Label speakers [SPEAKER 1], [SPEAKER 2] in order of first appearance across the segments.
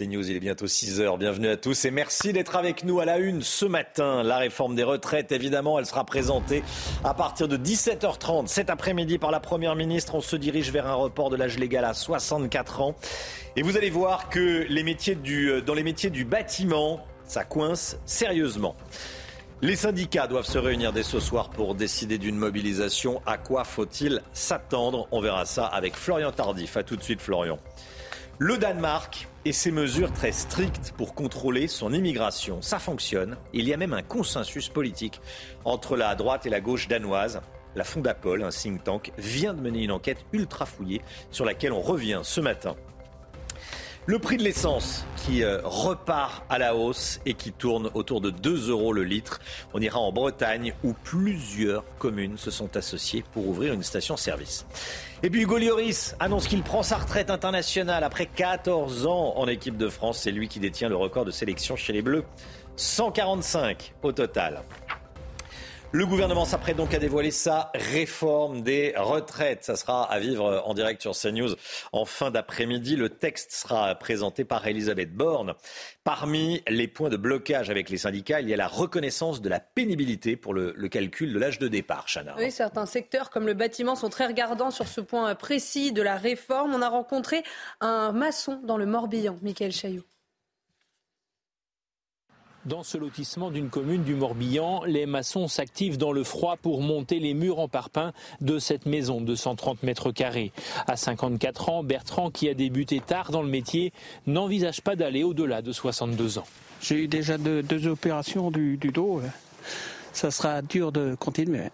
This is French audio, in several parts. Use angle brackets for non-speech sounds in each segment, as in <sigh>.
[SPEAKER 1] C'est News, il est bientôt 6 heures. Bienvenue à tous et merci d'être avec nous à la une ce matin. La réforme des retraites, évidemment, elle sera présentée à partir de 17h30 cet après-midi par la Première ministre. On se dirige vers un report de l'âge légal à 64 ans. Et vous allez voir que les métiers du, dans les métiers du bâtiment, ça coince sérieusement. Les syndicats doivent se réunir dès ce soir pour décider d'une mobilisation. À quoi faut-il s'attendre? On verra ça avec Florian Tardif. A tout de suite, Florian. Le Danemark et ses mesures très strictes pour contrôler son immigration, ça fonctionne. Il y a même un consensus politique entre la droite et la gauche danoise. La Fondapol, un think tank, vient de mener une enquête ultra fouillée sur laquelle on revient ce matin. Le prix de l'essence qui euh, repart à la hausse et qui tourne autour de 2 euros le litre. On ira en Bretagne où plusieurs communes se sont associées pour ouvrir une station-service. Et puis Hugo annonce qu'il prend sa retraite internationale après 14 ans en équipe de France. C'est lui qui détient le record de sélection chez les Bleus. 145 au total. Le gouvernement s'apprête donc à dévoiler sa réforme des retraites. Ça sera à vivre en direct sur CNews en fin d'après-midi. Le texte sera présenté par Elisabeth Borne. Parmi les points de blocage avec les syndicats, il y a la reconnaissance de la pénibilité pour le, calcul de l'âge de départ, Chana.
[SPEAKER 2] Oui, certains secteurs comme le bâtiment sont très regardants sur ce point précis de la réforme. On a rencontré un maçon dans le Morbihan, Michael Chaillot.
[SPEAKER 3] Dans ce lotissement d'une commune du Morbihan, les maçons s'activent dans le froid pour monter les murs en parpaing de cette maison de 130 mètres carrés. À 54 ans, Bertrand, qui a débuté tard dans le métier, n'envisage pas d'aller au-delà de 62 ans.
[SPEAKER 4] J'ai eu déjà deux, opérations du, du dos. Ça sera dur de continuer.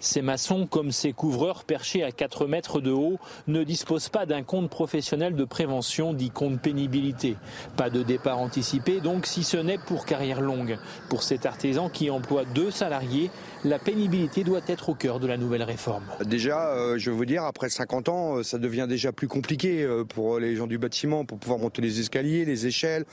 [SPEAKER 3] Ces maçons, comme ces couvreurs perchés à 4 mètres de haut, ne disposent pas d'un compte professionnel de prévention dit compte pénibilité. Pas de départ anticipé donc, si ce n'est pour carrière longue. Pour cet artisan qui emploie deux salariés, la pénibilité doit être au cœur de la nouvelle réforme.
[SPEAKER 5] Déjà, euh, je veux vous dire, après 50 ans, euh, ça devient déjà plus compliqué euh, pour les gens du bâtiment, pour pouvoir monter les escaliers, les échelles,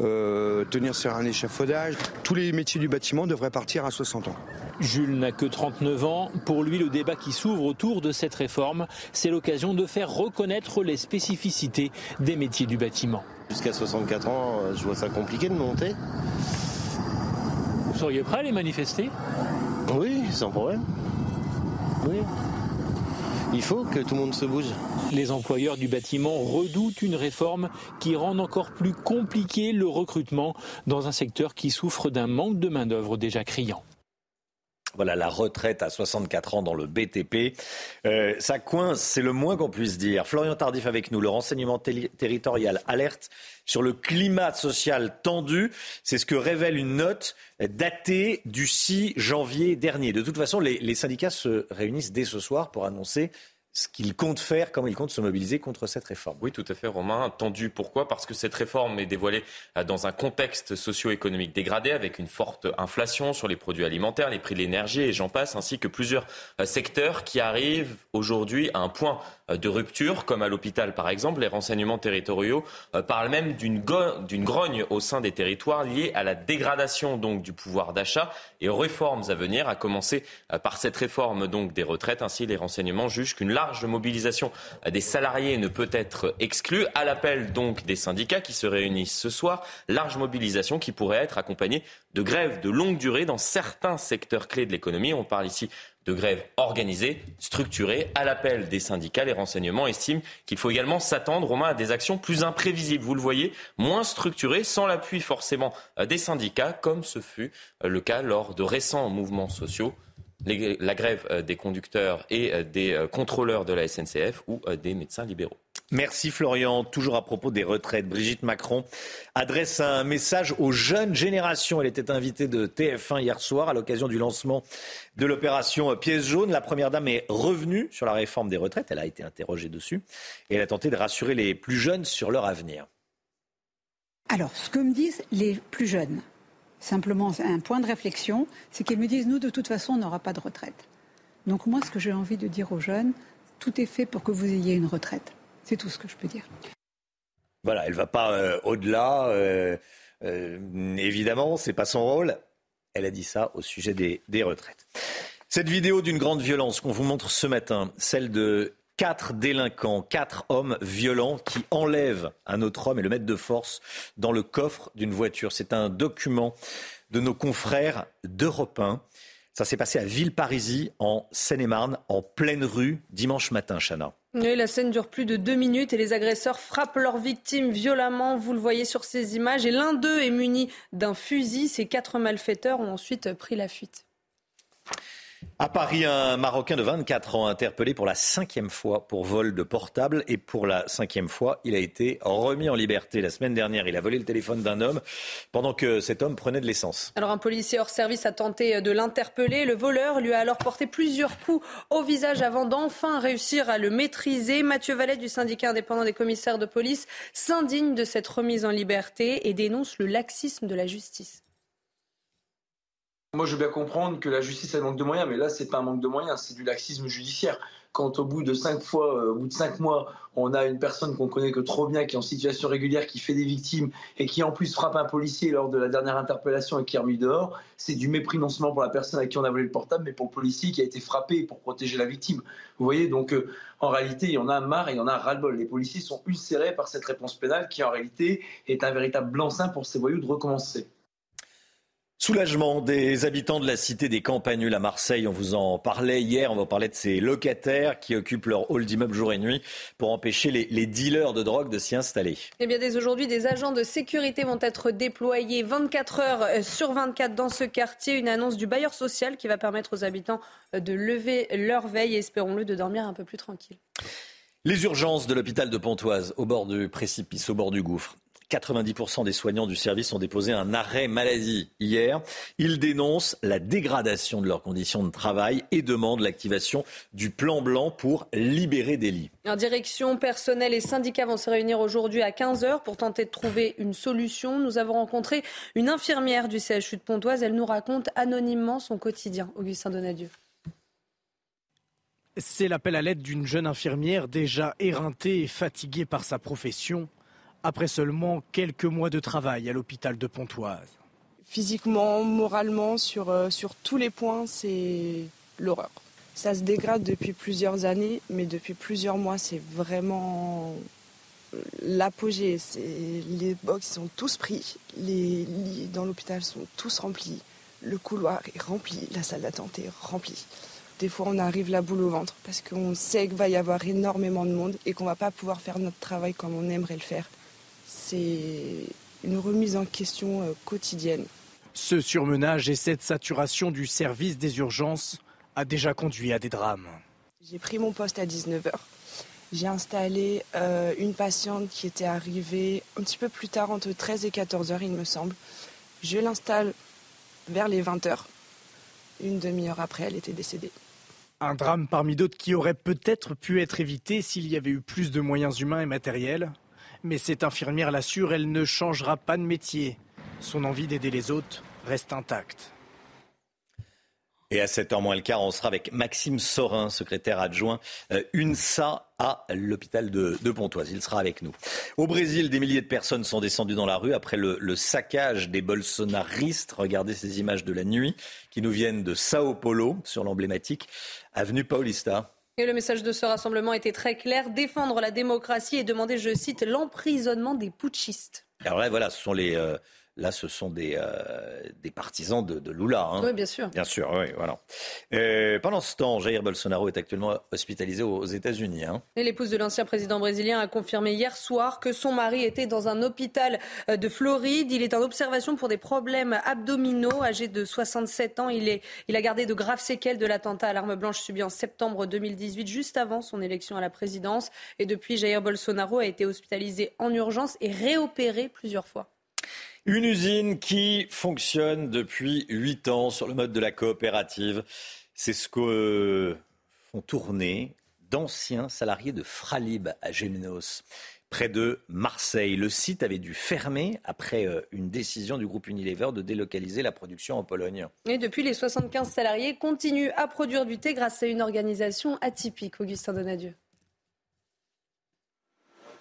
[SPEAKER 5] euh, tenir sur un échafaudage. Tous les métiers du bâtiment devraient partir à 60 ans.
[SPEAKER 3] Jules n'a que 39 ans. Pour lui, le débat qui s'ouvre autour de cette réforme, c'est l'occasion de faire reconnaître les spécificités des métiers du bâtiment.
[SPEAKER 6] Jusqu'à 64 ans, je vois ça compliqué de monter.
[SPEAKER 3] Vous seriez prêt à les manifester?
[SPEAKER 6] Oui, sans problème. Oui. Il faut que tout le monde se bouge.
[SPEAKER 3] Les employeurs du bâtiment redoutent une réforme qui rend encore plus compliqué le recrutement dans un secteur qui souffre d'un manque de main-d'œuvre déjà criant.
[SPEAKER 1] Voilà la retraite à 64 ans dans le BTP. Euh, ça coince, c'est le moins qu'on puisse dire. Florian Tardif avec nous, le renseignement territorial alerte sur le climat social tendu. C'est ce que révèle une note datée du 6 janvier dernier. De toute façon, les, syndicats se réunissent dès ce soir pour annoncer ce qu'il compte faire, comment il compte se mobiliser contre cette réforme.
[SPEAKER 7] Oui, tout à fait, Romain. Tendu, pourquoi? Parce que cette réforme est dévoilée euh, dans un contexte socio-économique dégradé, avec une forte inflation sur les produits alimentaires, les prix de l'énergie et j'en passe, ainsi que plusieurs euh, secteurs qui arrivent aujourd'hui à un point de rupture, comme à l'hôpital par exemple. Les renseignements territoriaux parlent même d'une grogne au sein des territoires liée à la dégradation donc du pouvoir d'achat et aux réformes à venir, à commencer par cette réforme donc des retraites. Ainsi, les renseignements jugent qu'une large large mobilisation des salariés ne peut être exclue. À l'appel donc des syndicats qui se réunissent ce soir, large mobilisation qui pourrait être accompagnée de grèves de longue durée dans certains secteurs clés de l'économie. On parle ici de grèves organisées, structurées. À l'appel des syndicats, les renseignements estiment qu'il faut également s'attendre, Romain, à des actions plus imprévisibles. Vous le voyez, moins structurées, sans l'appui forcément des syndicats, comme ce fut le cas lors de récents mouvements sociaux la grève des conducteurs et des contrôleurs de la SNCF ou des médecins libéraux.
[SPEAKER 1] Merci Florian. Toujours à propos des retraites, Brigitte Macron adresse un message aux jeunes générations. Elle était invitée de TF1 hier soir à l'occasion du lancement de l'opération Pièce jaune. La Première Dame est revenue sur la réforme des retraites. Elle a été interrogée dessus et elle a tenté de rassurer les plus jeunes sur leur avenir.
[SPEAKER 8] Alors, ce que me disent les plus jeunes, simplement un point de réflexion, c'est qu'ils me disent, nous, de toute façon, on n'aura pas de retraite. Donc moi, ce que j'ai envie de dire aux jeunes, tout est fait pour que vous ayez une retraite. C'est tout ce que je peux dire.
[SPEAKER 1] Voilà, elle ne va pas euh, au-delà. Euh, euh, évidemment, ce n'est pas son rôle. Elle a dit ça au sujet des, des retraites. Cette vidéo d'une grande violence qu'on vous montre ce matin, celle de quatre délinquants, quatre hommes violents qui enlèvent un autre homme et le mettent de force dans le coffre d'une voiture. C'est un document de nos confrères d'Europe 1. Ça s'est passé à Villeparisis, en Seine-et-Marne, en pleine rue, dimanche matin, Chana.
[SPEAKER 2] Oui, la scène dure plus de deux minutes et les agresseurs frappent leurs victimes violemment. Vous le voyez sur ces images. Et l'un d'eux est muni d'un fusil. Ces quatre malfaiteurs ont ensuite pris la fuite.
[SPEAKER 1] À Paris, un Marocain de 24 ans interpellé pour la cinquième fois pour vol de portable et pour la cinquième fois, il a été remis en liberté. La semaine dernière, il a volé le téléphone d'un homme pendant que cet homme prenait de l'essence.
[SPEAKER 2] Alors un policier hors service a tenté de l'interpeller. Le voleur lui a alors porté plusieurs coups au visage avant d'enfin réussir à le maîtriser. Mathieu Vallet du syndicat indépendant des commissaires de police s'indigne de cette remise en liberté et dénonce le laxisme de la justice.
[SPEAKER 9] Moi, je veux bien comprendre que la justice a manque de moyens, mais là, c'est pas un manque de moyens, c'est du laxisme judiciaire. Quand au bout de cinq fois, euh, au bout de cinq mois, on a une personne qu'on connaît que trop bien, qui est en situation régulière, qui fait des victimes et qui en plus frappe un policier lors de la dernière interpellation et qui est remis dehors, c'est du mépris non seulement pour la personne à qui on a volé le portable, mais pour le policier qui a été frappé pour protéger la victime. Vous voyez, donc euh, en réalité, il y en a marre et il y en a ras-le-bol. Les policiers sont ulcérés par cette réponse pénale qui en réalité est un véritable blanc-seing pour ces voyous de recommencer.
[SPEAKER 1] Soulagement des habitants de la cité des Campagnules à Marseille. On vous en parlait hier. On va parler de ces locataires qui occupent leur hall d'immeuble jour et nuit pour empêcher les, dealers de drogue de s'y installer.
[SPEAKER 2] Eh bien, dès aujourd'hui, des agents de sécurité vont être déployés 24 heures euh, sur 24 dans ce quartier. Une annonce du bailleur social qui va permettre aux habitants euh, de lever leur veille et, espérons-le, de dormir un peu plus tranquille.
[SPEAKER 1] Les urgences de l'hôpital de Pontoise, au bord du précipice, au bord du gouffre. 90% des soignants du service ont déposé un arrêt maladie hier. Ils dénoncent la dégradation de leurs conditions de travail et demandent l'activation du plan blanc pour libérer des lits.
[SPEAKER 2] En direction, personnel et syndicats vont se réunir aujourd'hui à 15h pour tenter de trouver une solution. Nous avons rencontré une infirmière du CHU de Pontoise. Elle nous raconte anonymement son quotidien. Augustin Donadieu.
[SPEAKER 10] C'est l'appel à l'aide d'une jeune infirmière déjà éreintée et fatiguée par sa profession après seulement quelques mois de travail à l'hôpital de Pontoise.
[SPEAKER 11] Physiquement, moralement, sur, euh, sur tous les points, c'est l'horreur. Ça se dégrade depuis plusieurs années, mais depuis plusieurs mois, c'est vraiment l'apogée. Les box sont tous pris, les lits dans l'hôpital sont tous remplis, le couloir est rempli, la salle d'attente est remplie. Des fois, on arrive la boule au ventre parce qu'on sait qu'il va y avoir énormément de monde et qu'on va pas pouvoir faire notre travail comme on aimerait le faire c'est une remise en question euh, quotidienne.
[SPEAKER 10] Ce surmenage et cette saturation du service des urgences a déjà conduit à des drames.
[SPEAKER 11] J'ai pris mon poste à 19h. J'ai installé euh, une patiente qui était arrivée un petit peu plus tard, entre 13 et 14 h il me semble. Je l'installe vers les 20 h Une demi-heure après, elle était décédée.
[SPEAKER 10] Un drame parmi d'autres qui aurait peut-être pu être évité s'il y avait eu plus de moyens humains et matériels. Mais cette infirmière l'assure, elle ne changera pas de métier. Son envie d'aider les autres reste intacte.
[SPEAKER 1] Et à 7h moins le quart, on sera avec Maxime Sorin, secrétaire adjoint euh, UNSA à l'hôpital de, Pontoise. Il sera avec nous. Au Brésil, des milliers de personnes sont descendues dans la rue après le, le saccage des bolsonaristes. Regardez ces images de la nuit qui nous viennent de Sao Paulo sur l'emblématique avenue Paulista.
[SPEAKER 2] Et le message de ce rassemblement était très clair défendre la démocratie et demander, je cite, l'emprisonnement des putschistes.
[SPEAKER 1] Alors là, voilà, ce sont les, euh, Là, ce sont des, euh, des partisans de, de Lula.
[SPEAKER 2] Hein. Oui, bien sûr.
[SPEAKER 1] Bien sûr, oui, voilà. Euh, pendant ce temps, Jair Bolsonaro est actuellement hospitalisé aux États-Unis. Hein.
[SPEAKER 2] Et l'épouse de l'ancien président brésilien a confirmé hier soir que son mari était dans un hôpital euh, de Floride. Il est en observation pour des problèmes abdominaux. Âgé de 67 ans, il, est, il a gardé de graves séquelles de l'attentat à l'arme blanche subi en septembre 2018, juste avant son élection à la présidence. Et depuis, Jair Bolsonaro a été hospitalisé en urgence et réopéré plusieurs fois.
[SPEAKER 1] Une usine qui fonctionne depuis huit ans sur le mode de la coopérative. C'est ce que font tourner d'anciens salariés de Fralib à Gémenos, près de Marseille. Le site avait dû fermer après euh, une décision du groupe Unilever de délocaliser la production en Pologne.
[SPEAKER 2] Et depuis, les 75 salariés continuent à produire du thé grâce à une organisation atypique. Augustin Donadieu.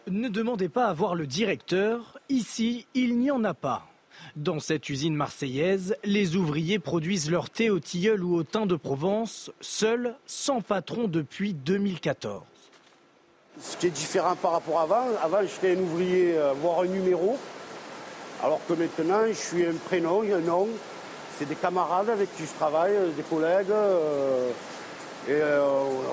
[SPEAKER 10] Ne demandez pas à voir le directeur, ici il n'y en a pas. Dans cette usine marseillaise, les ouvriers produisent leur thé au tilleul ou au thym de Provence, seuls, sans patron depuis 2014.
[SPEAKER 5] Ce qui est différent par rapport à avant, avant j'étais un ouvrier, euh, voire un numéro, alors que maintenant je suis un prénom, un nom. C'est des camarades avec qui je travaille, euh, des collègues. Euh, et euh,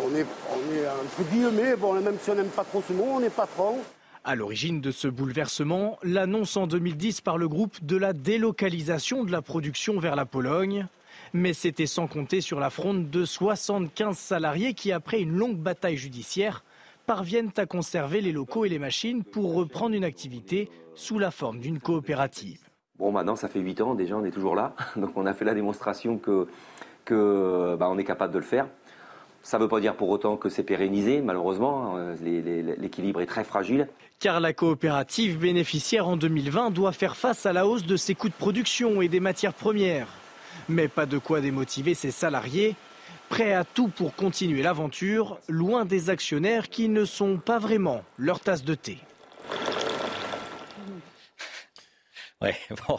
[SPEAKER 5] on, est, on est entre guillemets, bon, même si on n'aime pas trop ce mot, on est patron.
[SPEAKER 10] À l'origine de ce bouleversement, l'annonce en 2010 par le groupe de la délocalisation de la production vers la Pologne. Mais c'était sans compter sur la fronde de 75 salariés qui, après une longue bataille judiciaire, parviennent à conserver les locaux et les machines pour reprendre une activité sous la forme d'une coopérative.
[SPEAKER 12] Bon, maintenant, ça fait 8 ans, déjà, on est toujours là. <laughs> Donc, on a fait la démonstration que, que bah, on est capable de le faire. Ça ne veut pas dire pour autant que c'est pérennisé, malheureusement. Hein. L'équilibre est très fragile.
[SPEAKER 10] Car la coopérative bénéficiaire en 2020 doit faire face à la hausse de ses coûts de production et des matières premières. Mais pas de quoi démotiver ses salariés, prêts à tout pour continuer l'aventure, loin des actionnaires qui ne sont pas vraiment leur tasse de thé.
[SPEAKER 1] Ouais, <laughs> bon.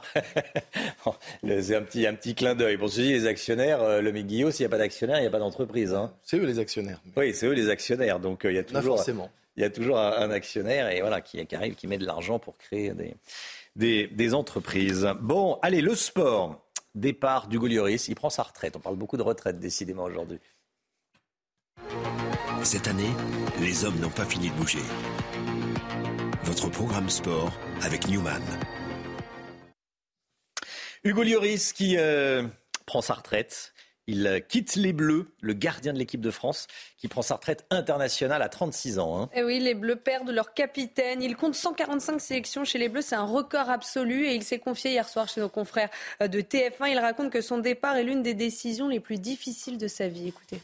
[SPEAKER 1] c'est un petit, un petit clin d'œil. Pour ceux les actionnaires, euh, le Guillaume, s'il n'y a pas d'actionnaires, il n'y a pas d'entreprise. Hein.
[SPEAKER 13] C'est eux les actionnaires.
[SPEAKER 1] Oui, c'est eux les actionnaires. Donc euh, il y a toujours, forcément. Il y a toujours un, actionnaire et voilà qui, qui, arrive, qui met de l'argent pour créer des, des, des, entreprises. Bon, allez, le sport. Départ du Lloris, il prend sa retraite. On parle beaucoup de retraite décidément aujourd'hui.
[SPEAKER 14] Cette année, les hommes n'ont pas fini de bouger. Votre programme sport avec Newman.
[SPEAKER 1] Hugo Lloris qui euh, prend sa retraite. Il euh, quitte les Bleus, le gardien de l'équipe de France, qui prend sa retraite internationale à 36 ans. Hein.
[SPEAKER 2] Et eh oui, les Bleus perdent leur capitaine. Il compte 145 sélections chez les Bleus. C'est un record absolu. Et il s'est confié hier soir chez nos confrères euh, de TF1. Il raconte que son départ est l'une des décisions les plus difficiles de sa vie. Écoutez.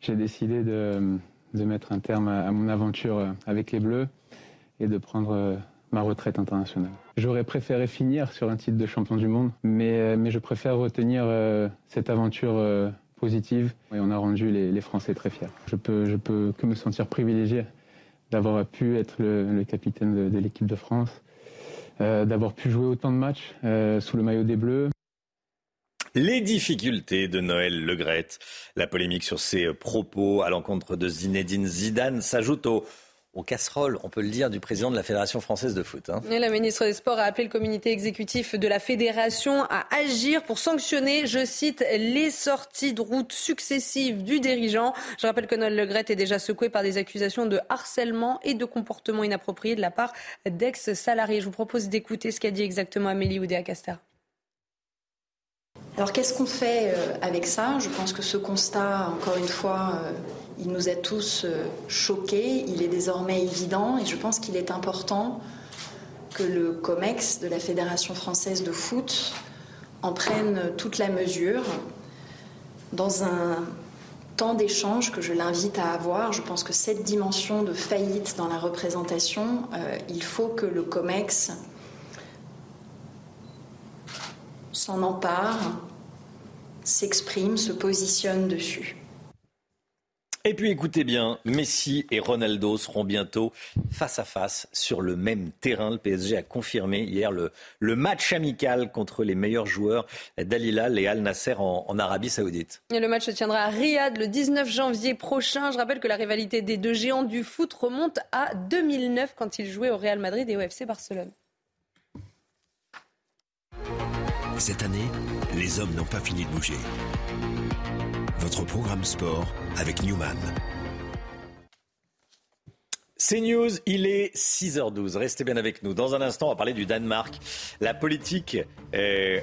[SPEAKER 15] J'ai décidé de, de, mettre un terme à mon aventure avec les Bleus et de prendre ma retraite internationale. J'aurais préféré finir sur un titre de champion du monde, mais, euh, mais je préfère retenir euh, cette aventure euh, positive et on a rendu les, Français très fiers. Je peux, je peux que me sentir privilégié d'avoir pu être le, capitaine de, l'équipe de France, d'avoir pu jouer autant de matchs sous le maillot des Bleus.
[SPEAKER 1] Les difficultés de Noël Legrette, la polémique sur ses propos à l'encontre de Zinedine Zidane s'ajoute au aux casseroles, on peut le dire, du président de la Fédération française de foot. Hein.
[SPEAKER 2] la ministre des Sports a appelé le comité exécutif de la Fédération à agir pour sanctionner, je cite, les sorties de route successives du dirigeant. Je rappelle que Noël Legrette est déjà secoué par des accusations de harcèlement et de comportement inapproprié de la part d'ex-salariés. Je vous propose d'écouter ce qu'a dit exactement Amélie Oudéa-Castar.
[SPEAKER 16] Alors qu'est-ce qu'on fait euh, avec ça? Je pense que ce constat, encore une fois, euh, il nous a tous euh, choqués. Il est désormais évident et je pense qu'il est important que le COMEX de la Fédération française de foot en prenne toute la mesure dans un temps d'échange que je l'invite à avoir. Je pense que cette dimension de faillite dans la représentation, euh, il faut que le COMEX s'en empare, s'exprime, se positionne dessus.
[SPEAKER 1] Et puis écoutez bien, Messi et Ronaldo seront bientôt face à face sur le même terrain. Le PSG a confirmé hier le, le match amical contre les meilleurs joueurs d'Al et Al Nasser en, en, Arabie Saoudite.
[SPEAKER 2] Et le match se tiendra à Riyad le 19 janvier prochain. Je rappelle que la rivalité des deux géants du foot remonte à 2009 quand ils jouaient au Real Madrid et au FC Barcelone.
[SPEAKER 17] Cette année, les hommes n'ont pas fini de bouger. Votre programme sport avec Newman.
[SPEAKER 1] C'est News, il est 6h12. Restez bien avec nous. Dans un instant, on va parler du Danemark. La politique euh,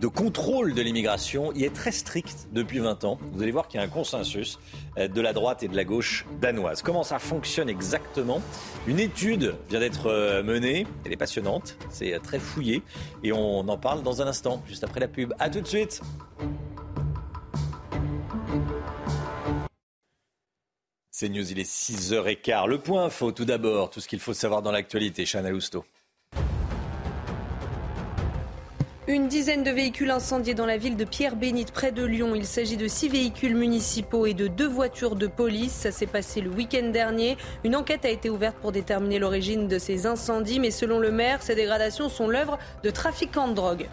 [SPEAKER 1] de contrôle de l'immigration y est très stricte depuis 20 ans. Vous allez voir qu'il y a un consensus euh, de la droite et de la gauche danoise. Comment ça fonctionne exactement? Une étude vient d'être euh, menée. Elle est passionnante. C'est très fouillé. Et on en parle dans un instant, juste après la pub. A tout de suite. C'est News, il est 6h15. Le point info, tout d'abord, tout ce qu'il faut savoir dans l'actualité. Chana Lousteau.
[SPEAKER 2] Une dizaine de véhicules incendiés dans la ville de Pierre-Bénite, près de Lyon. Il s'agit de six véhicules municipaux et de deux voitures de police. Ça s'est passé le week-end dernier. Une enquête a été ouverte pour déterminer l'origine de ces incendies, mais selon le maire, ces dégradations sont l'œuvre de trafiquants de drogue.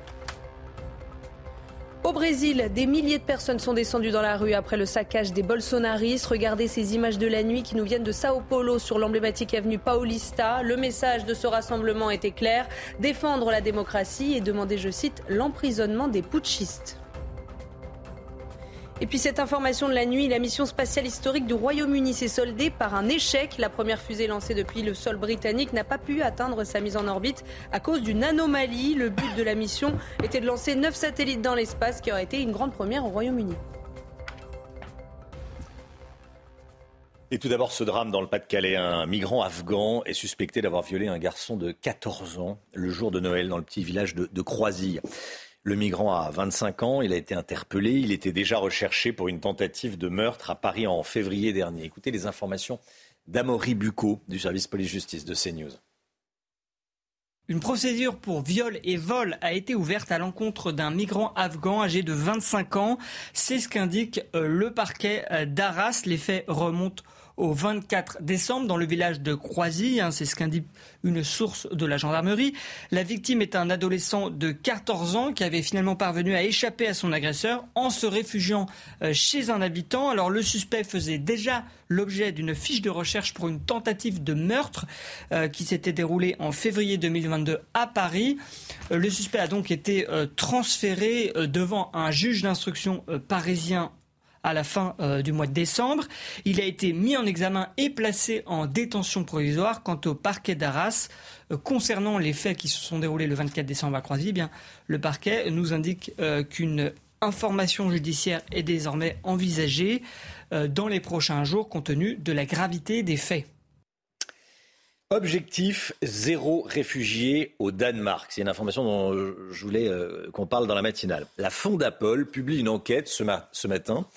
[SPEAKER 2] Au Brésil, des milliers de personnes sont descendues dans la rue après le saccage des Bolsonaristes. Regardez ces images de la nuit qui nous viennent de Sao Paulo sur l'emblématique avenue Paulista. Le message de ce rassemblement était clair défendre la démocratie et demander, je cite, l'emprisonnement des putschistes. Et puis cette information de la nuit, la mission spatiale historique du Royaume-Uni s'est soldée par un échec. La première fusée lancée depuis le sol britannique n'a pas pu atteindre sa mise en orbite à cause d'une anomalie. Le but de la mission était de lancer neuf satellites dans l'espace, qui aurait été une grande première au Royaume-Uni.
[SPEAKER 1] Et tout d'abord, ce drame dans le Pas-de-Calais. Un migrant afghan est suspecté d'avoir violé un garçon de 14 ans le jour de Noël dans le petit village de, de Croisille. Le migrant a 25 ans, il a été interpellé, il était déjà recherché pour une tentative de meurtre à Paris en février dernier. Écoutez les informations d'Amaury Bucco du service police-justice de CNews.
[SPEAKER 18] Une procédure pour viol et vol a été ouverte à l'encontre d'un migrant afghan âgé de 25 ans. C'est ce qu'indique euh, le parquet euh, d'Arras. Les faits remontent au 24 décembre dans le village de Croisy. Hein, c'est ce qu'indique une source de la gendarmerie. La victime est un adolescent de 14 ans qui avait finalement parvenu à échapper à son agresseur en se réfugiant euh, chez un habitant. Alors le suspect faisait déjà l'objet d'une fiche de recherche pour une tentative de meurtre euh, qui s'était déroulée en février 2022 à Paris. Euh, le suspect a donc été transféré devant un juge d'instruction parisien à la fin euh, du mois de décembre. Il a été mis en examen et placé en détention provisoire quant au parquet d'Arras. Euh, concernant les faits qui se sont déroulés le 24 décembre à Croisy, eh le parquet nous indique euh, qu'une information judiciaire est désormais envisagée dans les prochains jours compte tenu de la gravité des faits.
[SPEAKER 1] Objectif zéro réfugié au Danemark. C'est une information dont je voulais euh, qu'on parle dans la matinale. La Fondapol publie une enquête ce, ce matin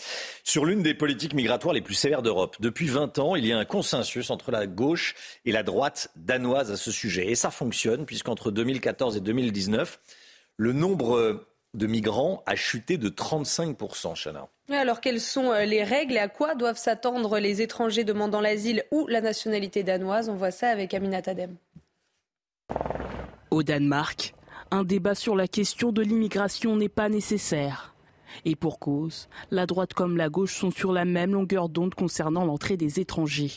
[SPEAKER 1] sur l'une des politiques migratoires les plus sévères d'Europe. Depuis 20 ans, il y a un consensus entre la gauche et la droite danoise à ce sujet. Et ça fonctionne puisqu'entre 2014 et 2019, le nombre de migrants a chuté de 35%, Chana.
[SPEAKER 2] Alors, quelles sont euh, les règles et à quoi doivent s'attendre les étrangers demandant l'asile ou la nationalité danoise? On voit ça avec Amina Tadem.
[SPEAKER 19] Au Danemark, un débat sur la question de l'immigration n'est pas nécessaire. Et pour cause, la droite comme la gauche sont sur la même longueur d'onde concernant l'entrée des étrangers.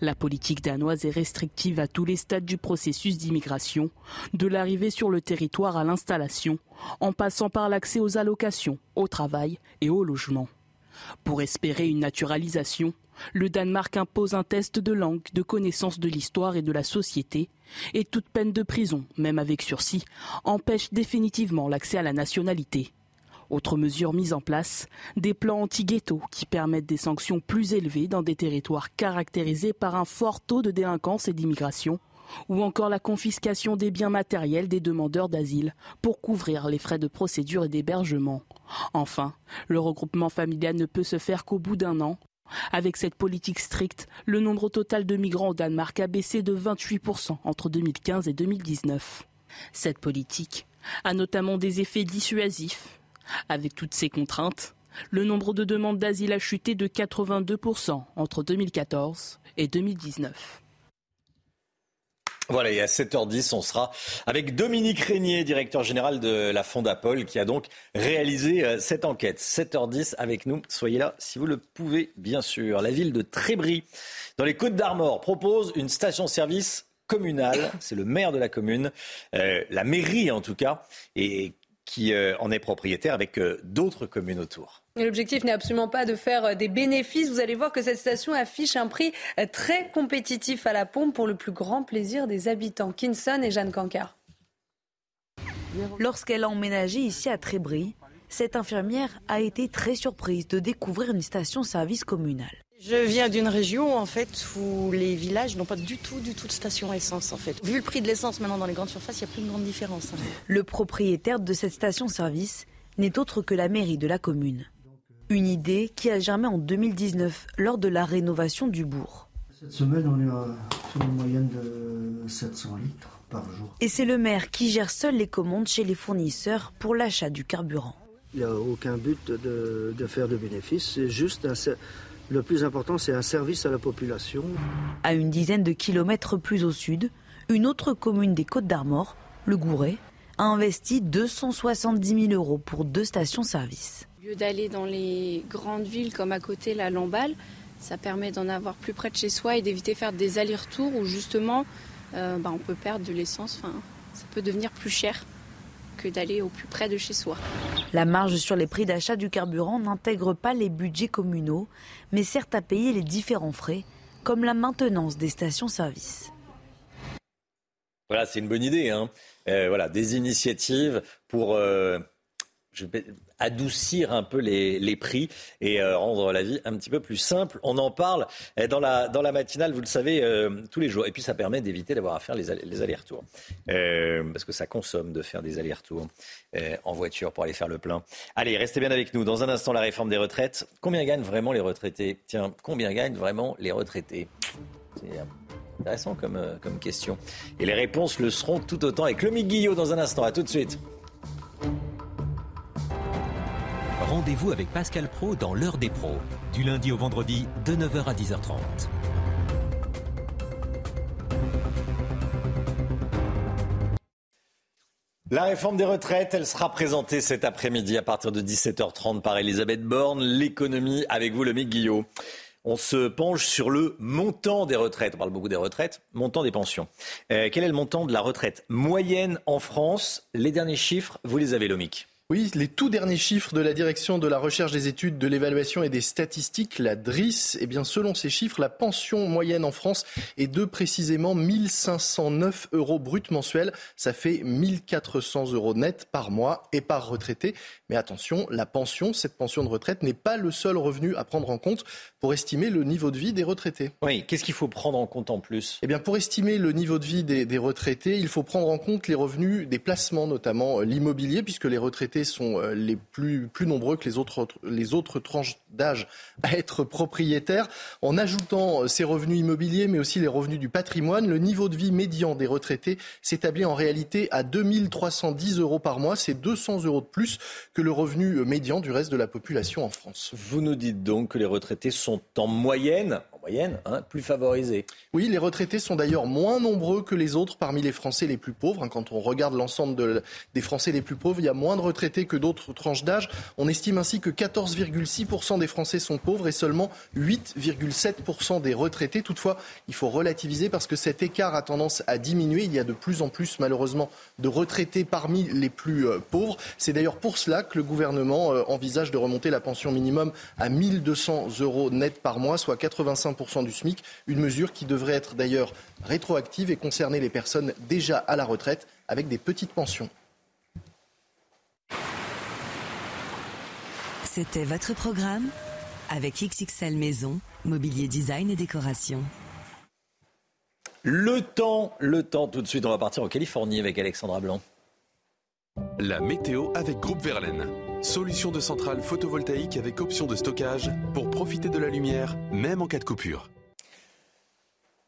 [SPEAKER 19] La politique danoise est restrictive à tous les stades du processus d'immigration, de l'arrivée sur le territoire à l'installation, en passant par l'accès aux allocations, au travail et au logement. Pour espérer une naturalisation, le Danemark impose un test de langue, de connaissance de l'histoire et de la société, et toute peine de prison, même avec sursis, empêche définitivement l'accès à la nationalité. Autre mesure mise en place, des plans anti-ghetto qui permettent des sanctions plus élevées dans des territoires caractérisés par un fort taux de délinquance et d'immigration, ou encore la confiscation des biens matériels des demandeurs d'asile pour couvrir les frais de procédure et d'hébergement. Enfin, le regroupement familial ne peut se faire qu'au bout d'un an. Avec cette politique stricte, le nombre total de migrants au Danemark a baissé de 28% entre 2015 et 2019. Cette politique a notamment des effets dissuasifs avec toutes ces contraintes, le nombre de demandes d'asile a chuté de 82% entre 2014 et 2019.
[SPEAKER 1] Voilà, et à 7h10, on sera avec Dominique Régnier, directeur général de la Fondapol, qui a donc réalisé euh, cette enquête. 7h10 avec nous, soyez là si vous le pouvez, bien sûr. La ville de Trébry, dans les Côtes d'Armor, propose une station-service communale. C'est le maire de la commune, euh, la mairie en tout cas, et qui en est propriétaire avec d'autres communes autour.
[SPEAKER 2] L'objectif n'est absolument pas de faire des bénéfices. Vous allez voir que cette station affiche un prix très compétitif à la pompe pour le plus grand plaisir des habitants. Kinson et Jeanne Cancard.
[SPEAKER 20] Lorsqu'elle a emménagé ici à Trébris, cette infirmière a été très surprise de découvrir une station-service communale.
[SPEAKER 21] Je viens d'une région en fait où les villages n'ont pas du tout, du tout de station essence en fait. Vu le prix de l'essence maintenant dans les grandes surfaces, il n'y a plus de grande différence. Hein.
[SPEAKER 20] Le propriétaire de cette station-service n'est autre que la mairie de la commune. Une idée qui a germé en 2019 lors de la rénovation du bourg.
[SPEAKER 22] Cette semaine, on est à une moyenne de 700 litres par jour.
[SPEAKER 20] Et c'est le maire qui gère seul les commandes chez les fournisseurs pour l'achat du carburant.
[SPEAKER 22] Il n'y a aucun but de, faire de bénéfices, c'est juste le plus important, c'est un service à la population.
[SPEAKER 20] À une dizaine de kilomètres plus au sud, une autre commune des Côtes d'Armor, le Gouret, a investi 270 000 euros pour deux stations-service.
[SPEAKER 23] Au lieu d'aller dans les grandes villes comme à côté la Lamballe, ça permet d'en avoir plus près de chez soi et d'éviter faire des allers-retours où justement euh, bah, on peut perdre de l'essence. Enfin, ça peut devenir plus cher que d'aller au plus près de chez soi.
[SPEAKER 20] La marge sur les prix d'achat du carburant n'intègre pas les budgets communaux, mais sert à payer les différents frais, comme la maintenance des stations-service.
[SPEAKER 1] Voilà, c'est une bonne idée. Hein. Euh, voilà, des initiatives pour euh, adoucir un peu les, prix et euh, rendre la vie un petit peu plus simple. On en parle euh, dans la, dans la matinale, vous le savez, euh, tous les jours. Et puis ça permet d'éviter d'avoir à faire les, les allers-retours. parce que ça consomme de faire des allers-retours en voiture pour aller faire le plein. Allez, restez bien avec nous. Dans un instant, la réforme des retraites. Combien gagnent vraiment les retraités? Tiens, combien gagnent vraiment les retraités? C'est intéressant comme, comme question. Et les réponses le seront tout autant avec le Guillot dans un instant. À tout de suite.
[SPEAKER 24] Rendez-vous avec Pascal Pro dans l'heure des pros, du lundi au vendredi de 9h à 10h30.
[SPEAKER 1] La réforme des retraites, elle sera présentée cet après-midi à partir de 17h30 par Elisabeth Borne. L'économie avec vous, le Guillot. On se penche sur le montant des retraites. On parle beaucoup des retraites, montant des pensions. Euh, quel est le montant de la retraite moyenne en France? Les derniers chiffres, vous les avez, Lomic.
[SPEAKER 25] Oui, les tout derniers chiffres de la direction de la recherche des études, de l'évaluation et des statistiques, la DRIS, eh bien, selon ces chiffres, la pension moyenne en France est de précisément 1509 euros brut mensuels. Ça fait 1400 euros net par mois et par retraité. Mais attention, la pension, cette pension de retraite n'est pas le seul revenu à prendre en compte pour estimer le niveau de vie des retraités.
[SPEAKER 1] Oui, qu'est-ce qu'il faut prendre en compte en plus?
[SPEAKER 25] Eh bien, pour estimer le niveau de vie des, des retraités, il faut prendre en compte les revenus des placements, notamment l'immobilier, puisque les retraités sont euh, les plus, nombreux que les autres, les autres tranches d'âge à être propriétaires. En ajoutant euh, ces revenus immobiliers, mais aussi les revenus du patrimoine, le niveau de vie médian des retraités s'établit en réalité à 2310 euros par mois. C'est 200 euros de plus que le revenu euh, médian du reste de la population en France.
[SPEAKER 1] Vous nous dites donc que les retraités sont en moyenne moyenne, hein, plus favorisés.
[SPEAKER 25] Oui, les retraités sont d'ailleurs moins nombreux que les autres parmi les Français les plus pauvres. Hein. Quand on regarde l'ensemble des Français les plus pauvres, il y a moins de retraités que d'autres tranches d'âge. On estime ainsi que 14,6% des Français sont pauvres et seulement 8,7% des retraités. Toutefois, il faut relativiser parce que cet écart a tendance à diminuer. Il y a de plus en plus, malheureusement, de retraités parmi les plus euh, pauvres. C'est d'ailleurs pour cela que le gouvernement euh, envisage de remonter la pension minimum à 1200 euros net par mois, soit 85 du SMIC, une mesure qui devrait être d'ailleurs rétroactive et concerner les personnes déjà à la retraite avec des petites pensions.
[SPEAKER 26] C'était votre programme avec XXL Maison, Mobilier Design et Décoration.
[SPEAKER 1] Le temps, le temps, tout de suite, on va partir en Californie avec Alexandra Blanc.
[SPEAKER 17] La météo avec Groupe Verlaine. Solution de centrale photovoltaïque avec option de stockage pour profiter de la lumière, même en cas de coupure.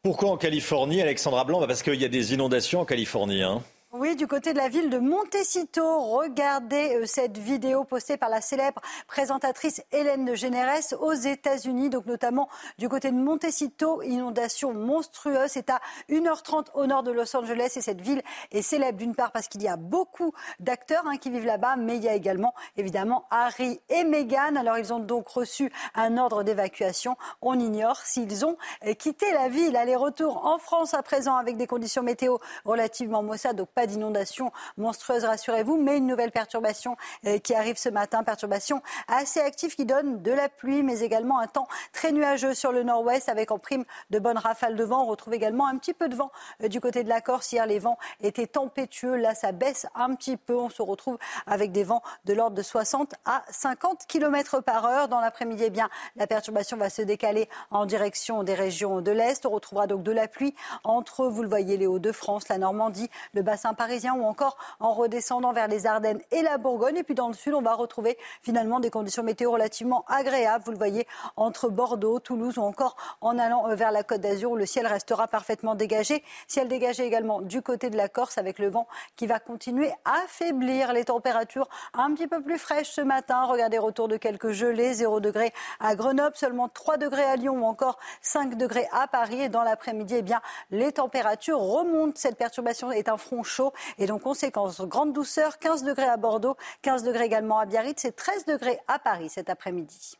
[SPEAKER 1] Pourquoi en Californie, Alexandra Blanc? Bah, Parce qu'il y a des inondations en Californie. Hein.
[SPEAKER 27] Oui, du côté de la ville de Montecito, regardez euh, cette vidéo postée par la célèbre présentatrice Hélène de Généresse aux États-Unis, donc notamment du côté de Montecito, inondation monstrueuse. C'est à 1h30 au nord de Los Angeles et cette ville est célèbre d'une part parce qu'il y a beaucoup d'acteurs hein, qui vivent là-bas, mais il y a également évidemment Harry et Meghan. Alors ils ont donc reçu un ordre d'évacuation. On ignore s'ils ont euh, quitté la ville. Aller-retour en France à présent avec des conditions météo relativement maussades, pas d'inondation monstrueuse, rassurez-vous, mais une nouvelle perturbation euh, qui arrive ce matin, perturbation assez active qui donne de la pluie, mais également un temps très nuageux sur le nord-ouest avec en prime de bonnes rafales de vent. On retrouve également un petit peu de vent euh, du côté de la Corse. Hier, les vents étaient tempétueux. Là, ça baisse un petit peu. On se retrouve avec des vents de l'ordre de 60 à 50 km par heure. Dans l'après-midi, eh bien, la perturbation va se décaler en direction des régions de l'Est. On retrouvera donc de la pluie entre, vous le voyez, les Hauts-de-France, la Normandie, le bassin parisien ou encore en redescendant vers les Ardennes et la Bourgogne. Et puis dans le sud, on va retrouver finalement des conditions météo relativement agréables. Vous le voyez entre Bordeaux, Toulouse ou encore en allant euh, vers la Côte d'Azur où le ciel restera parfaitement dégagé. Ciel dégagé également du côté de la Corse avec le vent qui va continuer à affaiblir les températures un petit peu plus fraîches ce matin. Regardez, retour de quelques gelées, 0 degré à Grenoble, seulement 3 degrés à Lyon ou encore 5 degrés à Paris. Et dans l'après-midi, eh bien, les températures remontent. Cette perturbation est un front chaud et donc conséquence, grande douceur, 15 degrés à Bordeaux, 15 degrés également à Biarritz et 13 degrés à Paris cet après-midi.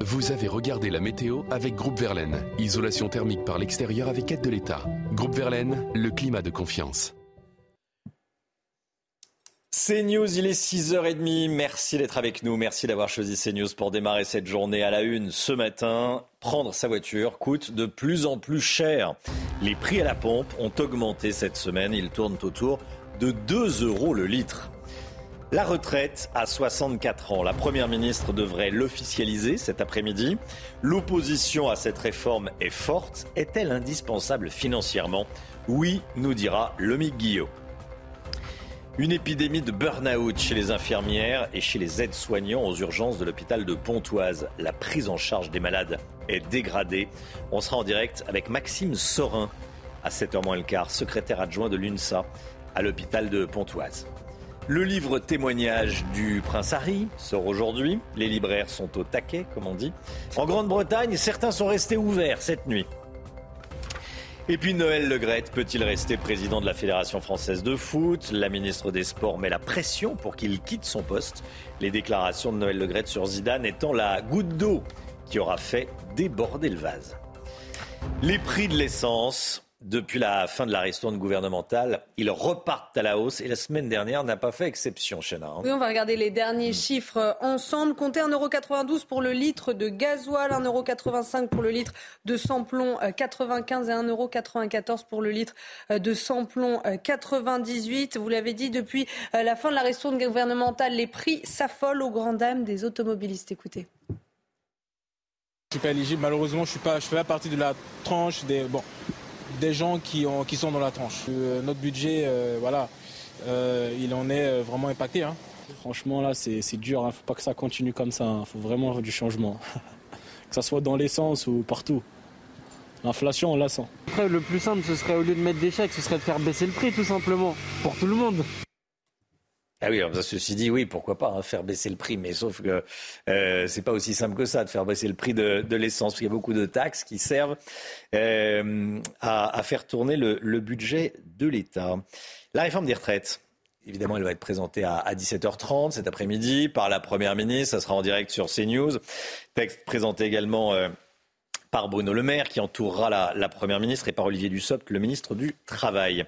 [SPEAKER 17] Vous avez regardé la météo avec Groupe Verlaine. Isolation thermique par l'extérieur avec aide de l'État. Groupe Verlaine, le climat de confiance.
[SPEAKER 1] CNews, il est 6h30. Merci d'être avec nous. Merci d'avoir choisi CNews pour démarrer cette journée à la une ce matin. Prendre sa voiture coûte de plus en plus cher. Les prix à la pompe ont augmenté cette semaine. Ils tournent autour de 2 euros le litre. La retraite à 64 ans. La Première ministre devrait l'officialiser cet après-midi. L'opposition à cette réforme est forte. Est-elle indispensable financièrement? Oui, nous dira Lomique Guillot. Une épidémie de burn-out chez les infirmières et chez les aides-soignants aux urgences de l'hôpital de Pontoise. La prise en charge des malades est dégradée. On sera en direct avec Maxime Sorin à 7h moins le quart, secrétaire adjoint de l'UNSA à l'hôpital de Pontoise. Le livre témoignage du prince Harry sort aujourd'hui. Les libraires sont au taquet, comme on dit. En Grande-Bretagne, certains sont restés ouverts cette nuit. Et puis Noël Legrette peut-il rester président de la Fédération française de foot? La ministre des Sports met la pression pour qu'il quitte son poste. Les déclarations de Noël Legrette sur Zidane étant la goutte d'eau qui aura fait déborder le vase. Les prix de l'essence depuis la fin de la ristourne gouvernementale, ils repartent à la hausse et la semaine dernière n'a pas fait exception, Chena.
[SPEAKER 2] Oui, on va regarder les derniers
[SPEAKER 1] Hmm.
[SPEAKER 2] chiffres ensemble. Comptez 1,92€ pour le litre de gasoil, 1,85€ pour le litre de samplon 95 et 1,94€ pour le litre euh, de samplon 98. Vous l'avez dit, depuis euh, la fin de la ristourne gouvernementale, les prix s'affolent aux grandes dames des automobilistes. Écoutez.
[SPEAKER 28] Je suis pas éligible, malheureusement, je suis pas, je fais pas partie de la tranche des, bon, des gens qui, ont, qui sont dans la tranche. Euh, notre budget, euh, voilà, euh, il en est vraiment impacté. hein. Franchement, là, c'est c'est dur. Il ne faut pas que ça continue comme ça. Il faut vraiment du changement. <laughs> que ce soit dans l'essence ou partout. L'inflation, on la sent.
[SPEAKER 29] Après, le plus simple, ce serait au lieu de mettre des chèques, ce serait de faire baisser le prix, tout simplement, pour tout le monde.
[SPEAKER 1] Ah oui, ceci dit, oui, pourquoi pas hein, faire baisser le prix, mais sauf que euh, c'est pas aussi simple que ça de faire baisser le prix de, de l'essence. Il y a beaucoup de taxes qui servent euh, à, faire tourner le, budget de l'État. La réforme des retraites. Évidemment, elle va être présentée à, à 17h30 cet après-midi par la Première ministre. Ça sera en direct sur CNews. Texte présenté également euh, par Bruno Le Maire, qui entourera la, la Première ministre, et par Olivier Dussopt, le ministre du Travail.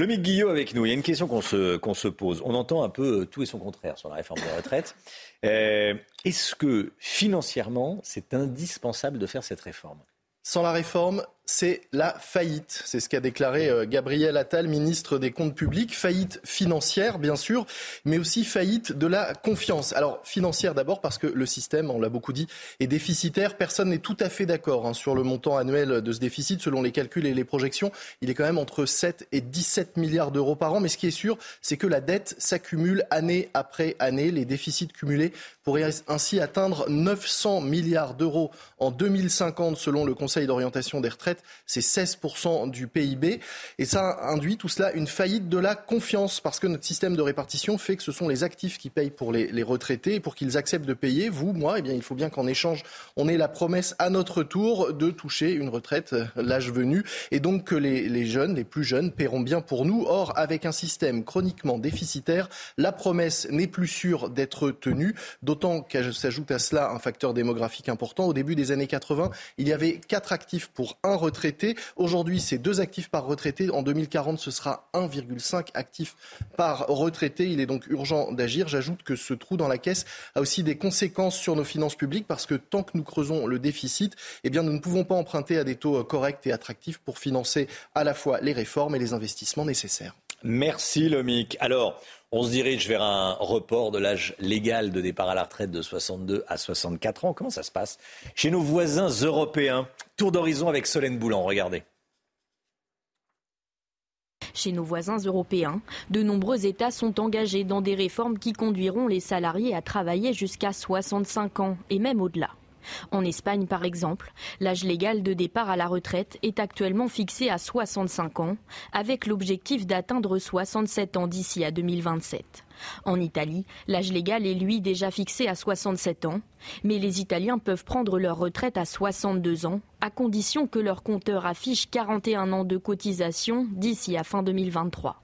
[SPEAKER 1] Le Mick Guillot avec nous. Il y a une question qu'on se, se pose. On entend un peu euh, tout et son contraire sur la réforme des retraites. Euh, Est-ce que financièrement, c'est indispensable de faire cette réforme?
[SPEAKER 25] Sans la réforme, c'est la faillite. C'est ce qu'a déclaré euh, Gabriel Attal, ministre des Comptes publics. Faillite financière, bien sûr, mais aussi faillite de la confiance. Alors, financière d'abord parce que le système, on l'a beaucoup dit, est déficitaire. Personne n'est tout à fait d'accord hein, sur le montant annuel de ce déficit. Selon les calculs et les projections, il est quand même entre 7 et 17 milliards d'euros par an. Mais ce qui est sûr, c'est que la dette s'accumule année après année. Les déficits cumulés pourraient ainsi atteindre 900 milliards d'euros en 2050 selon le Conseil d'orientation des retraites c'est 16% du PIB. Et ça induit tout cela une faillite de la confiance, parce que notre système de répartition fait que ce sont les actifs qui payent pour les, retraités, et pour qu'ils acceptent de payer, vous, moi, eh bien, il faut bien qu'en échange, on ait la promesse à notre tour de toucher une retraite euh, l'âge venu, et donc que les, jeunes, les plus jeunes, paieront bien pour nous. Or, avec un système chroniquement déficitaire, la promesse n'est plus sûre d'être tenue, d'autant que s'ajoute à cela un facteur démographique important. Au début des années 80, il y avait quatre actifs pour un retraité. Aujourd'hui, c'est deux actifs par retraité. En 2040, ce sera 1,5 actifs par retraité. Il est donc urgent d'agir. J'ajoute que ce trou dans la caisse a aussi des conséquences sur nos finances publiques parce que tant que nous creusons le déficit, eh nous ne pouvons pas emprunter à des taux corrects et attractifs pour financer à la fois les réformes et les investissements nécessaires.
[SPEAKER 1] Merci Lomic. Alors, on se dirige vers un report de l'âge légal de départ à la retraite de 62 à 64 ans. Comment ça se passe chez nos voisins européens? Tour d'horizon avec Solène Boulan, regardez.
[SPEAKER 30] Chez nos voisins européens, de nombreux États sont engagés dans des réformes qui conduiront les salariés à travailler jusqu'à 65 ans et même au-delà. En Espagne, par exemple, l'âge légal de départ à la retraite est actuellement fixé à 65 ans, avec l'objectif d'atteindre 67 ans d'ici à 2027. En Italie, l'âge légal est lui déjà fixé à 67 ans, mais les Italiens peuvent prendre leur retraite à 62 ans, à condition que leur compteur affiche 41 ans de cotisation d'ici à fin 2023.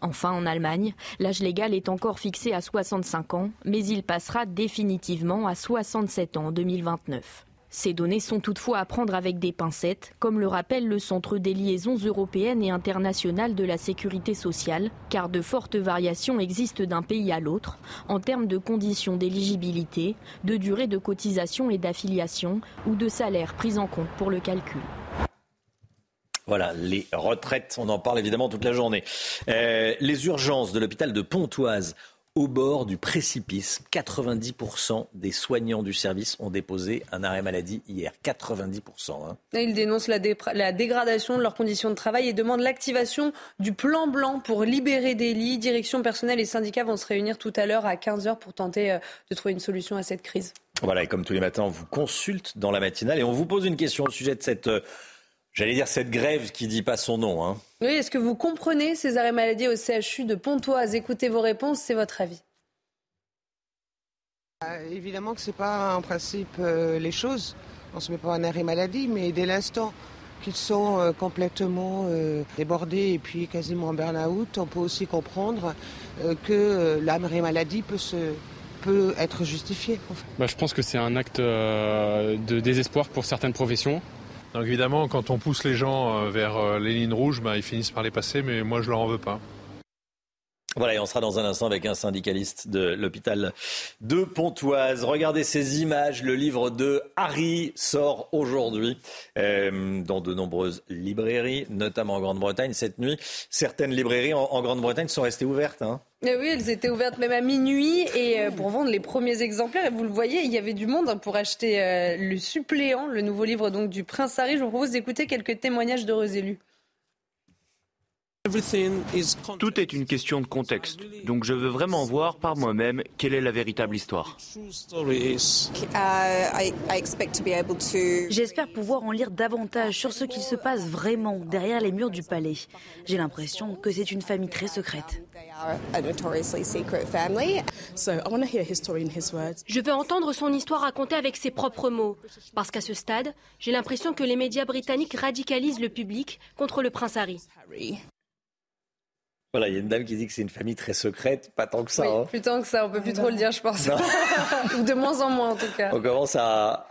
[SPEAKER 30] Enfin, en Allemagne, l'âge légal est encore fixé à 65 ans, mais il passera définitivement à 67 ans en 2029. Ces données sont toutefois à prendre avec des pincettes, comme le rappelle le Centre des liaisons européennes et internationales de la sécurité sociale, car de fortes variations existent d'un pays à l'autre en termes de conditions d'éligibilité, de durée de cotisation et d'affiliation ou de salaire pris en compte pour le calcul.
[SPEAKER 1] Voilà, les retraites, on en parle évidemment toute la journée. Euh, les urgences de l'hôpital de Pontoise au bord du précipice. 90% des soignants du service ont déposé un arrêt maladie hier. 90%. Hein.
[SPEAKER 2] Ils dénoncent la, la, dégradation de leurs conditions de travail et demandent l'activation du plan blanc pour libérer des lits. Direction personnelle et syndicats vont se réunir tout à l'heure à 15h pour tenter euh, de trouver une solution à cette crise.
[SPEAKER 1] Voilà, et comme tous les matins, on vous consulte dans la matinale et on vous pose une question au sujet de cette euh, J'allais dire cette grève qui dit pas son nom. Hein.
[SPEAKER 2] Oui, est-ce que vous comprenez ces arrêts maladie au CHU de Pontoise? Écoutez vos réponses, c'est votre avis.
[SPEAKER 31] Euh, évidemment que ce n'est pas en principe euh, les choses. On ne se met pas en arrêt maladie, mais dès l'instant qu'ils sont euh, complètement débordés et puis quasiment en burn-out, on peut aussi comprendre que l'arrêt maladie peut se, peut être justifié.
[SPEAKER 32] Bah, je pense que c'est un acte de désespoir pour certaines professions.
[SPEAKER 33] Donc évidemment, quand on pousse les gens euh, vers euh, les lignes rouges, bah, ils finissent par les passer, mais moi je leur en veux pas.
[SPEAKER 1] Voilà, et on sera dans un instant avec un syndicaliste de l'hôpital de Pontoise. Regardez ces images. Le livre de Harry sort aujourd'hui euh, dans de nombreuses librairies, notamment en Grande-Bretagne cette nuit. Certaines librairies en, Grande-Bretagne sont restées ouvertes. Hein.
[SPEAKER 2] Oui, elles étaient ouvertes même à minuit et euh, pour vendre les premiers exemplaires. Et vous le voyez, il y avait du monde pour acheter euh, le suppléant, le nouveau livre donc du Prince Harry. Je vous propose d'écouter quelques témoignages d'heureux élus.
[SPEAKER 34] Tout est une question de contexte, donc je veux vraiment voir par moi-même quelle est la véritable histoire.
[SPEAKER 20] J'espère pouvoir en lire davantage sur ce qu'il se passe vraiment derrière les murs du palais. J'ai l'impression que c'est une famille très secrète.
[SPEAKER 35] Je veux entendre son histoire racontée avec ses propres mots, parce qu'à ce stade, j'ai l'impression que les médias britanniques radicalisent le public contre le prince Harry.
[SPEAKER 1] Voilà, il y a une dame qui dit que c'est une famille très secrète, pas tant que ça.
[SPEAKER 2] Oui,
[SPEAKER 1] hein.
[SPEAKER 2] plus tant que ça, on peut plus trop le dire, je pense. <laughs> Ou de moins en moins, en tout cas.
[SPEAKER 1] On commence à,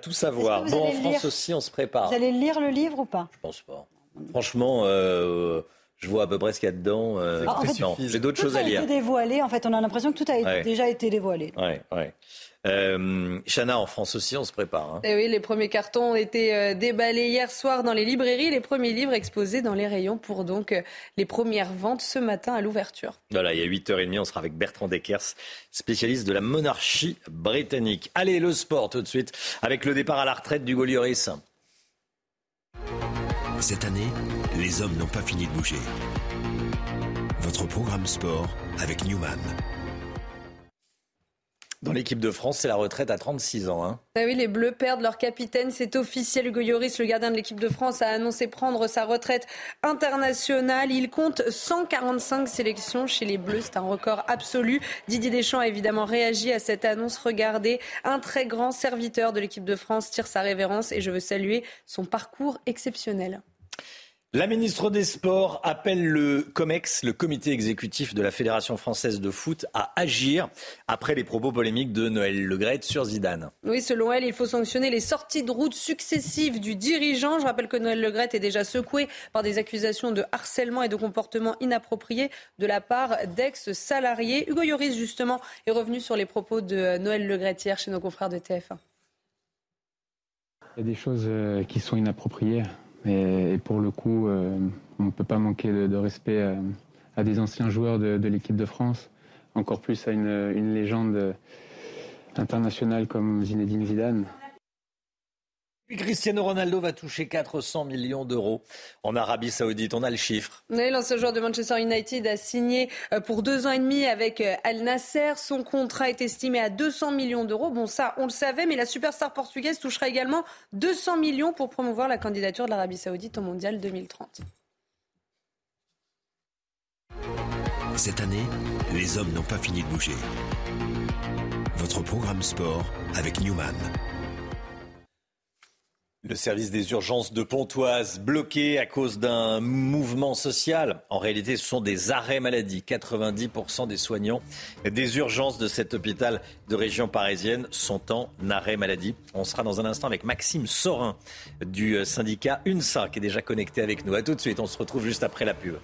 [SPEAKER 1] tout, savoir. Bon, en France aussi, on se prépare.
[SPEAKER 27] Vous allez lire le livre ou pas?
[SPEAKER 1] Je pense pas. Franchement, euh, je vois à peu près ce qu'il y a dedans. Euh,
[SPEAKER 27] ah,
[SPEAKER 1] j'ai d'autres choses à lire.
[SPEAKER 27] Tout a été dévoilé, en fait, on a l'impression que tout a déjà été dévoilé.
[SPEAKER 1] Ouais, ouais. Euh, Chana, en France aussi, on se prépare. Hein.
[SPEAKER 2] Et eh oui, les premiers cartons ont été euh, déballés hier soir dans les librairies, les premiers livres exposés dans les rayons pour donc euh, les premières ventes ce matin à l'ouverture.
[SPEAKER 1] Voilà, il y a 8h30, on sera avec Bertrand Deckers, spécialiste de la monarchie britannique. Allez, le sport tout de suite, avec le départ à la retraite du Lloris.
[SPEAKER 14] Cette année, les hommes n'ont pas fini de bouger. Votre programme sport avec Newman.
[SPEAKER 1] Dans l'équipe de France, c'est la retraite à 36 ans. Hein.
[SPEAKER 2] Ah oui, les Bleus perdent leur capitaine. C'est officiel. Hugo Lloris, le gardien de l'équipe de France, a annoncé prendre sa retraite internationale. Il compte 145 sélections chez les Bleus. C'est un record absolu. Didier Deschamps a évidemment réagi à cette annonce. Regardez, un très grand serviteur de l'équipe de France tire sa révérence et je veux saluer son parcours exceptionnel.
[SPEAKER 1] La ministre des Sports appelle le COMEX, le comité exécutif de la Fédération française de foot, à agir après les propos polémiques de Noël Legrette sur Zidane.
[SPEAKER 2] Oui, selon elle, il faut sanctionner les sorties de route successives du dirigeant. Je rappelle que Noël Legrette est déjà secoué par des accusations de harcèlement et de comportement inapproprié de la part d'ex-salariés. Hugo Yoris, justement, est revenu sur les propos de Noël Legrette hier chez nos confrères de TF1.
[SPEAKER 36] Il y a des choses euh, qui sont inappropriées. Et, pour le coup, euh, on ne peut pas manquer de, respect euh, à, des anciens joueurs de, l'équipe de France, encore plus à une légende internationale comme Zinedine Zidane.
[SPEAKER 1] Cristiano Ronaldo va toucher 400 millions d'euros en Arabie Saoudite. On a le chiffre.
[SPEAKER 2] l'ancien joueur de Manchester United a signé euh, pour deux ans et demi avec euh, Al Nasser. Son contrat est estimé à 200 millions d'euros. Bon, ça, on le savait, mais la superstar portugaise touchera également 200 millions pour promouvoir la candidature de l'Arabie Saoudite au Mondial 2030.
[SPEAKER 14] Cette année, les hommes n'ont pas fini de bouger. Votre programme sport avec Newman.
[SPEAKER 1] Le service des urgences de Pontoise bloqué à cause d'un mouvement social. En réalité, ce sont des arrêts maladie. 90% des soignants des urgences de cet hôpital de région parisienne sont en arrêt maladie. On sera dans un instant avec Maxime Sorin du syndicat UNSA qui est déjà connecté avec nous. A tout de suite, on se retrouve juste après la pub.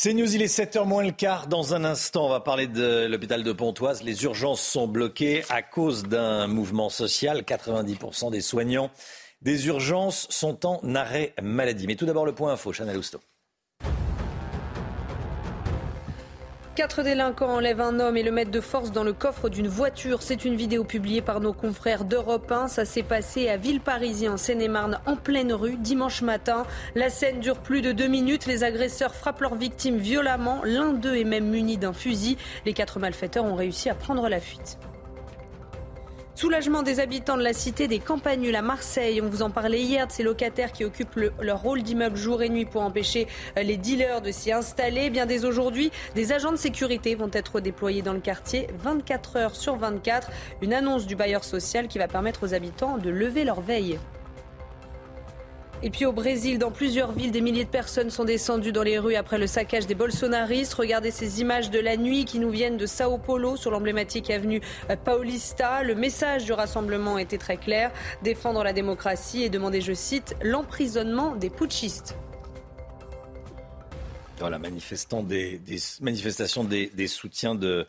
[SPEAKER 1] C'est News, il est 7h moins le quart. Dans un instant, on va parler de l'hôpital de Pontoise. Les urgences sont bloquées à cause d'un mouvement social. 90% des soignants des urgences sont en arrêt maladie. Mais tout d'abord, le point info, Chanel Housteau.
[SPEAKER 2] Quatre délinquants enlèvent un homme et le mettent de force dans le coffre d'une voiture. C'est une vidéo publiée par nos confrères d'Europe 1. Ça s'est passé à Villeparisis, en Seine-et-Marne, en pleine rue, dimanche matin. La scène dure plus de deux minutes. Les agresseurs frappent leurs victimes violemment. L'un d'eux est même muni d'un fusil. Les quatre malfaiteurs ont réussi à prendre la fuite. Soulagement des habitants de la cité des Campagnules à Marseille. On vous en parlait hier de ces locataires qui occupent leur rôle d'immeuble jour et nuit pour empêcher euh, les dealers de s'y installer. Eh bien dès aujourd'hui, des agents de sécurité vont être déployés dans le quartier 24 heures sur 24. Une annonce du bailleur social qui va permettre aux habitants de lever leur veille. Et puis au Brésil, dans plusieurs villes, des milliers de personnes sont descendues dans les rues après le saccage des bolsonaristes. Regardez ces images de la nuit qui nous viennent de Sao Paulo sur l'emblématique avenue euh, Paulista. Le message du rassemblement était très clair défendre la démocratie et demander, je cite, l'emprisonnement des putschistes.
[SPEAKER 1] Voilà, manifestant des, soutiens de,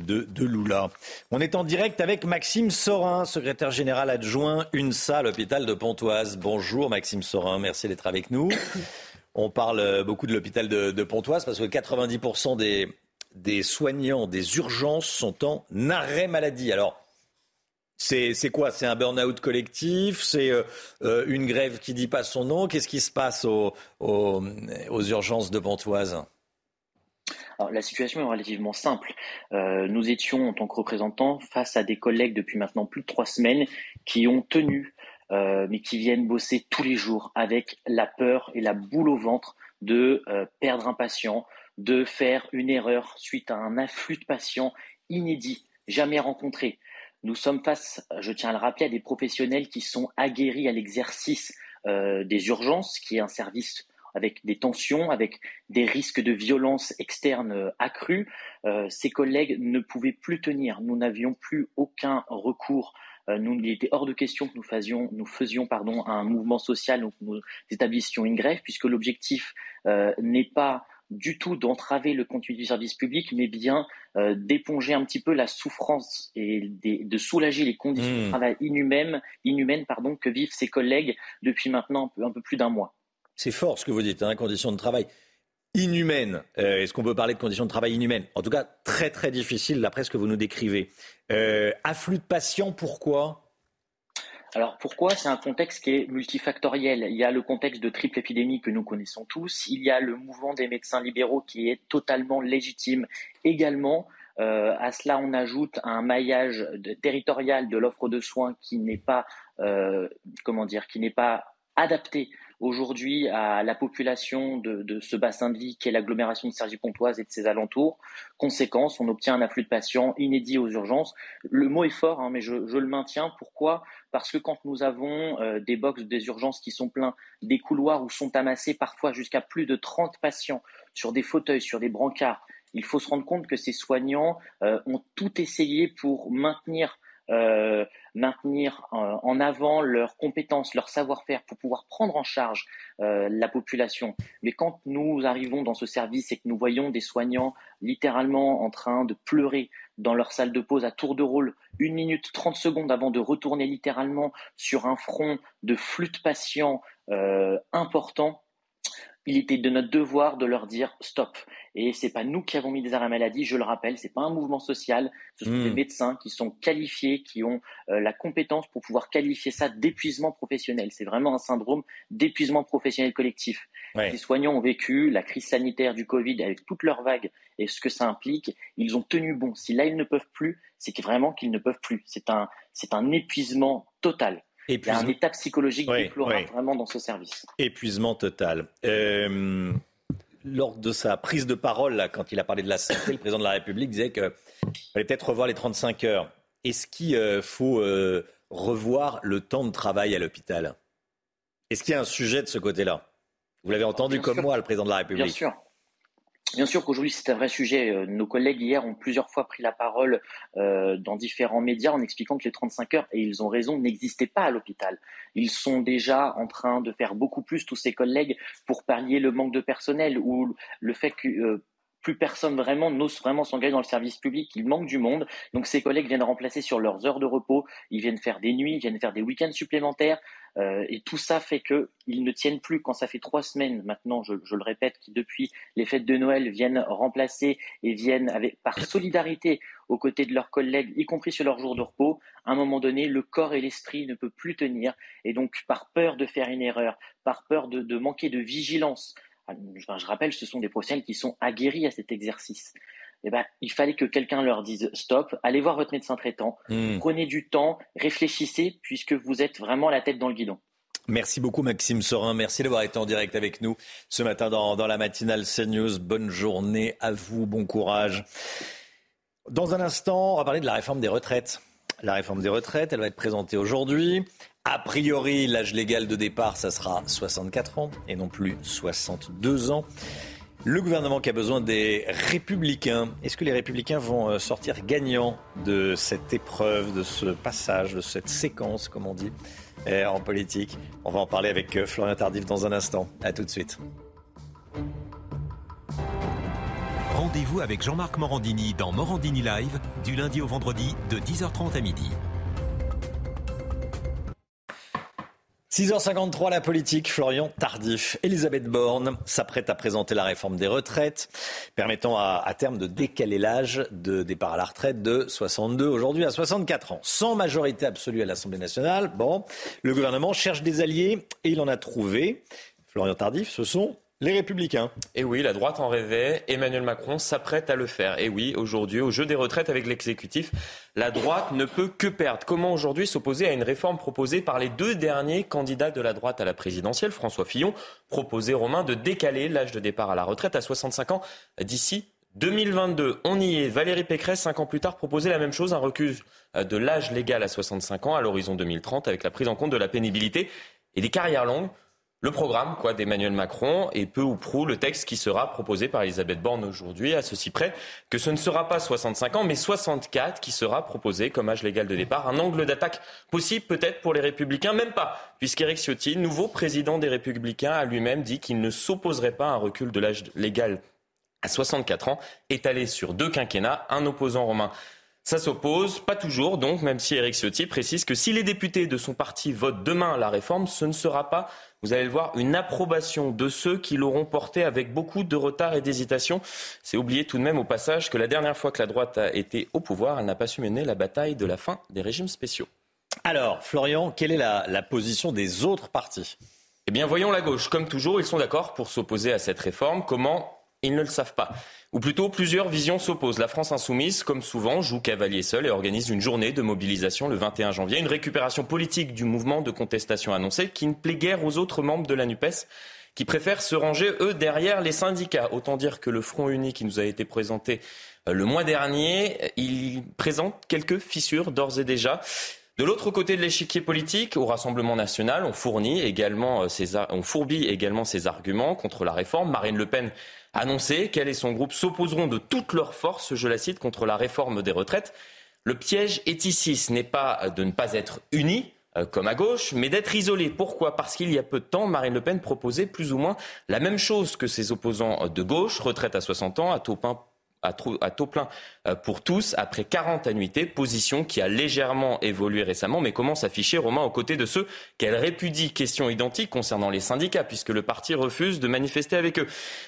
[SPEAKER 1] de, Lula. On est en direct avec Maxime Sorin, secrétaire général adjoint UNSA, l'hôpital de Pontoise. Bonjour Maxime Sorin, merci d'être avec nous. <coughs> On parle beaucoup de l'hôpital de, Pontoise parce que 90% des, des soignants des urgences sont en arrêt maladie. Alors, c'est quoi? C'est un burn-out collectif? C'est euh, euh, une grève qui dit pas son nom? Qu'est-ce qui se passe aux urgences de Pontoise?
[SPEAKER 37] La situation est relativement simple. Euh, nous étions en tant que représentants face à des collègues depuis maintenant plus de trois semaines qui ont tenu, euh, mais qui viennent bosser tous les jours avec la peur et la boule au ventre de euh, perdre un patient, de faire une erreur suite à un afflux de patients inédit, jamais rencontré. Nous sommes face, je tiens à le rappeler, à des professionnels qui sont aguerris à l'exercice des urgences, qui est un service avec des tensions, avec des risques de violence externe euh, accrus. Euh, ces collègues ne pouvaient plus tenir. Nous n'avions plus aucun recours. Euh, nous, il était hors de question que nous faisions, nous faisions pardon, un mouvement social, donc nous établissions une grève, puisque l'objectif n'est pas du tout d'entraver le contenu du service public, mais bien d'éponger un petit peu la souffrance et de soulager les conditions de mmh. travail inhumaines, inhumaines pardon, que vivent ces collègues depuis maintenant un peu plus d'un mois.
[SPEAKER 1] C'est fort ce que vous dites, hein, conditions de travail inhumaines. Euh, est-ce qu'on peut parler de conditions de travail inhumaines? En tout cas, très très difficile d'après ce que vous nous décrivez. Euh, afflux de patients, pourquoi?
[SPEAKER 37] Alors pourquoi? C'est un contexte qui est multifactoriel. Il y a le contexte de triple épidémie que nous connaissons tous. Il y a le mouvement des médecins libéraux qui est totalement légitime également. Euh, à cela, on ajoute un maillage territorial de l'offre de soins qui n'est pas, comment dire, qui n'est pas adapté aujourd'hui à la population de, ce bassin de vie qui est l'agglomération de Cergy-Pontoise et de ses alentours. Conséquence, on obtient un afflux de patients inédit aux urgences. Le mot est fort, hein, mais je, le maintiens. Pourquoi? Parce que quand nous avons euh, des box des urgences qui sont pleins, des couloirs où sont amassés parfois jusqu'à plus de 30 patients sur des fauteuils, sur des brancards, il faut se rendre compte que ces soignants euh, ont tout essayé pour maintenir euh, maintenir euh, en avant leurs compétences, leur savoir-faire pour pouvoir prendre en charge euh, la population. Mais quand nous arrivons dans ce service et que nous voyons des soignants littéralement en train de pleurer dans leur salle de pause à tour de rôle, une minute trente secondes avant de retourner littéralement sur un front de flux de patients important, il était de notre devoir de leur dire stop. Et c'est pas nous qui avons mis des arrêts maladie, je le rappelle, c'est pas un mouvement social, ce sont des hmm. médecins qui sont qualifiés, qui ont euh, la compétence pour pouvoir qualifier ça d'épuisement professionnel. C'est vraiment un syndrome d'épuisement professionnel collectif. Les soignants ont vécu la crise sanitaire du Covid avec toutes leurs vagues et ce que ça implique. Ils ont tenu bon. Si là ils ne peuvent plus, c'est vraiment qu'ils ne peuvent plus. C'est un, c'est un épuisement total. Il y a un état psychologique déplorable vraiment dans ce service.
[SPEAKER 1] Épuisement total. Euh, lors de sa prise de parole, là, quand il a parlé de la santé, le président de la République disait qu'il fallait peut-être revoir les 35 heures. Est-ce qu'il euh, faut euh, revoir le temps de travail à l'hôpital? Est-ce qu'il y a un sujet de ce côté-là? Vous l'avez entendu comme moi, le président de la République.
[SPEAKER 37] Bien sûr. Bien sûr qu'aujourd'hui c'est un vrai sujet. Euh, nos collègues hier ont plusieurs fois pris la parole euh, dans différents médias en expliquant que les 35 heures, et ils ont raison, n'existaient pas à l'hôpital. Ils sont déjà en train de faire beaucoup plus, tous ces collègues, pour pallier le manque de personnel ou le fait que euh, plus personne vraiment n'ose vraiment s'engager dans le service public. Il manque du monde. Donc ces collègues viennent remplacer sur leurs heures de repos. Ils viennent faire des nuits, ils viennent faire des week-ends supplémentaires. Euh, et tout ça fait qu'ils ne tiennent plus quand ça fait trois semaines maintenant, je, le répète, qui depuis les fêtes de Noël viennent remplacer et viennent avec, par solidarité aux côtés de leurs collègues, y compris sur leurs jours de repos. À un moment donné, le corps et l'esprit ne peuvent plus tenir. Et donc, par peur de faire une erreur, par peur de manquer de vigilance, je rappelle, ce sont des professionnels qui sont aguerris à cet exercice. Eh ben, il fallait que quelqu'un leur dise stop, allez voir votre médecin traitant, hmm. prenez du temps, réfléchissez, puisque vous êtes vraiment la tête dans le guidon.
[SPEAKER 1] Merci beaucoup Maxime Sorin, merci d'avoir été en direct avec nous ce matin dans, dans la matinale CNews. Bonne journée à vous, bon courage. Dans un instant, on va parler de la réforme des retraites. La réforme des retraites, elle va être présentée aujourd'hui. A priori, l'âge légal de départ, ça sera 64 ans et non plus 62 ans. Le gouvernement qui a besoin des républicains. Est-ce que les républicains vont euh, sortir gagnants de cette épreuve, de ce passage, de cette séquence, comme on dit, euh, en politique? On va en parler avec euh, Florian Tardif dans un instant. A tout de suite.
[SPEAKER 24] Rendez-vous avec Jean-Marc Morandini dans Morandini Live du lundi au vendredi de 10h30 à midi.
[SPEAKER 1] 6h53, la politique, Florian Tardif. Elisabeth Borne s'apprête à présenter la réforme des retraites, permettant à, terme de décaler l'âge de départ à la retraite de 62 aujourd'hui à 64 ans. Sans majorité absolue à l'Assemblée nationale, bon, le gouvernement cherche des alliés et il en a trouvé. Florian Tardif, ce sont les Républicains.
[SPEAKER 7] Et oui, la droite en rêvait. Emmanuel Macron s'apprête à le faire. Et oui, aujourd'hui, au jeu des retraites avec l'exécutif, la droite ne peut que perdre. Comment aujourd'hui s'opposer à une réforme proposée par les deux derniers candidats de la droite à la présidentielle, François Fillon, proposé Romain de décaler l'âge de départ à la retraite à 65 ans d'ici 2022. On y est. Valérie Pécresse, cinq ans plus tard, proposait la même chose, un recul de l'âge légal à 65 ans à l'horizon 2030 avec la prise en compte de la pénibilité et des carrières longues le programme quoi d'Emmanuel Macron et peu ou prou le texte qui sera proposé par Elisabeth Borne aujourd'hui, à ceci près que ce ne sera pas 65 ans, mais 64 qui sera proposé comme âge légal de départ. Un angle d'attaque possible peut-être pour les Républicains, même pas, puisqu'Éric Ciotti, nouveau président des Républicains, a lui-même dit qu'il ne s'opposerait pas à un recul de l'âge légal à 64 ans, étalé sur deux quinquennats, un opposant romain ça s'oppose, pas toujours donc, même si Éric Ciotti précise que si les députés de son parti votent demain la réforme, ce ne sera pas, vous allez le voir, une approbation de ceux qui l'auront porté avec beaucoup de retard et d'hésitation. C'est oublier tout de même au passage que la dernière fois que la droite a été au pouvoir, elle n'a pas su mener la bataille de la fin des régimes spéciaux.
[SPEAKER 1] Alors, Florian, quelle est la, la position des autres partis?
[SPEAKER 7] Eh bien, voyons la gauche. Comme toujours, ils sont d'accord pour s'opposer à cette réforme. Comment ils ne le savent pas. Ou plutôt, plusieurs visions s'opposent. La France insoumise, comme souvent, joue cavalier seul et organise une journée de mobilisation le 21 janvier. Une récupération politique du mouvement de contestation annoncé qui ne plaît guère aux autres membres de la NUPES qui préfèrent se ranger, eux, derrière les syndicats. Autant dire que le Front Uni qui nous a été présenté euh, le mois dernier, il présente quelques fissures d'ores et déjà. De l'autre côté de l'échiquier politique, au Rassemblement national, on fournit également euh, ses, également ses arguments contre la réforme. Marine Le Pen annoncé qu'elle et son groupe s'opposeront de toutes leurs forces, je la cite, contre la réforme des retraites. Le piège est ici, ce n'est pas de ne pas être unis, euh, comme à gauche, mais d'être isolé. Pourquoi? Parce qu'il y a peu de temps, Marine Le Pen proposait plus ou moins la même chose que ses opposants de gauche, retraite à 60 ans, à taux à, taux plein euh, pour tous après 40 annuités, position qui a légèrement évolué récemment, mais commence à afficher Romain aux côtés de ceux qu'elle répudie. Question identique concernant les syndicats, puisque le parti refuse de manifester avec eux.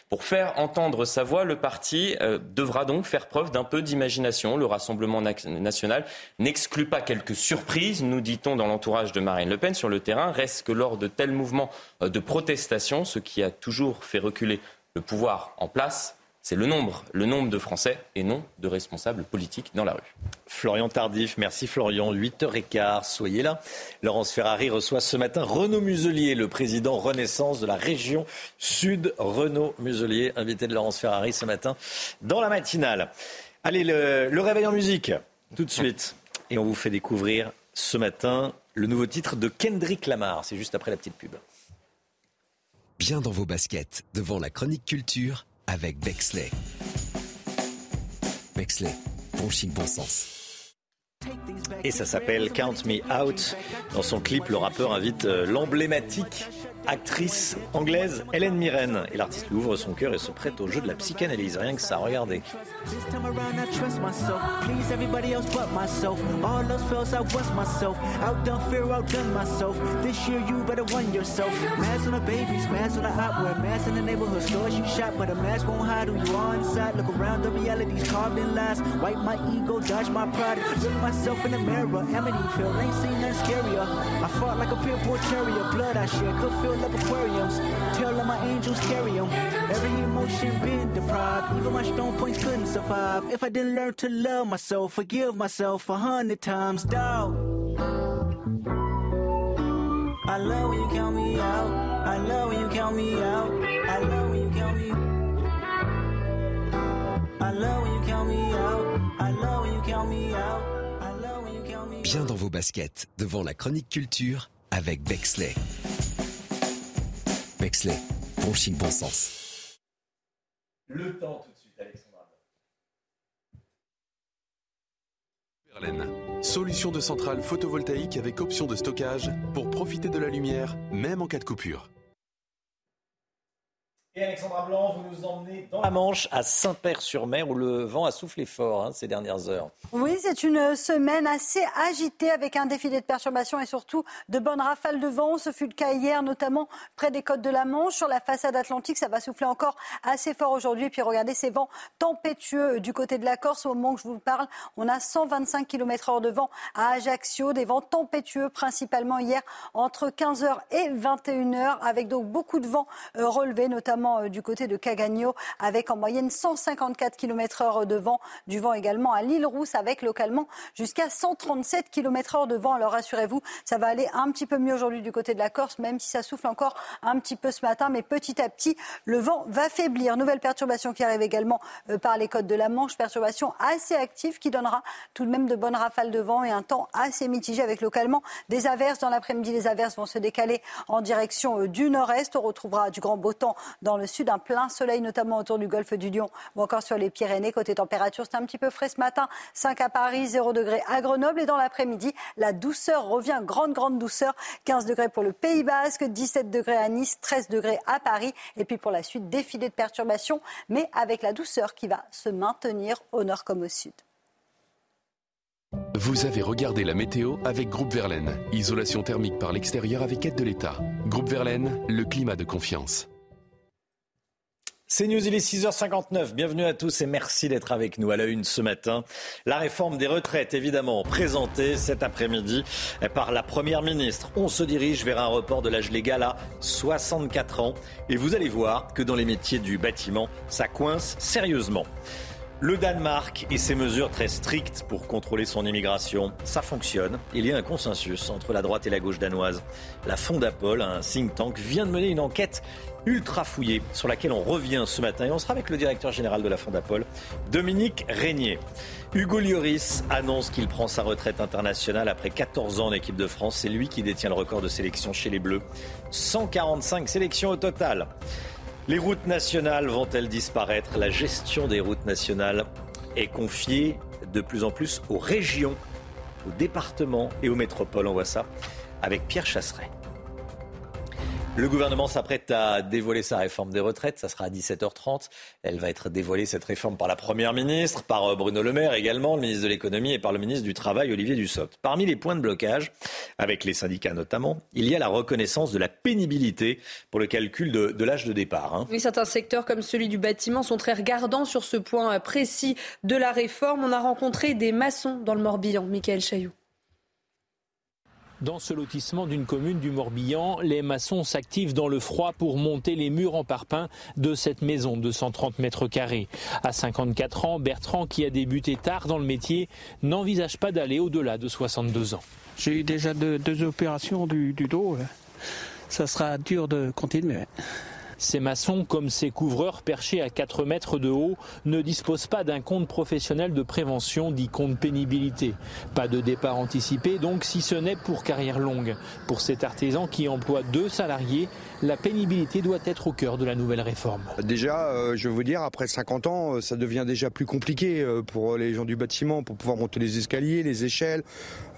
[SPEAKER 7] Pour faire entendre sa voix, le parti euh, devra donc faire preuve d'un peu d'imagination. Le Rassemblement national n'exclut pas quelques surprises, nous dit-on dans l'entourage de Marine Le Pen sur le terrain. Reste que lors de tels mouvements euh, de protestation, ce qui a toujours fait reculer le pouvoir en place, c'est le nombre, le nombre de Français et non de responsables politiques dans la rue.
[SPEAKER 1] Florian Tardif, merci Florian. 8h15, soyez là. Laurence Ferrari reçoit ce matin Renaud Muselier, le président Renaissance de la région Sud. Renaud Muselier, invité de Laurence Ferrari ce matin dans la matinale. Allez, le, le réveil en musique, tout de suite. Et on vous fait découvrir ce matin le nouveau titre de Kendrick Lamar. C'est juste après la petite pub.
[SPEAKER 38] Bien dans vos baskets, devant la chronique culture avec Bexley. Bexley, bon chic, bon sens.
[SPEAKER 1] Et ça s'appelle Count Me Out. Dans son clip, le rappeur invite euh, l'emblématique actrice anglaise Hélène Mirren. Et l'artiste lui ouvre son cœur et se prête au jeu de la psychanalyse. Rien que ça, regardez.
[SPEAKER 39] I fought like a pit. Blood I shed could feel up aquariums. Tell my angels carry them. Every emotion been deprived. Even my stone points couldn't survive. If I didn't learn to love myself, forgive myself a hundred times, dog. I love when you count me out. I love when you count me out. I love when you count me. I love when you count me out. I love when you count me out.
[SPEAKER 38] Bien dans vos baskets, devant la chronique culture avec Bexley. Bexley, bon chic, bon sens.
[SPEAKER 1] Le temps tout de suite, Alexandra.
[SPEAKER 17] Solution de centrale photovoltaïque avec option de stockage pour profiter de la lumière, même en cas de coupure.
[SPEAKER 1] Et Alexandra Blanc, vous nous emmenez dans la Manche, à Saint-Père-sur-Mer, où le vent a soufflé fort hein, ces dernières heures.
[SPEAKER 27] Oui, c'est une semaine assez agitée avec un défilé de perturbations et surtout de bonnes rafales de vent. Ce fut le cas hier, notamment près des côtes de la Manche. Sur la façade atlantique, ça va souffler encore assez fort aujourd'hui. Et puis regardez ces vents tempétueux du côté de la Corse. Au moment où je vous parle, on a 125 km h de vent à Ajaccio. Des vents tempétueux principalement hier entre 15h et 21h avec donc beaucoup de vent euh, relevés, euh, du côté de Cagagno, avec en moyenne 154 km h de vent. Du vent également à l'île Rousse, avec localement jusqu'à 137 km h de vent. Alors rassurez-vous, ça va aller un petit peu mieux aujourd'hui du côté de la Corse, même si ça souffle encore un petit peu ce matin. Mais petit à petit, le vent va faiblir. Nouvelle perturbation qui arrive également euh, par les côtes de la Manche. Perturbation assez active qui donnera tout de même de bonnes rafales de vent et un temps assez mitigé avec localement des averses. Dans l'après-midi, les averses vont se décaler en direction euh, du nord-est. On retrouvera du grand beau temps dans le sud, un plein soleil, notamment autour du golfe du Lion ou encore sur les Pyrénées. Côté température, c'est un petit peu frais ce matin. 5 à Paris, 0 degré à Grenoble. Et dans l'après-midi, la douceur revient, grande, grande douceur. 15 degrés pour le Pays Basque, 17 degrés à Nice, 13 degrés à Paris. Et puis pour la suite, défilé de perturbations, mais avec la douceur qui va se maintenir au nord comme au sud.
[SPEAKER 17] Vous avez regardé la météo avec Groupe Verlaine. Isolation thermique par l'extérieur avec aide de l'État. Groupe Verlaine, le climat de confiance.
[SPEAKER 1] C'est News, il est 6h59. Bienvenue à tous et merci d'être avec nous à la une ce matin. La réforme des retraites, évidemment, présentée cet après-midi par la Première ministre. On se dirige vers un report de l'âge légal à 64 ans. Et vous allez voir que dans les métiers du bâtiment, ça coince sérieusement. Le Danemark et ses mesures très strictes pour contrôler son immigration, ça fonctionne. Il y a un consensus entre la droite et la gauche danoise. La Fondapol, un think tank, vient de mener une enquête ultra fouillée sur laquelle on revient ce matin et on sera avec le directeur général de la Fondapol, Dominique Régnier. Hugo Lloris annonce qu'il prend sa retraite internationale après 14 ans en équipe de France. C'est lui qui détient le record de sélection chez les Bleus. 145 sélections au total. Les routes nationales vont-elles disparaître? La gestion des routes nationales est confiée de plus en plus aux régions, aux départements et aux métropoles. On voit ça avec Pierre Chasseret. Le gouvernement s'apprête à dévoiler sa réforme des retraites. Ça sera à 17h30. Elle va être dévoilée, cette réforme, par la Première ministre, par euh, Bruno Le Maire également, le ministre de l'économie et par le ministre du Travail, Olivier Dussopt. Parmi les points de blocage, avec les syndicats notamment, il y a la reconnaissance de la pénibilité pour le calcul de, l'âge de départ. Hein.
[SPEAKER 2] Oui, certains secteurs comme celui du bâtiment sont très regardants sur ce point euh, précis de la réforme. On a rencontré des maçons dans le Morbihan. Michael Chailloux.
[SPEAKER 3] Dans ce lotissement d'une commune du Morbihan, les maçons s'activent dans le froid pour monter les murs en parpaing de cette maison de 130 mètres carrés. À 54 ans, Bertrand, qui a débuté tard dans le métier, n'envisage pas d'aller au-delà de 62 ans.
[SPEAKER 40] J'ai eu déjà deux, opérations du, du dos. Ça sera dur de continuer.
[SPEAKER 3] Ces maçons, comme ces couvreurs perchés à 4 mètres de haut, ne disposent pas d'un compte professionnel de prévention dit compte pénibilité. Pas de départ anticipé donc si ce n'est pour carrière longue. Pour cet artisan qui emploie deux salariés, la pénibilité doit être au cœur de la nouvelle réforme.
[SPEAKER 5] Déjà, euh, je veux vous dire, après 50 ans, euh, ça devient déjà plus compliqué euh, pour les gens du bâtiment, pour pouvoir monter les escaliers, les échelles,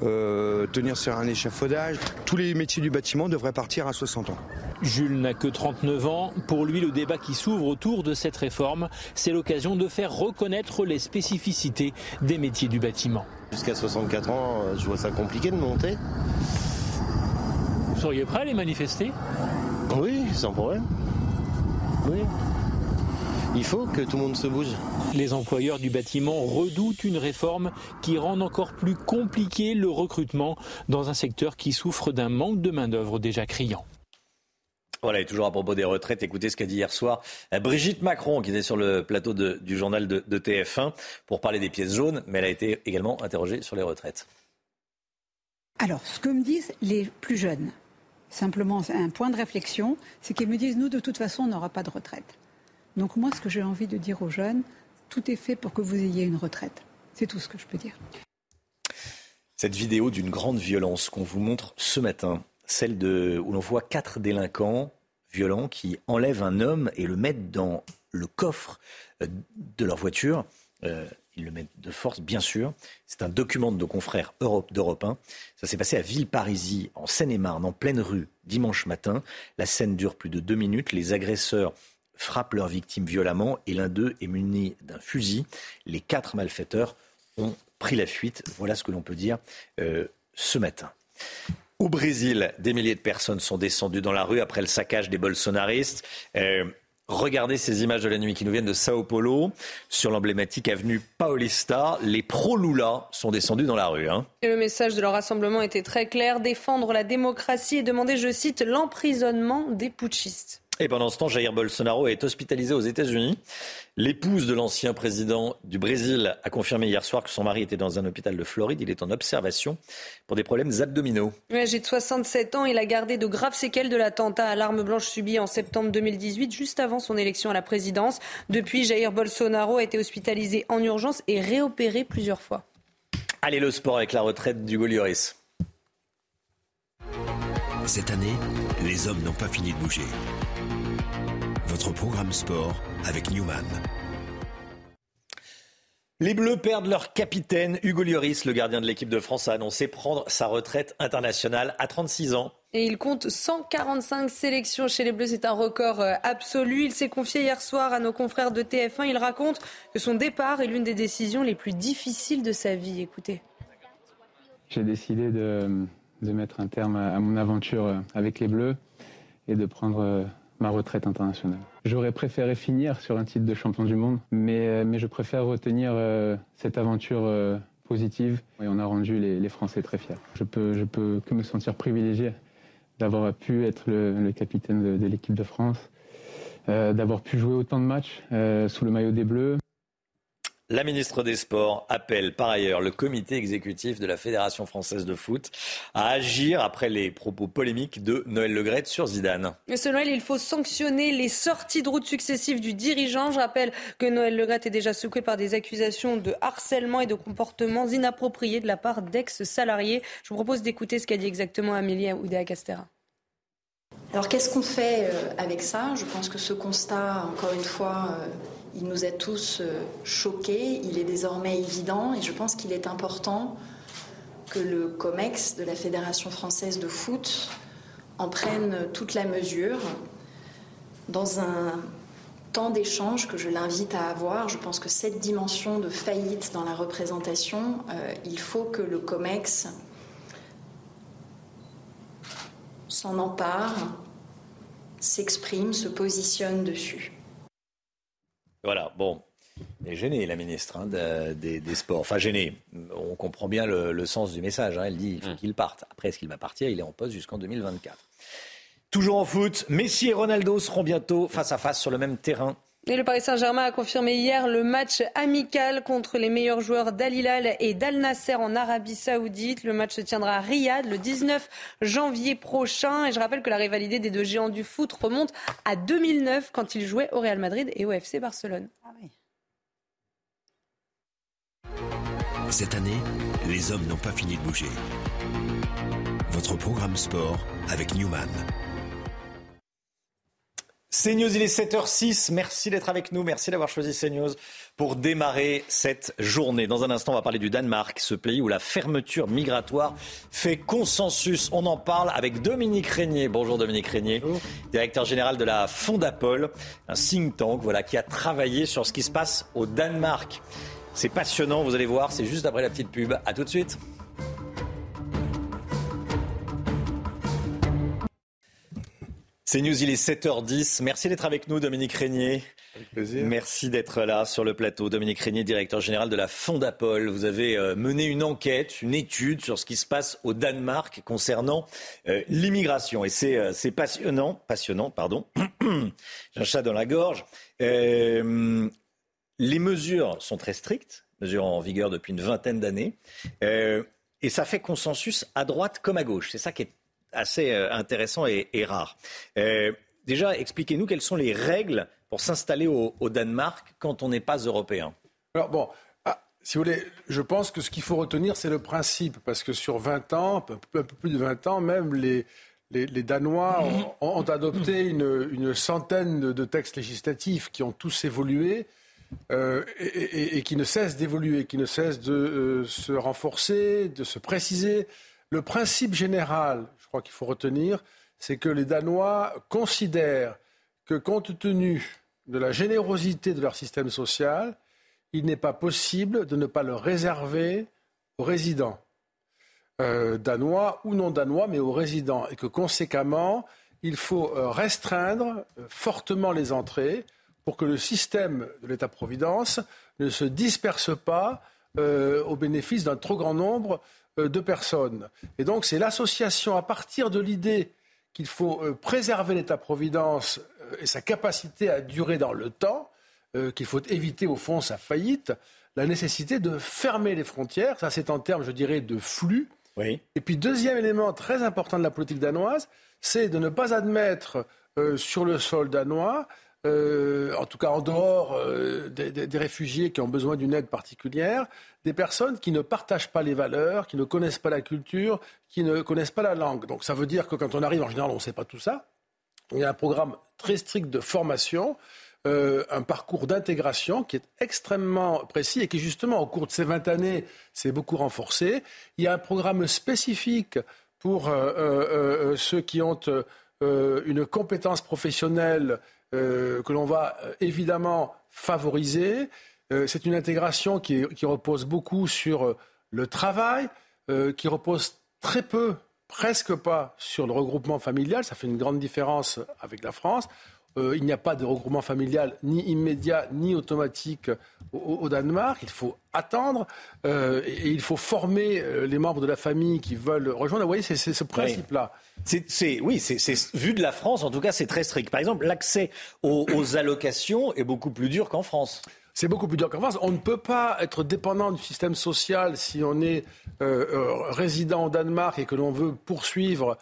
[SPEAKER 5] euh, tenir sur un échafaudage. Tous les métiers du bâtiment devraient partir à 60 ans.
[SPEAKER 3] Jules n'a que 39 ans. Pour lui, le débat qui s'ouvre autour de cette réforme, c'est l'occasion de faire reconnaître les spécificités des métiers du bâtiment.
[SPEAKER 31] Jusqu'à 64 ans, je vois ça compliqué de monter.
[SPEAKER 3] Vous seriez prêt à les manifester?
[SPEAKER 31] Oui, sans problème. Oui. Il faut que tout le monde se bouge.
[SPEAKER 3] Les employeurs du bâtiment redoutent une réforme qui rend encore plus compliqué le recrutement dans un secteur qui souffre d'un manque de main-d'œuvre déjà criant.
[SPEAKER 1] Voilà, et toujours à propos des retraites, écoutez ce qu'a dit hier soir euh, Brigitte Macron, qui était sur le plateau de, du journal de, de, TF1 pour parler des pièces jaunes, mais elle a été également interrogée sur les retraites.
[SPEAKER 8] Alors, ce que me disent les plus jeunes, simplement un point de réflexion, c'est qu'ils me disent, nous, de toute façon, on n'aura pas de retraite. Donc moi, ce que j'ai envie de dire aux jeunes, tout est fait pour que vous ayez une retraite. C'est tout ce que je peux dire.
[SPEAKER 1] Cette vidéo d'une grande violence qu'on vous montre ce matin, celle de, où l'on voit quatre délinquants violents qui enlèvent un homme et le mettent dans le coffre euh, de leur voiture. Euh, ils le mettent de force, bien sûr. C'est un document de nos confrères Europe, d'Europe 1. Ça s'est passé à Villeparisis, en Seine-et-Marne, en pleine rue, dimanche matin. La scène dure plus de deux minutes. Les agresseurs frappent leurs victimes violemment et l'un d'eux est muni d'un fusil. Les quatre malfaiteurs ont pris la fuite. Voilà ce que l'on peut dire euh, ce matin. Au Brésil, des milliers de personnes sont descendues dans la rue après le saccage des bolsonaristes. Euh, regardez ces images de la nuit qui nous viennent de Sao Paulo. Sur l'emblématique avenue Paulista, les pro-Lula sont descendus dans la rue. Hein.
[SPEAKER 2] Et le message de leur rassemblement était très clair défendre la démocratie et demander, je cite, l'emprisonnement des putschistes.
[SPEAKER 1] Et pendant ce temps, Jair Bolsonaro est hospitalisé aux États-Unis. L'épouse de l'ancien président du Brésil a confirmé hier soir que son mari était dans un hôpital de Floride. Il est en observation pour des problèmes abdominaux.
[SPEAKER 2] Âgé de 67 ans, il a gardé de graves séquelles de l'attentat à l'arme blanche subi en septembre 2018, juste avant son élection à la présidence. Depuis, Jair Bolsonaro a été hospitalisé en urgence et réopéré plusieurs fois.
[SPEAKER 1] Allez, le sport avec la retraite du Lloris.
[SPEAKER 17] Cette année, les hommes n'ont pas fini de bouger. Votre programme sport avec Newman.
[SPEAKER 1] Les Bleus perdent leur capitaine. Hugo Lloris, le gardien de l'équipe de France, a annoncé prendre sa retraite internationale à 36 ans.
[SPEAKER 2] Et il compte 145 sélections chez les Bleus. C'est un record euh, absolu. Il s'est confié hier soir à nos confrères de TF1. Il raconte que son départ est l'une des décisions les plus difficiles de sa vie. Écoutez.
[SPEAKER 36] J'ai décidé de, de, mettre un terme à mon aventure avec les Bleus et de prendre ma retraite internationale. J'aurais préféré finir sur un titre de champion du monde, mais, mais je préfère retenir cette aventure positive et on a rendu les, Français très fiers. Je peux, je peux que me sentir privilégié d'avoir pu être le, capitaine de, l'équipe de France, d'avoir pu jouer autant de matchs sous le maillot des Bleus.
[SPEAKER 1] La ministre des Sports appelle par ailleurs le comité exécutif de la Fédération française de foot à agir après les propos polémiques de Noël Legrette sur Zidane.
[SPEAKER 2] Mais selon elle, il faut sanctionner les sorties de route successives du dirigeant. Je rappelle que Noël Legrette est déjà secoué par des accusations de harcèlement et de comportements inappropriés de la part d'ex-salariés. Je vous propose d'écouter ce qu'a dit exactement Amélie Oudéa Castera.
[SPEAKER 41] Alors qu'est-ce qu'on fait euh, avec ça? Je pense que ce constat, encore une fois, euh, il nous a tous euh, choqués, il est désormais évident et je pense qu'il est important que le COMEX de la Fédération française de foot en prenne toute la mesure dans un temps d'échange que je l'invite à avoir. Je pense que cette dimension de faillite dans la représentation, euh, il faut que le COMEX s'en empare, s'exprime, se positionne dessus.
[SPEAKER 1] Voilà, bon. Elle est gênée, la ministre hein, des, Sports. Enfin, gênée. On comprend bien le, sens du message. Hein. Elle dit il faut hum. qu'il parte. Après, est-ce qu'il va partir? Il est en poste jusqu'en 2024. Toujours en foot, Messi et Ronaldo seront bientôt face à face sur le même terrain
[SPEAKER 2] et le Paris Saint-Germain a confirmé hier le match amical contre les meilleurs joueurs d'Al Hilal et d'Al Nasser en Arabie Saoudite. Le match se tiendra à Riyad le 19 janvier prochain. Et je rappelle que la rivalité des deux géants du foot remonte à 2009 quand ils jouaient au Real Madrid et au FC Barcelone. Ah
[SPEAKER 14] Cette année, les hommes n'ont pas fini de bouger. Votre programme sport avec Newman.
[SPEAKER 1] CNews, il est 7h06. Merci d'être avec nous. Merci d'avoir choisi CNews pour démarrer cette journée. Dans un instant, on va parler du Danemark, ce pays où la fermeture migratoire fait consensus. On en parle avec Dominique Régnier. Bonjour Dominique Régnier, directeur général de la Fondapol, un think tank voilà, qui a travaillé sur ce qui se passe au Danemark. C'est passionnant, vous allez voir, c'est juste après la petite pub. À tout de suite. C'est News, il est 7h10. Merci d'être avec nous, Dominique Régnier.
[SPEAKER 33] Avec plaisir.
[SPEAKER 1] Merci d'être là sur le plateau. Dominique Régnier, directeur général de la Fondapol. Vous avez euh, mené une enquête, une étude sur ce qui se passe au Danemark concernant euh, l'immigration. Et c'est euh, passionnant, passionnant, pardon. <clears throat> J'ai un chat dans la gorge. les mesures sont très strictes, mesures en vigueur depuis une vingtaine d'années. et ça fait consensus à droite comme à gauche. C'est ça qui est assez euh, intéressant et, rare. Euh, déjà, expliquez-nous quelles sont les règles pour s'installer au, Danemark quand on n'est pas européen.
[SPEAKER 42] Alors bon, ah, si vous voulez, je pense que ce qu'il faut retenir, c'est le principe, parce que sur 20 ans, un peu, plus de 20 ans, même les, Danois ont, adopté une, centaine de, textes législatifs qui ont tous évolué. Euh, et, qui ne cessent d'évoluer, qui ne cessent de se renforcer, de se préciser. Le principe général, crois qu'il faut retenir, c'est que les Danois considèrent que compte tenu de la générosité de leur système social, il n'est pas possible de ne pas le réserver aux résidents. Euh, danois ou non danois, mais aux résidents. Et que conséquemment, il faut euh, restreindre euh, fortement les entrées pour que le système de l'État-providence ne se disperse pas au bénéfice d'un trop grand nombre de personnes. Et donc c'est l'association à partir de l'idée qu'il faut euh, préserver l'État-providence euh, et sa capacité à durer dans le temps, qu'il faut éviter au fond sa faillite, la nécessité de fermer les frontières, ça c'est en termes, je dirais, de flux. Et puis deuxième élément très important de la politique danoise, c'est de ne pas admettre sur le sol danois euh, en tout cas en dehors euh, des, réfugiés qui ont besoin d'une aide particulière, des personnes qui ne partagent pas les valeurs, qui ne connaissent pas la culture, qui ne connaissent pas la langue. Donc ça veut dire que quand on arrive, en général, on ne sait pas tout ça. Il y a un programme très strict de formation. Euh, un parcours d'intégration qui est extrêmement précis et qui justement au cours de ces 20 années s'est beaucoup renforcé. Il y a un programme spécifique pour ceux qui ont une compétence professionnelle euh, que l'on va euh, évidemment favoriser. Euh, c'est une intégration qui, repose beaucoup sur le travail, qui repose très peu presque pas sur le regroupement familial. Ça fait une grande différence avec la France. Euh, il n'y a pas de regroupement familial ni immédiat ni automatique au, Danemark. Il faut attendre euh, et, il faut former euh, les membres de la famille qui veulent rejoindre. Vous voyez, c'est ce principe-là.
[SPEAKER 1] C'est, oui, c'est, vu de la France, en tout cas, c'est très strict. Par exemple, l'accès aux, <coughs> allocations est beaucoup plus dur qu'en France.
[SPEAKER 42] C'est beaucoup plus dur qu'en France. On ne peut pas être dépendant du système social si on est résident au Danemark et que l'on veut poursuivre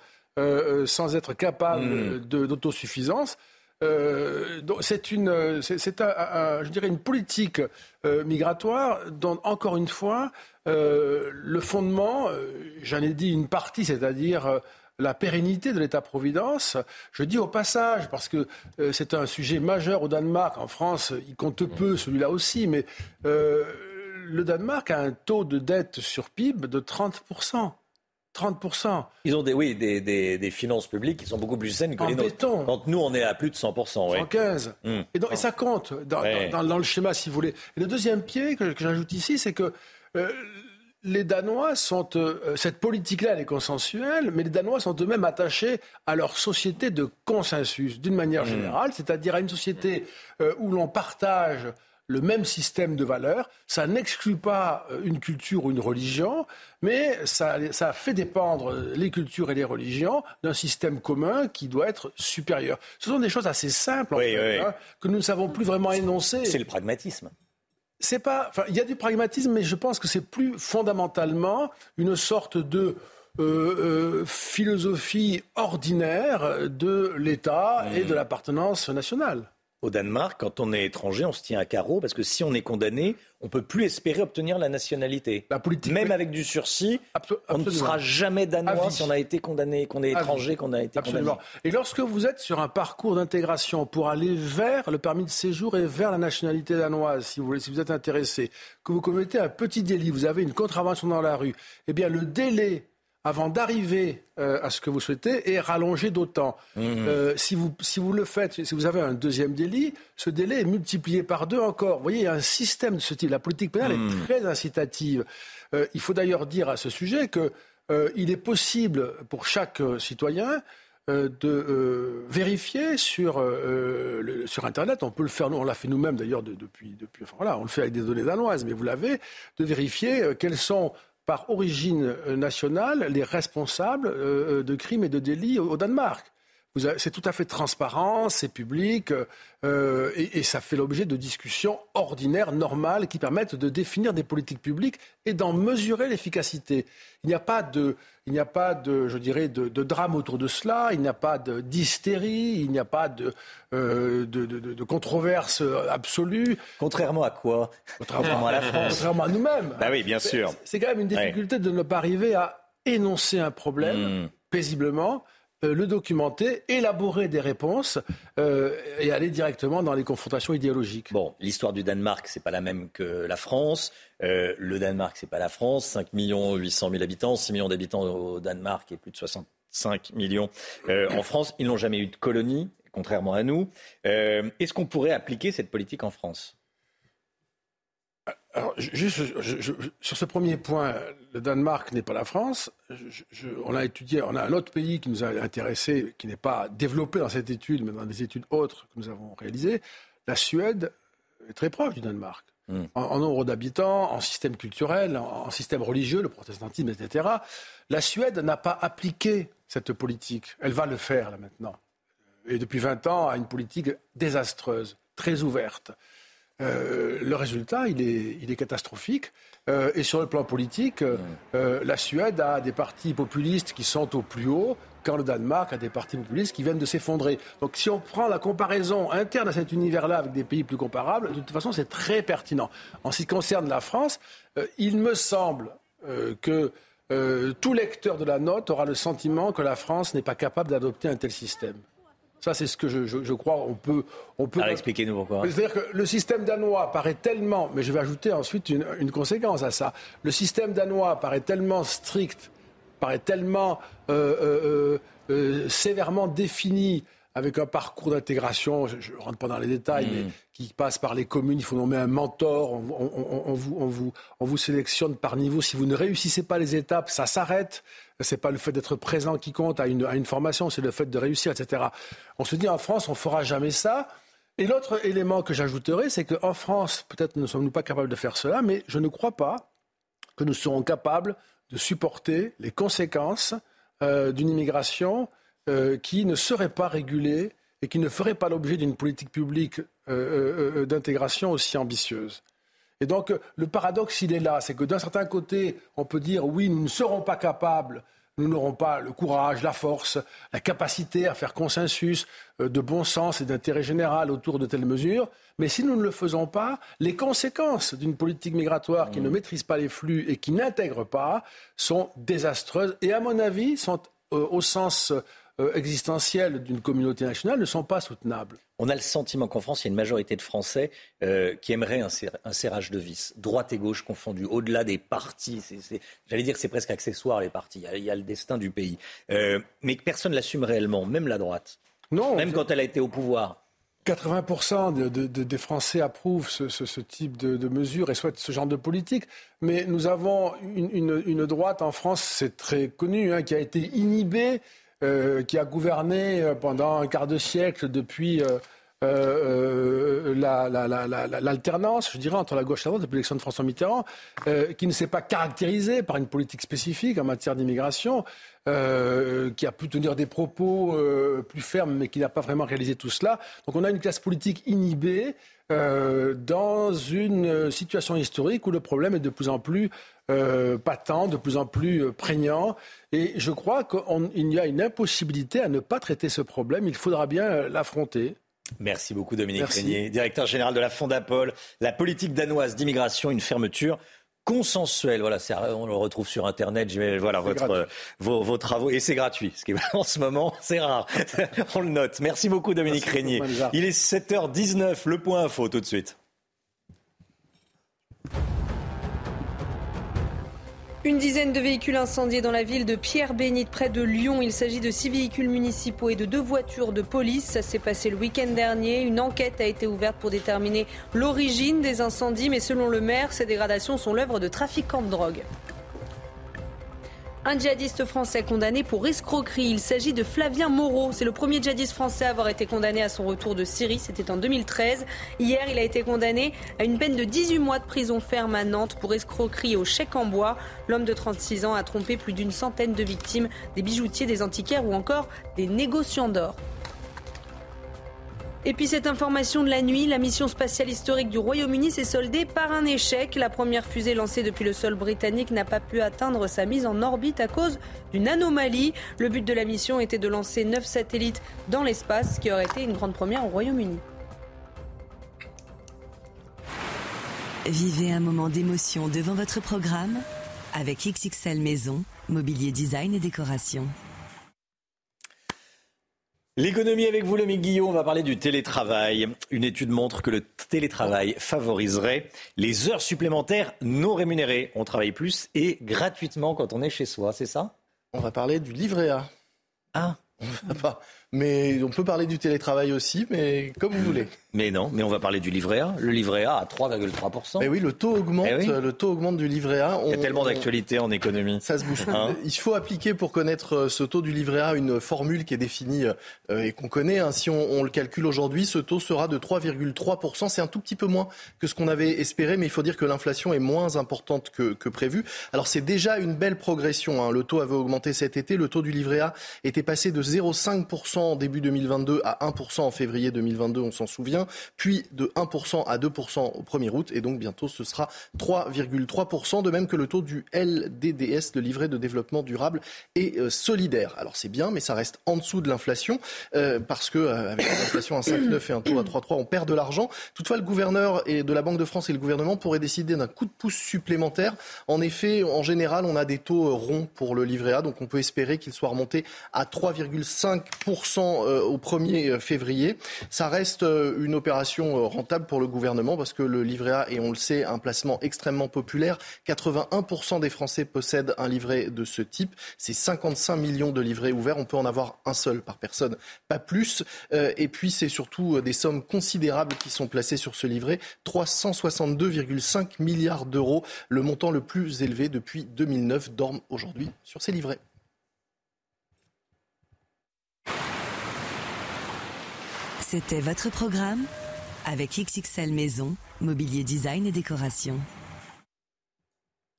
[SPEAKER 42] sans être capable hmm. d'autosuffisance. Euh, c'est une, politique euh, migratoire dont, encore une fois, euh, le fondement, j'en ai dit une partie, c'est-à-dire la pérennité de l'État-providence. Je dis au passage, parce que c'est un sujet majeur au Danemark, en France, il compte peu celui-là aussi, mais le Danemark a un taux de dette sur PIB de 30%. 30%.
[SPEAKER 1] Ils ont des, oui, des, des, finances publiques qui sont beaucoup plus saines que les nôtres. Quand nous, on est à plus de 100%.
[SPEAKER 42] 115. Hum. Et, donc, et, ça compte dans, dans, le schéma, si vous voulez. Et le deuxième pied que, j'ajoute ici, c'est que euh, les Danois sont. Euh, cette politique-là, elle est consensuelle, mais les Danois sont eux-mêmes attachés à leur société de consensus, d'une manière hum. générale, c'est-à-dire à une société euh, où l'on partage le même système de valeurs. Ça n'exclut pas euh, une culture ou une religion, mais ça, ça fait dépendre les cultures et les religions d'un système commun qui doit être supérieur. Ce sont des choses assez simples en fait, hein, que nous ne savons plus vraiment énoncer.
[SPEAKER 1] C'est le pragmatisme.
[SPEAKER 42] C'est pas, enfin, il y a du pragmatisme, mais je pense que c'est plus fondamentalement une sorte de euh, euh, philosophie ordinaire de l'État et de l'appartenance nationale
[SPEAKER 1] au Danemark, quand on est étranger, on se tient à carreau parce que si on est condamné, on peut plus espérer obtenir la nationalité. La politique, Même avec du sursis, on ne sera jamais danois si on a été condamné, qu'on est étranger, qu'on a été absolument.
[SPEAKER 42] Et lorsque vous êtes sur un parcours d'intégration pour aller vers le permis de séjour et vers la nationalité danoise, si vous voulez, si vous êtes intéressé, que vous commettez un petit délit, vous avez une contravention dans la rue, eh bien le délai avant d'arriver euh, à ce que vous souhaitez est rallongé d'autant. Mmh. Euh, si, vous, si vous le faites, si vous avez un deuxième délit, ce délai est multiplié par deux encore. Vous voyez, il y a un système de ce type. La politique pénale est mmh. très incitative. Euh, il faut d'ailleurs dire à ce sujet qu'il est possible pour chaque citoyen de vérifier sur, sur Internet, on peut le faire, nous, on l'a fait nous-mêmes d'ailleurs depuis, depuis enfin, voilà, on le fait avec des données danoises, mais vous l'avez, de vérifier quels sont par origine euh, nationale les responsables euh, euh, de crimes et de délits au Danemark. C'est tout à fait transparent, c'est public, et, ça fait l'objet de discussions ordinaires, normales, qui permettent de définir des politiques publiques et d'en mesurer l'efficacité. Il n'y a pas de, il n'y a pas de, je dirais, de, drame autour de cela. Il n'y a pas d'hystérie. Il n'y a pas de, euh, de, controverse absolue.
[SPEAKER 1] Contrairement à quoi?
[SPEAKER 42] Contrairement à la France. Contrairement à nous-mêmes.
[SPEAKER 1] Bah oui, bien sûr.
[SPEAKER 42] C'est quand même une difficulté de ne pas arriver à énoncer un problème hmm. paisiblement euh, le documenter, élaborer des réponses euh, et aller directement dans les confrontations idéologiques.
[SPEAKER 1] Bon, l'histoire du Danemark, c'est pas la même que la France. Euh, le Danemark, c'est pas la France. 5 millions 800 000 habitants, 6 millions d'habitants au Danemark et plus de 65 millions en France. Ils n'ont jamais eu de colonie, contrairement à nous. Est-ce qu'on pourrait appliquer cette politique en France?
[SPEAKER 42] Alors, juste sur ce premier point, le Danemark n'est pas la France. on a étudié, on a un autre pays qui nous a intéressé, qui n'est pas développé dans cette étude, mais dans des études autres que nous avons réalisées. La Suède est très proche du Danemark. Hmm. En, nombre d'habitants, en système culturel, en, système religieux, le protestantisme, etc. La Suède n'a pas appliqué cette politique. Elle va le faire là maintenant. Et depuis 20 ans, a une politique désastreuse, très ouverte. Euh, le résultat, il est, il est catastrophique. Euh, et sur le plan politique, euh, la Suède a des partis populistes qui sont au plus haut, quand le Danemark a des partis populistes qui viennent de s'effondrer. Donc si on prend la comparaison interne à cet univers-là avec des pays plus comparables, de toute façon, c'est très pertinent. En ce qui concerne la France, il me semble que tout lecteur de la note aura le sentiment que la France n'est pas capable d'adopter un tel système. Ça, c'est ce que je, crois. On peut, on peut.
[SPEAKER 1] Alors, expliquez-nous pourquoi.
[SPEAKER 42] C'est-à-dire que le système danois paraît tellement, mais je vais ajouter ensuite une, conséquence à ça. Le système danois paraît tellement strict, paraît tellement euh, euh, euh, sévèrement défini avec un parcours d'intégration, je ne rentre pas dans les détails, mais mm. qui passe par les communes, il faut nommer un mentor, on, vous, on, vous, on vous sélectionne par niveau. Si vous ne réussissez pas les étapes, ça s'arrête. Ce n'est pas le fait d'être présent qui compte à une, formation, c'est le fait de réussir, etc. On se dit en France, on fera jamais ça. Et l'autre élément que j'ajouterai, c'est qu'en France, peut-être ne sommes-nous pas capables de faire cela, mais je ne crois pas que nous serons capables de supporter les conséquences euh, d'une immigration euh, qui ne serait pas régulée et qui ne ferait pas l'objet d'une politique publique euh, d'intégration aussi ambitieuse. Et donc le paradoxe, il est là, c'est que d'un certain côté, on peut dire oui, nous ne serons pas capables nous n'aurons pas le courage, la force, la capacité à faire consensus euh, de bon sens et d'intérêt général autour de telles mesures. Mais si nous ne le faisons pas, les conséquences d'une politique migratoire qui ne mmh. maîtrise pas les flux et qui n'intègre pas sont désastreuses et, à mon avis, sont euh, au sens euh, existentielles d'une communauté nationale ne sont pas soutenables.
[SPEAKER 1] On a le sentiment qu'en France, il y a une majorité de Français euh, qui aimeraient un, serrage de vis, droite et gauche confondus, au-delà des partis. J'allais dire que c'est presque accessoire, les partis. Il y a, le destin du pays. Euh, mais personne ne l'assume réellement, même la droite. Non. Même quand elle a été au pouvoir.
[SPEAKER 42] 80% des Français approuvent ce, type de, mesures et souhaitent ce genre de politique. Mais nous avons une, droite en France, c'est très connu, hein, qui a été inhibée euh, qui a gouverné euh, pendant un quart de siècle depuis euh, l'alternance, je dirais, entre la gauche et la droite depuis l'élection de François Mitterrand, qui ne s'est pas caractérisé par une politique spécifique en matière d'immigration, qui a pu tenir des propos plus fermes, mais qui n'a pas vraiment réalisé tout cela. Donc on a une classe politique inhibée dans une situation historique où le problème est de plus en plus euh, patent, de plus en plus euh, prégnant. Et je crois qu'il y a une impossibilité à ne pas traiter ce problème. Il faudra bien euh, l'affronter.
[SPEAKER 1] Merci beaucoup Dominique Régnier, directeur général de la Fondapol. La politique danoise d'immigration, une fermeture consensuelle. Voilà, on le retrouve sur Internet. Voilà votre, vos, travaux et c'est gratuit. Ce qui <laughs> en ce moment, c'est rare. <laughs> on le note. Merci beaucoup Dominique Régnier. Il est 7h19. Le point info tout de suite.
[SPEAKER 2] Une dizaine de véhicules incendiés dans la ville de Pierre-Bénite, près de Lyon. Il s'agit de six véhicules municipaux et de deux voitures de police. Ça s'est passé le week-end dernier. Une enquête a été ouverte pour déterminer l'origine des incendies, mais selon le maire, ces dégradations sont l'œuvre de trafiquants de drogue. Un djihadiste français condamné pour escroquerie. Il s'agit de Flavien Moreau. C'est le premier djihadiste français à avoir été condamné à son retour de Syrie. C'était en 2013. Hier, il a été condamné à une peine de 18 mois de prison ferme à Nantes pour escroquerie au chèque en bois. L'homme de 36 ans a trompé plus d'une centaine de victimes, des bijoutiers, des antiquaires ou encore des négociants d'or. Et puis cette information de la nuit, la mission spatiale historique du Royaume-Uni s'est soldée par un échec. La première fusée lancée depuis le sol britannique n'a pas pu atteindre sa mise en orbite à cause d'une anomalie. Le but de la mission était de lancer neuf satellites dans l'espace, ce qui aurait été une grande première au Royaume-Uni.
[SPEAKER 43] Vivez un moment d'émotion devant votre programme avec XXL Maison, mobilier design et décoration.
[SPEAKER 1] L'économie avec vous, Lomi Guillaume, on va parler du télétravail. Une étude montre que le télétravail favoriserait les heures supplémentaires non rémunérées. On travaille plus et gratuitement quand on est chez soi, c'est ça?
[SPEAKER 44] On va parler du livret A.
[SPEAKER 1] Ah
[SPEAKER 44] mais on peut parler du télétravail aussi, mais comme vous voulez.
[SPEAKER 1] Mais non, mais on va parler du livret A. Le livret A à 3,3%.
[SPEAKER 44] Mais oui, le taux augmente. Eh le taux augmente du livret A.
[SPEAKER 1] Il y a tellement d'actualités en économie.
[SPEAKER 44] Ça se bouge. Hein Il faut appliquer pour connaître euh, ce taux du livret A une formule qui est définie euh, et qu'on connaît. Hein. Si on, le calcule aujourd'hui, ce taux sera de 3,3%. C'est un tout petit peu moins que ce qu'on avait espéré, mais il faut dire que l'inflation est moins importante que, que prévu. Alors c'est déjà une belle progression. Hein. Le taux avait augmenté cet été. Le taux du livret A était passé de 0,5% en début 2022 à 1% en février 2022, on s'en souvient, puis de 1% à 2% au 1er août, et donc bientôt ce sera 3,3%, de même que le taux du LDDS, le livret de développement durable et euh, solidaire. Alors c'est bien, mais ça reste en dessous de l'inflation, euh, parce que euh, avec l'inflation à 5,9 et un taux à 3,3, on perd de l'argent. Toutefois, le gouverneur et de la Banque de France et le gouvernement pourraient décider d'un coup de pouce supplémentaire. En effet, en général, on a des taux ronds pour le livret A, donc on peut espérer qu'il soit remonté à 3,5% 10% au 1er février. Ça reste une opération rentable pour le gouvernement parce que le livret A est, on le sait, un placement extrêmement populaire. 81% des Français possèdent un livret de ce type. C'est 55 millions de livrets ouverts. On peut en avoir un seul par personne, pas plus. Et puis, c'est surtout des sommes considérables qui sont placées sur ce livret. 362,5 milliards d'euros, le montant le plus élevé depuis 2009, dorment aujourd'hui sur ces livrets.
[SPEAKER 43] C'était votre programme avec XXL Maison, mobilier design et décoration.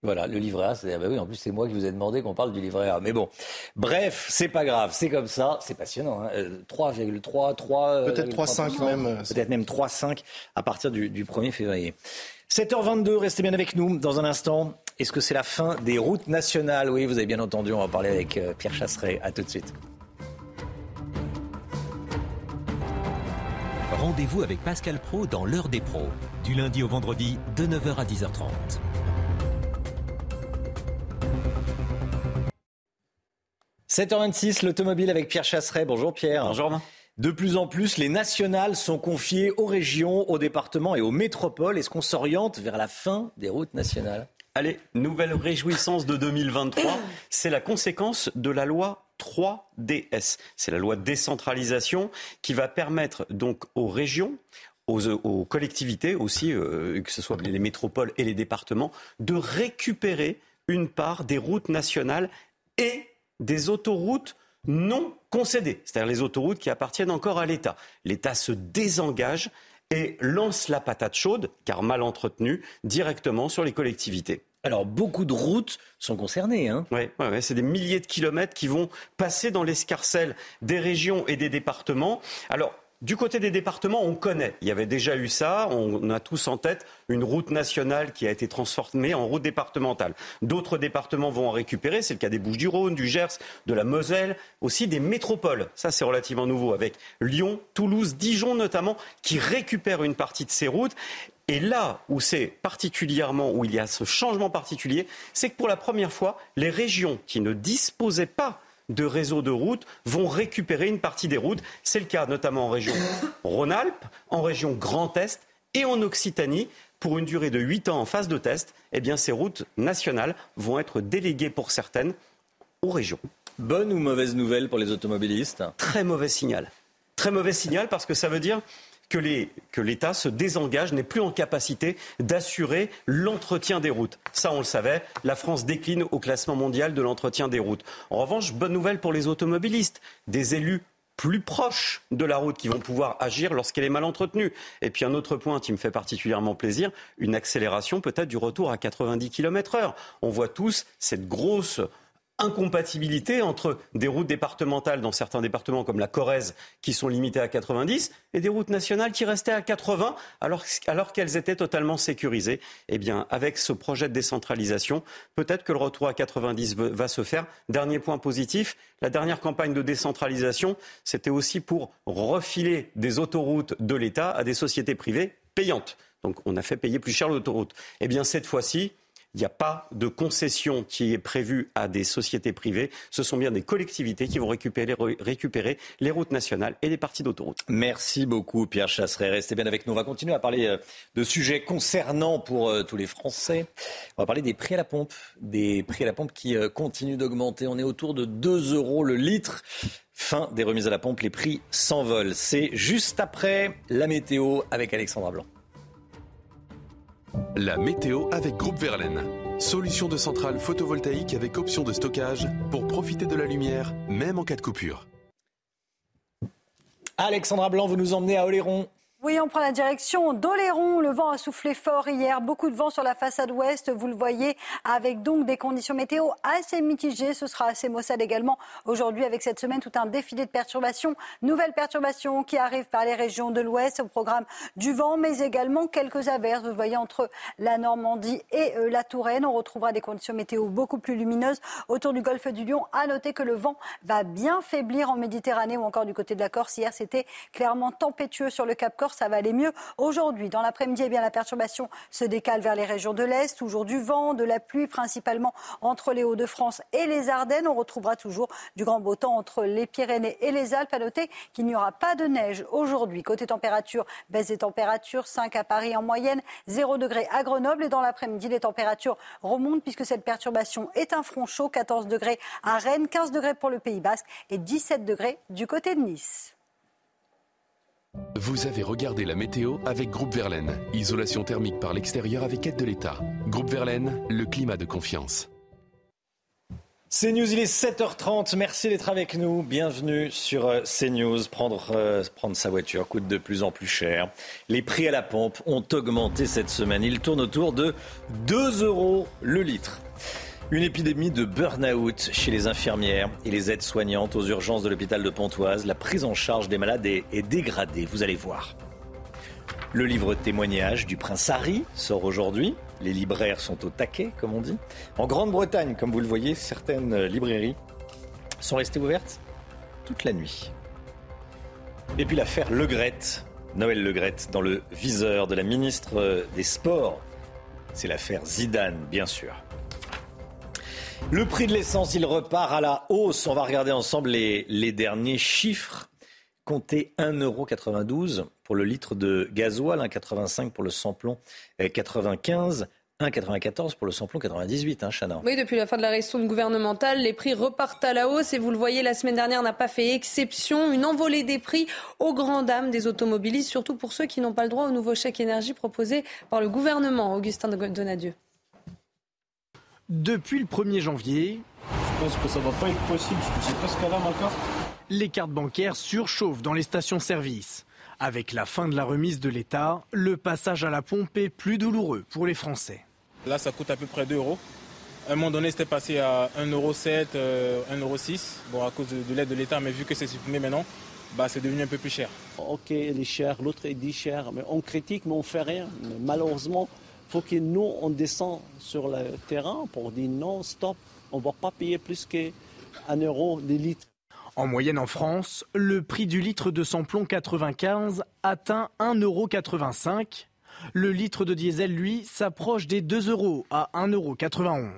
[SPEAKER 1] Voilà, le livret A, c'est, ah bah oui, en plus c'est moi qui vous ai demandé qu'on parle du livret A. Mais bon, bref, c'est pas grave, c'est comme ça, c'est passionnant. 3,3, 3,
[SPEAKER 44] euh, peut-être 3,5 même. Euh,
[SPEAKER 1] peut-être même 3,5 à partir du, du 1er février. 7h22, restez bien avec nous dans un instant. Est-ce que c'est la fin des routes nationales? Oui, vous avez bien entendu, on va parler avec euh, Pierre Chasseret. À tout de suite.
[SPEAKER 24] Rendez-vous avec Pascal Pro dans l'heure des pros, du lundi au vendredi de 9h à 10h30.
[SPEAKER 1] 7h26, l'automobile avec Pierre Chasseret. Bonjour Pierre.
[SPEAKER 45] Bonjour.
[SPEAKER 1] De plus en plus, les nationales sont confiées aux régions, aux départements et aux métropoles. Est-ce qu'on s'oriente vers la fin des routes nationales?
[SPEAKER 45] Allez, nouvelle réjouissance de 2023. C'est la conséquence de la loi 3DS. C'est la loi de décentralisation qui va permettre donc aux régions, aux, collectivités aussi, euh, que ce soit les métropoles et les départements, de récupérer une part des routes nationales et des autoroutes non concédées, c'est-à-dire les autoroutes qui appartiennent encore à l'État. L'État se désengage et lance la patate chaude, car mal entretenue, directement sur les collectivités.
[SPEAKER 1] Alors, beaucoup de routes sont concernées. Hein.
[SPEAKER 45] Oui, ouais, c'est des milliers de kilomètres qui vont passer dans l'escarcelle des régions et des départements. Alors, du côté des départements, on connaît. Il y avait déjà eu ça. On a tous en tête une route nationale qui a été transformée en route départementale. D'autres départements vont en récupérer. C'est le cas des Bouches-du-Rhône, du Gers, de la Moselle, aussi des métropoles. Ça, c'est relativement nouveau avec Lyon, Toulouse, Dijon notamment, qui récupèrent une partie de ces routes. Et là où c'est particulièrement, où il y a ce changement particulier, c'est que pour la première fois, les régions qui ne disposaient pas de réseaux de routes vont récupérer une partie des routes. C'est le cas notamment en région Rhône-Alpes, en région Grand Est et en Occitanie. Pour une durée de 8 ans en phase de test, eh bien, ces routes nationales vont être déléguées pour certaines aux régions.
[SPEAKER 1] Bonne ou mauvaise nouvelle pour les automobilistes?
[SPEAKER 45] Très mauvais signal. Très mauvais signal parce que ça veut dire que l'État se désengage, n'est plus en capacité d'assurer l'entretien des routes. Ça, on le savait, la France décline au classement mondial de l'entretien des routes. En revanche, bonne nouvelle pour les automobilistes, des élus plus proches de la route qui vont pouvoir agir lorsqu'elle est mal entretenue. Et puis un autre point qui me fait particulièrement plaisir, une accélération peut-être du retour à 90 km heure. On voit tous cette grosse incompatibilité entre des routes départementales dans certains départements comme la Corrèze qui sont limitées à 90 et des routes nationales qui restaient à 80 alors, alors qu'elles étaient totalement sécurisées. Eh bien, avec ce projet de décentralisation, peut-être que le retour à 90 va se faire. Dernier point positif, la dernière campagne de décentralisation, c'était aussi pour refiler des autoroutes de l'État à des sociétés privées payantes. Donc on a fait payer plus cher l'autoroute. Eh bien, cette fois-ci, il n'y a pas de concession qui est prévue à des sociétés privées. Ce sont bien des collectivités qui vont récupérer, les routes nationales et les parties d'autoroutes.
[SPEAKER 1] Merci beaucoup, Pierre Chasseret. Restez bien avec nous. On va continuer à parler euh, de sujets concernant pour euh, tous les Français. On va parler des prix à la pompe, des prix à la pompe qui euh, continuent d'augmenter. On est autour de 2 euros le litre. Fin des remises à la pompe, les prix s'envolent. C'est juste après la météo avec Alexandra Blanc.
[SPEAKER 17] La météo avec Groupe Verlaine. Solution de centrale photovoltaïque avec option de stockage pour profiter de la lumière, même en cas de coupure.
[SPEAKER 1] Alexandra Blanc, vous nous emmenez à Oléron.
[SPEAKER 27] Oui, on prend la direction d'Oléron. Le vent a soufflé fort hier. Beaucoup de vent sur la façade ouest, vous le voyez, avec donc des conditions météo assez mitigées. Ce sera assez maussade également aujourd'hui avec cette semaine tout un défilé de perturbations. Nouvelles perturbations qui arrivent par les régions de l'ouest au programme du vent, mais également quelques averses. Vous voyez entre la Normandie et euh, la Touraine. On retrouvera des conditions météo beaucoup plus lumineuses autour du golfe du Lion. À noter que le vent va bien faiblir en Méditerranée ou encore du côté de la Corse. Hier, c'était clairement tempétueux sur le Cap Corse Ça va aller mieux aujourd'hui. Dans l'après-midi, eh la perturbation se décale vers les régions de l'Est. Toujours du vent, de la pluie, principalement entre les Hauts-de-France et les Ardennes. On retrouvera toujours du grand beau temps entre les Pyrénées et les Alpes. À noter qu'il n'y aura pas de neige aujourd'hui. Côté température, baisse des températures, 5 à Paris en moyenne, 0 degré à Grenoble. Et dans l'après-midi, les températures remontent puisque cette perturbation est un front chaud, 14 degrés à Rennes, 15 degrés pour le Pays Basque et 17 degrés du côté de Nice.
[SPEAKER 17] Vous avez regardé la météo avec Groupe Verlaine. Isolation thermique par l'extérieur avec aide de l'État. Groupe Verlaine, le climat de confiance.
[SPEAKER 1] CNews, il est 7h30. Merci d'être avec nous. Bienvenue sur euh, CNews. Prendre, euh, prendre sa voiture coûte de plus en plus cher. Les prix à la pompe ont augmenté cette semaine. Ils tournent autour de 2 euros le litre. Une épidémie de burn-out chez les infirmières et les aides-soignantes aux urgences de l'hôpital de Pontoise. La prise en charge des malades est, dégradée, vous allez voir. Le livre témoignage du prince Harry sort aujourd'hui. Les libraires sont au taquet, comme on dit. En Grande-Bretagne, comme vous le voyez, certaines librairies sont restées ouvertes toute la nuit. Et puis l'affaire Legrette, Noël Legrette, dans le viseur de la ministre des Sports. C'est l'affaire Zidane, bien sûr. Le prix de l'essence, il repart à la hausse. On va regarder ensemble les, derniers chiffres. Comptez 1,92€ pour le litre de gasoil, 1,85€ pour le samplon 95, 1,94 pour le samplon 98, hein, Chana.
[SPEAKER 2] Oui, depuis la fin de la ristourne gouvernementale, les prix repartent à la hausse et vous le voyez, la semaine dernière n'a pas fait exception. Une envolée des prix aux grandes dames des automobilistes, surtout pour ceux qui n'ont pas le droit au nouveau chèque énergie proposé par le gouvernement. Augustin Donadieu.
[SPEAKER 46] Depuis le 1er janvier,
[SPEAKER 28] je pense que ça va pas être possible, parce que c'est presque à la ma carte.
[SPEAKER 46] Les cartes bancaires surchauffent dans les stations-service. Avec la fin de la remise de l'État, le passage à la pompe est plus douloureux pour les Français.
[SPEAKER 28] Là, ça coûte à peu près 2 euros. À un moment donné, c'était passé à 1,07€, euh, 1,06€, bon, à cause de, de l'aide de l'État, mais vu que c'est supprimé maintenant, bah, c'est devenu un peu plus cher.
[SPEAKER 47] Ok, il est cher, l'autre il dit cher, mais on critique, mais on fait rien. Mais malheureusement, faut que nous, on descend sur le terrain pour dire non, stop, on ne va pas payer plus qu'un euro les litres.
[SPEAKER 46] En moyenne en France, le prix du litre de samplon 95 atteint 1,85€. Le litre de diesel, lui, s'approche des 2 euros à 1,91€.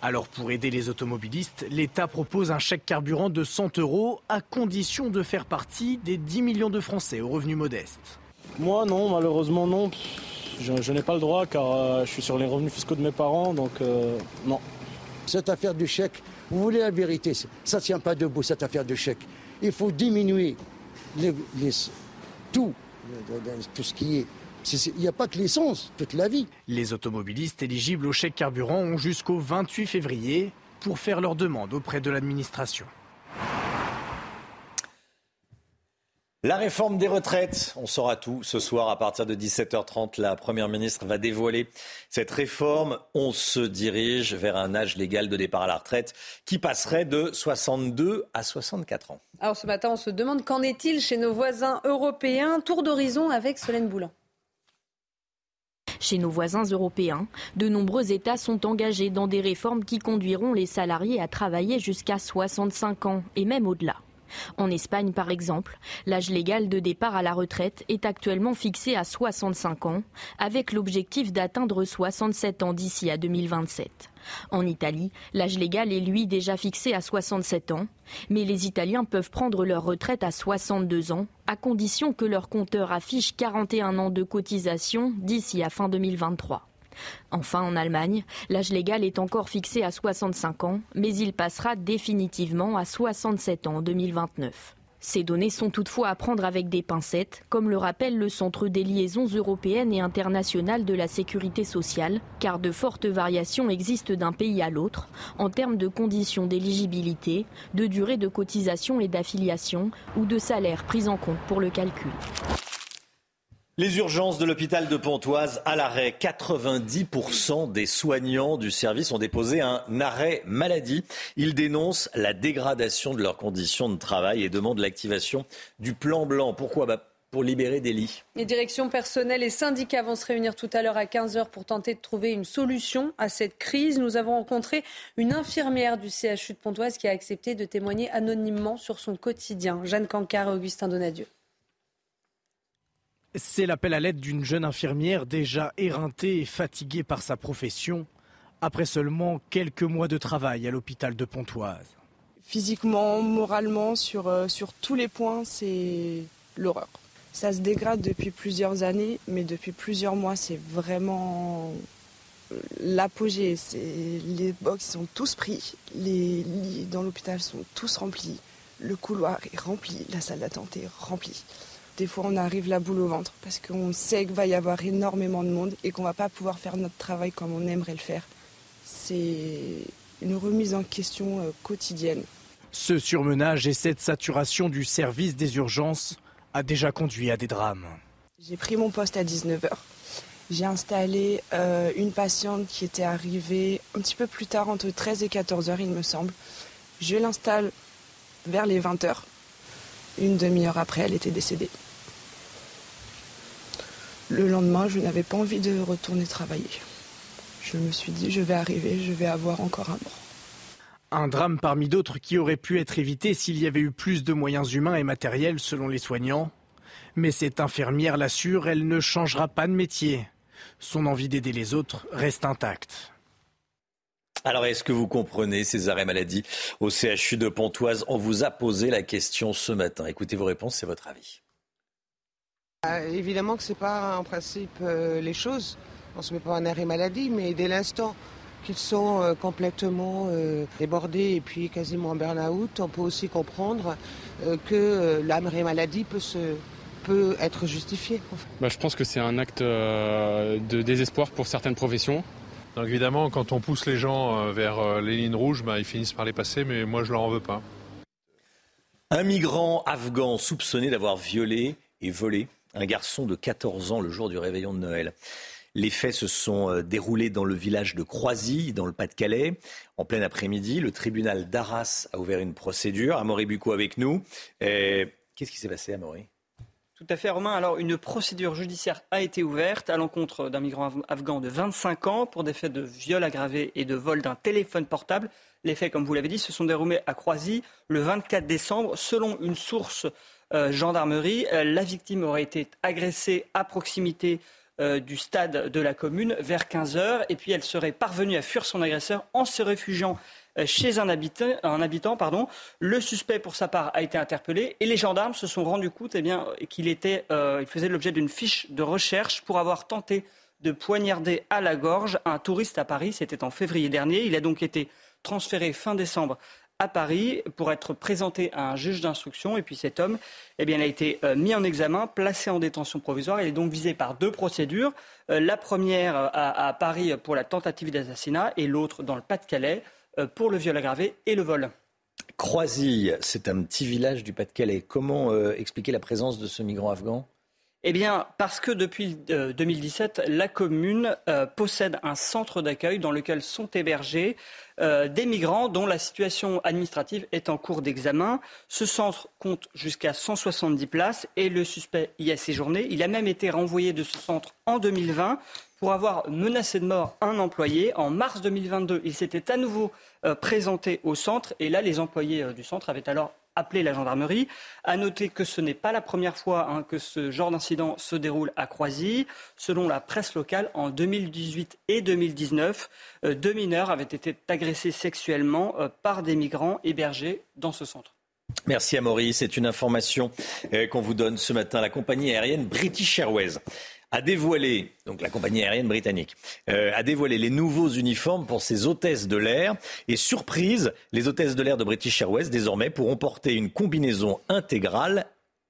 [SPEAKER 46] Alors pour aider les automobilistes, l'État propose un chèque carburant de 100 euros à condition de faire partie des 10 millions de Français aux revenus modestes.
[SPEAKER 28] Moi, non, malheureusement, non. Je, je n'ai pas le droit car euh, je suis sur les revenus fiscaux de mes parents, donc euh, non.
[SPEAKER 48] Cette affaire du chèque, vous voulez la vérité, ça ne tient pas debout, cette affaire de chèque. Il faut diminuer les, les, tout, tout ce qui est il n'y a pas que l'essence, toute la vie.
[SPEAKER 46] Les automobilistes éligibles au chèque carburant ont jusqu'au 28 février pour faire leur demande auprès de l'administration.
[SPEAKER 1] La réforme des retraites, on saura tout ce soir à partir de 17h30. La Première ministre va dévoiler cette réforme. On se dirige vers un âge légal de départ à la retraite qui passerait de 62 à 64 ans.
[SPEAKER 2] Alors ce matin, on se demande qu'en est-il chez nos voisins européens? Tour d'horizon avec Solène Boulan.
[SPEAKER 30] Chez nos voisins européens, de nombreux États sont engagés dans des réformes qui conduiront les salariés à travailler jusqu'à 65 ans et même au-delà. En Espagne, par exemple, l'âge légal de départ à la retraite est actuellement fixé à 65 ans, avec l'objectif d'atteindre 67 ans d'ici à 2027. En Italie, l'âge légal est lui déjà fixé à 67 ans, mais les Italiens peuvent prendre leur retraite à 62 ans, à condition que leur compteur affiche 41 ans de cotisation d'ici à fin 2023. Enfin, en Allemagne, l'âge légal est encore fixé à 65 ans, mais il passera définitivement à 67 ans en 2029. Ces données sont toutefois à prendre avec des pincettes, comme le rappelle le Centre des liaisons européennes et internationales de la sécurité sociale, car de fortes variations existent d'un pays à l'autre en termes de conditions d'éligibilité, de durée de cotisation et d'affiliation ou de salaire pris en compte pour le calcul.
[SPEAKER 1] Les urgences de l'hôpital de Pontoise à l'arrêt. 90% des soignants du service ont déposé un arrêt maladie. Ils dénoncent la dégradation de leurs conditions de travail et demandent l'activation du plan blanc. Pourquoi? Bah pour libérer des lits.
[SPEAKER 2] Les directions personnelles et syndicats vont se réunir tout à l'heure à 15h pour tenter de trouver une solution à cette crise. Nous avons rencontré une infirmière du CHU de Pontoise qui a accepté de témoigner anonymement sur son quotidien. Jeanne Cancard et Augustin Donadieu.
[SPEAKER 46] C'est l'appel à l'aide d'une jeune infirmière déjà éreintée et fatiguée par sa profession après seulement quelques mois de travail à l'hôpital de Pontoise.
[SPEAKER 11] Physiquement, moralement, sur, euh, tous les points, c'est l'horreur. Ça se dégrade depuis plusieurs années, mais depuis plusieurs mois, c'est vraiment euh, l'apogée. Les box sont tous pris, les lits dans l'hôpital sont tous remplis, le couloir est rempli, la salle d'attente est remplie. Des fois, on arrive la boule au ventre parce qu'on sait qu'il va y avoir énormément de monde et qu'on va pas pouvoir faire notre travail comme on aimerait le faire. C'est une remise en question euh, quotidienne.
[SPEAKER 46] Ce surmenage et cette saturation du service des urgences a déjà conduit à des drames.
[SPEAKER 11] J'ai pris mon poste à 19h. J'ai installé euh, une patiente qui était arrivée un petit peu plus tard, entre 13 et 14 h il me semble. Je l'installe vers les 20 h Une demi-heure après, elle était décédée. Le lendemain, je n'avais pas envie de retourner travailler. Je me suis dit, je vais arriver, je vais avoir encore un mort.
[SPEAKER 46] Un drame parmi d'autres qui aurait pu être évité s'il y avait eu plus de moyens humains et matériels selon les soignants. Mais cette infirmière l'assure, elle ne changera pas de métier. Son envie d'aider les autres reste intacte.
[SPEAKER 1] Alors, est-ce que vous comprenez ces arrêts maladie au CHU de Pontoise On vous a posé la question ce matin. Écoutez vos réponses, c'est votre avis.
[SPEAKER 49] Ah, évidemment que ce n'est pas en principe euh, les choses. On ne se met pas en arrêt maladie, mais dès l'instant qu'ils sont euh, complètement euh, débordés et puis quasiment en burn-out, on peut aussi comprendre que l'arrêt maladie peut, se, peut être justifié.
[SPEAKER 50] Bah, je pense que c'est un acte de désespoir pour certaines professions.
[SPEAKER 33] Donc évidemment, quand on pousse les gens vers les lignes rouges, bah, ils finissent par les passer, mais moi je leur en veux pas.
[SPEAKER 1] Un migrant afghan soupçonné d'avoir violé et volé un garçon de 14 ans le jour du réveillon de Noël. Les faits se sont euh, déroulés dans le village de Croisy, dans le Pas-de-Calais. En plein après-midi, le tribunal d'Arras a ouvert une procédure. Amaury Bucco avec nous. Qu'est-ce qui s'est passé, Amaury?
[SPEAKER 18] Tout à fait, Romain. Alors, une procédure judiciaire a été ouverte à l'encontre d'un migrant afghan de 25 ans pour des faits de viol aggravé et de vol d'un téléphone portable. Les faits, comme vous l'avez dit, se sont déroulés à Croisy le 24 décembre. Selon une source euh, gendarmerie. Euh, la victime aurait été agressée à proximité euh, du stade de la commune vers 15 heures et puis elle serait parvenue à fuir son agresseur en se réfugiant chez un habitant. Pardon. Le suspect, pour sa part, a été interpellé et les gendarmes se sont rendus compte eh qu'il il faisait l'objet d'une fiche de recherche pour avoir tenté de poignarder à la gorge un touriste à Paris. C'était en février dernier. Il a donc été transféré fin décembre à Paris pour être présenté à un juge d'instruction. Et puis cet homme eh a été euh, mis en examen, placé en détention provisoire. Il est donc visé par deux procédures. Euh, la première euh, à, Paris pour la tentative d'assassinat et l'autre dans le Pas-de-Calais pour le viol aggravé et le vol.
[SPEAKER 1] Croisy, c'est un petit village du Pas-de-Calais. Comment expliquer la présence de ce migrant afghan?
[SPEAKER 18] Eh bien, parce que depuis 2017, la commune possède un centre d'accueil dans lequel sont hébergés euh, des migrants dont la situation administrative est en cours d'examen. Ce centre compte jusqu'à 170 places et le suspect y a séjourné. Il a même été renvoyé de ce centre en 2020 pour avoir menacé de mort un employé. En mars 2022, il s'était à nouveau euh, présenté au centre et là, les employés euh, du centre avaient alors appelé la gendarmerie. À noter que ce n'est pas la première fois hein, que ce genre d'incident se déroule à Croisy. Selon la presse locale, en 2018 et 2019, euh, deux mineurs avaient été agressés sexuellement par des migrants hébergés dans ce centre.
[SPEAKER 1] Merci à Maurice. C'est une information qu'on vous donne ce matin. La compagnie aérienne British Airways a dévoilé, donc la compagnie aérienne britannique, euh, a dévoilé les nouveaux uniformes pour ses hôtesses de l'air. Et surprise, les hôtesses de l'air de British Airways désormais pourront porter une combinaison intégrale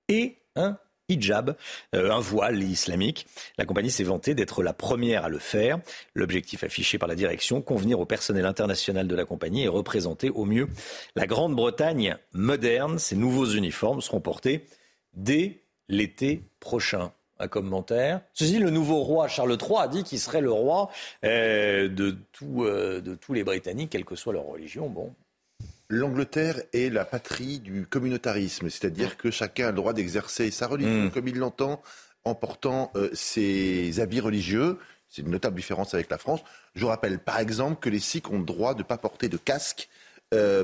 [SPEAKER 1] et un hijab, euh, un voile islamique. La compagnie s'est vantée d'être la première à le faire. L'objectif affiché par la direction, convenir au personnel international de la compagnie et représenter au mieux la Grande-Bretagne moderne. Ces nouveaux uniformes seront portés dès l'été prochain un commentaire. Ceci, le nouveau roi Charles III a dit qu'il serait le roi euh, de, tout, euh, de tous les Britanniques, quelle que soit leur religion. Bon.
[SPEAKER 51] L'Angleterre est la patrie du communautarisme, c'est-à-dire que chacun a le droit d'exercer sa religion mm. comme il l'entend en portant euh, ses habits religieux. C'est une notable différence avec la France. Je rappelle par exemple que les Sikhs ont le droit de ne pas porter de casque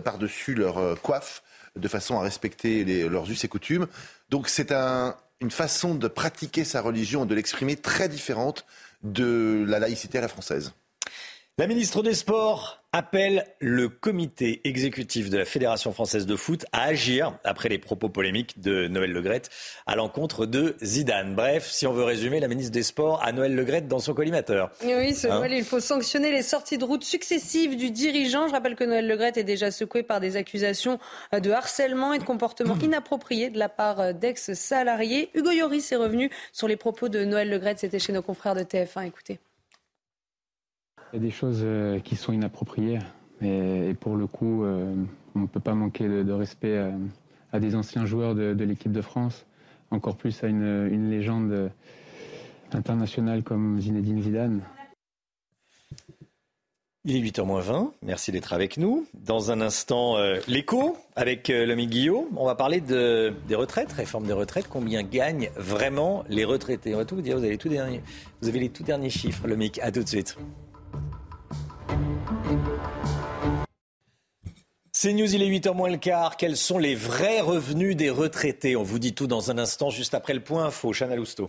[SPEAKER 51] par-dessus leur coiffe de façon à respecter leurs us et coutumes. Donc c'est un, une façon de pratiquer sa religion, de l'exprimer très différente de la laïcité à la française.
[SPEAKER 1] La ministre des Sports appelle le comité exécutif de la Fédération française de foot à agir après les propos polémiques de Noël Legrette à l'encontre de Zidane. Bref, si on veut résumer, la ministre des Sports à Noël Legrette dans son collimateur.
[SPEAKER 2] Oui, ce hein Noël, il faut sanctionner les sorties de route successives du dirigeant. Je rappelle que Noël Legrette est déjà secoué par des accusations de harcèlement et de comportement <clears throat> inapproprié de la part d'ex-salariés. Hugo Yoris est revenu sur les propos de Noël Legrette. C'était chez nos confrères de TF1. Écoutez.
[SPEAKER 36] Il y a des choses euh, qui sont inappropriées. Et, pour le coup, euh, on ne peut pas manquer de, respect euh, à, des anciens joueurs de, l'équipe de France, encore plus à une, légende internationale comme Zinedine Zidane.
[SPEAKER 1] Il est 8h20, merci d'être avec nous. Dans un instant, l'écho avec euh, l'ami Guillaume. On va parler de, des retraites, réforme des retraites. Combien gagnent vraiment les retraités? On va tout vous dire, vous avez les tout derniers, vous avez les tout derniers chiffres, le MIC. À tout de suite. C'est News, il est 8h moins le quart. Quels sont les vrais revenus des retraités? On vous dit tout dans un instant, juste après le point info. Chana Lousteau.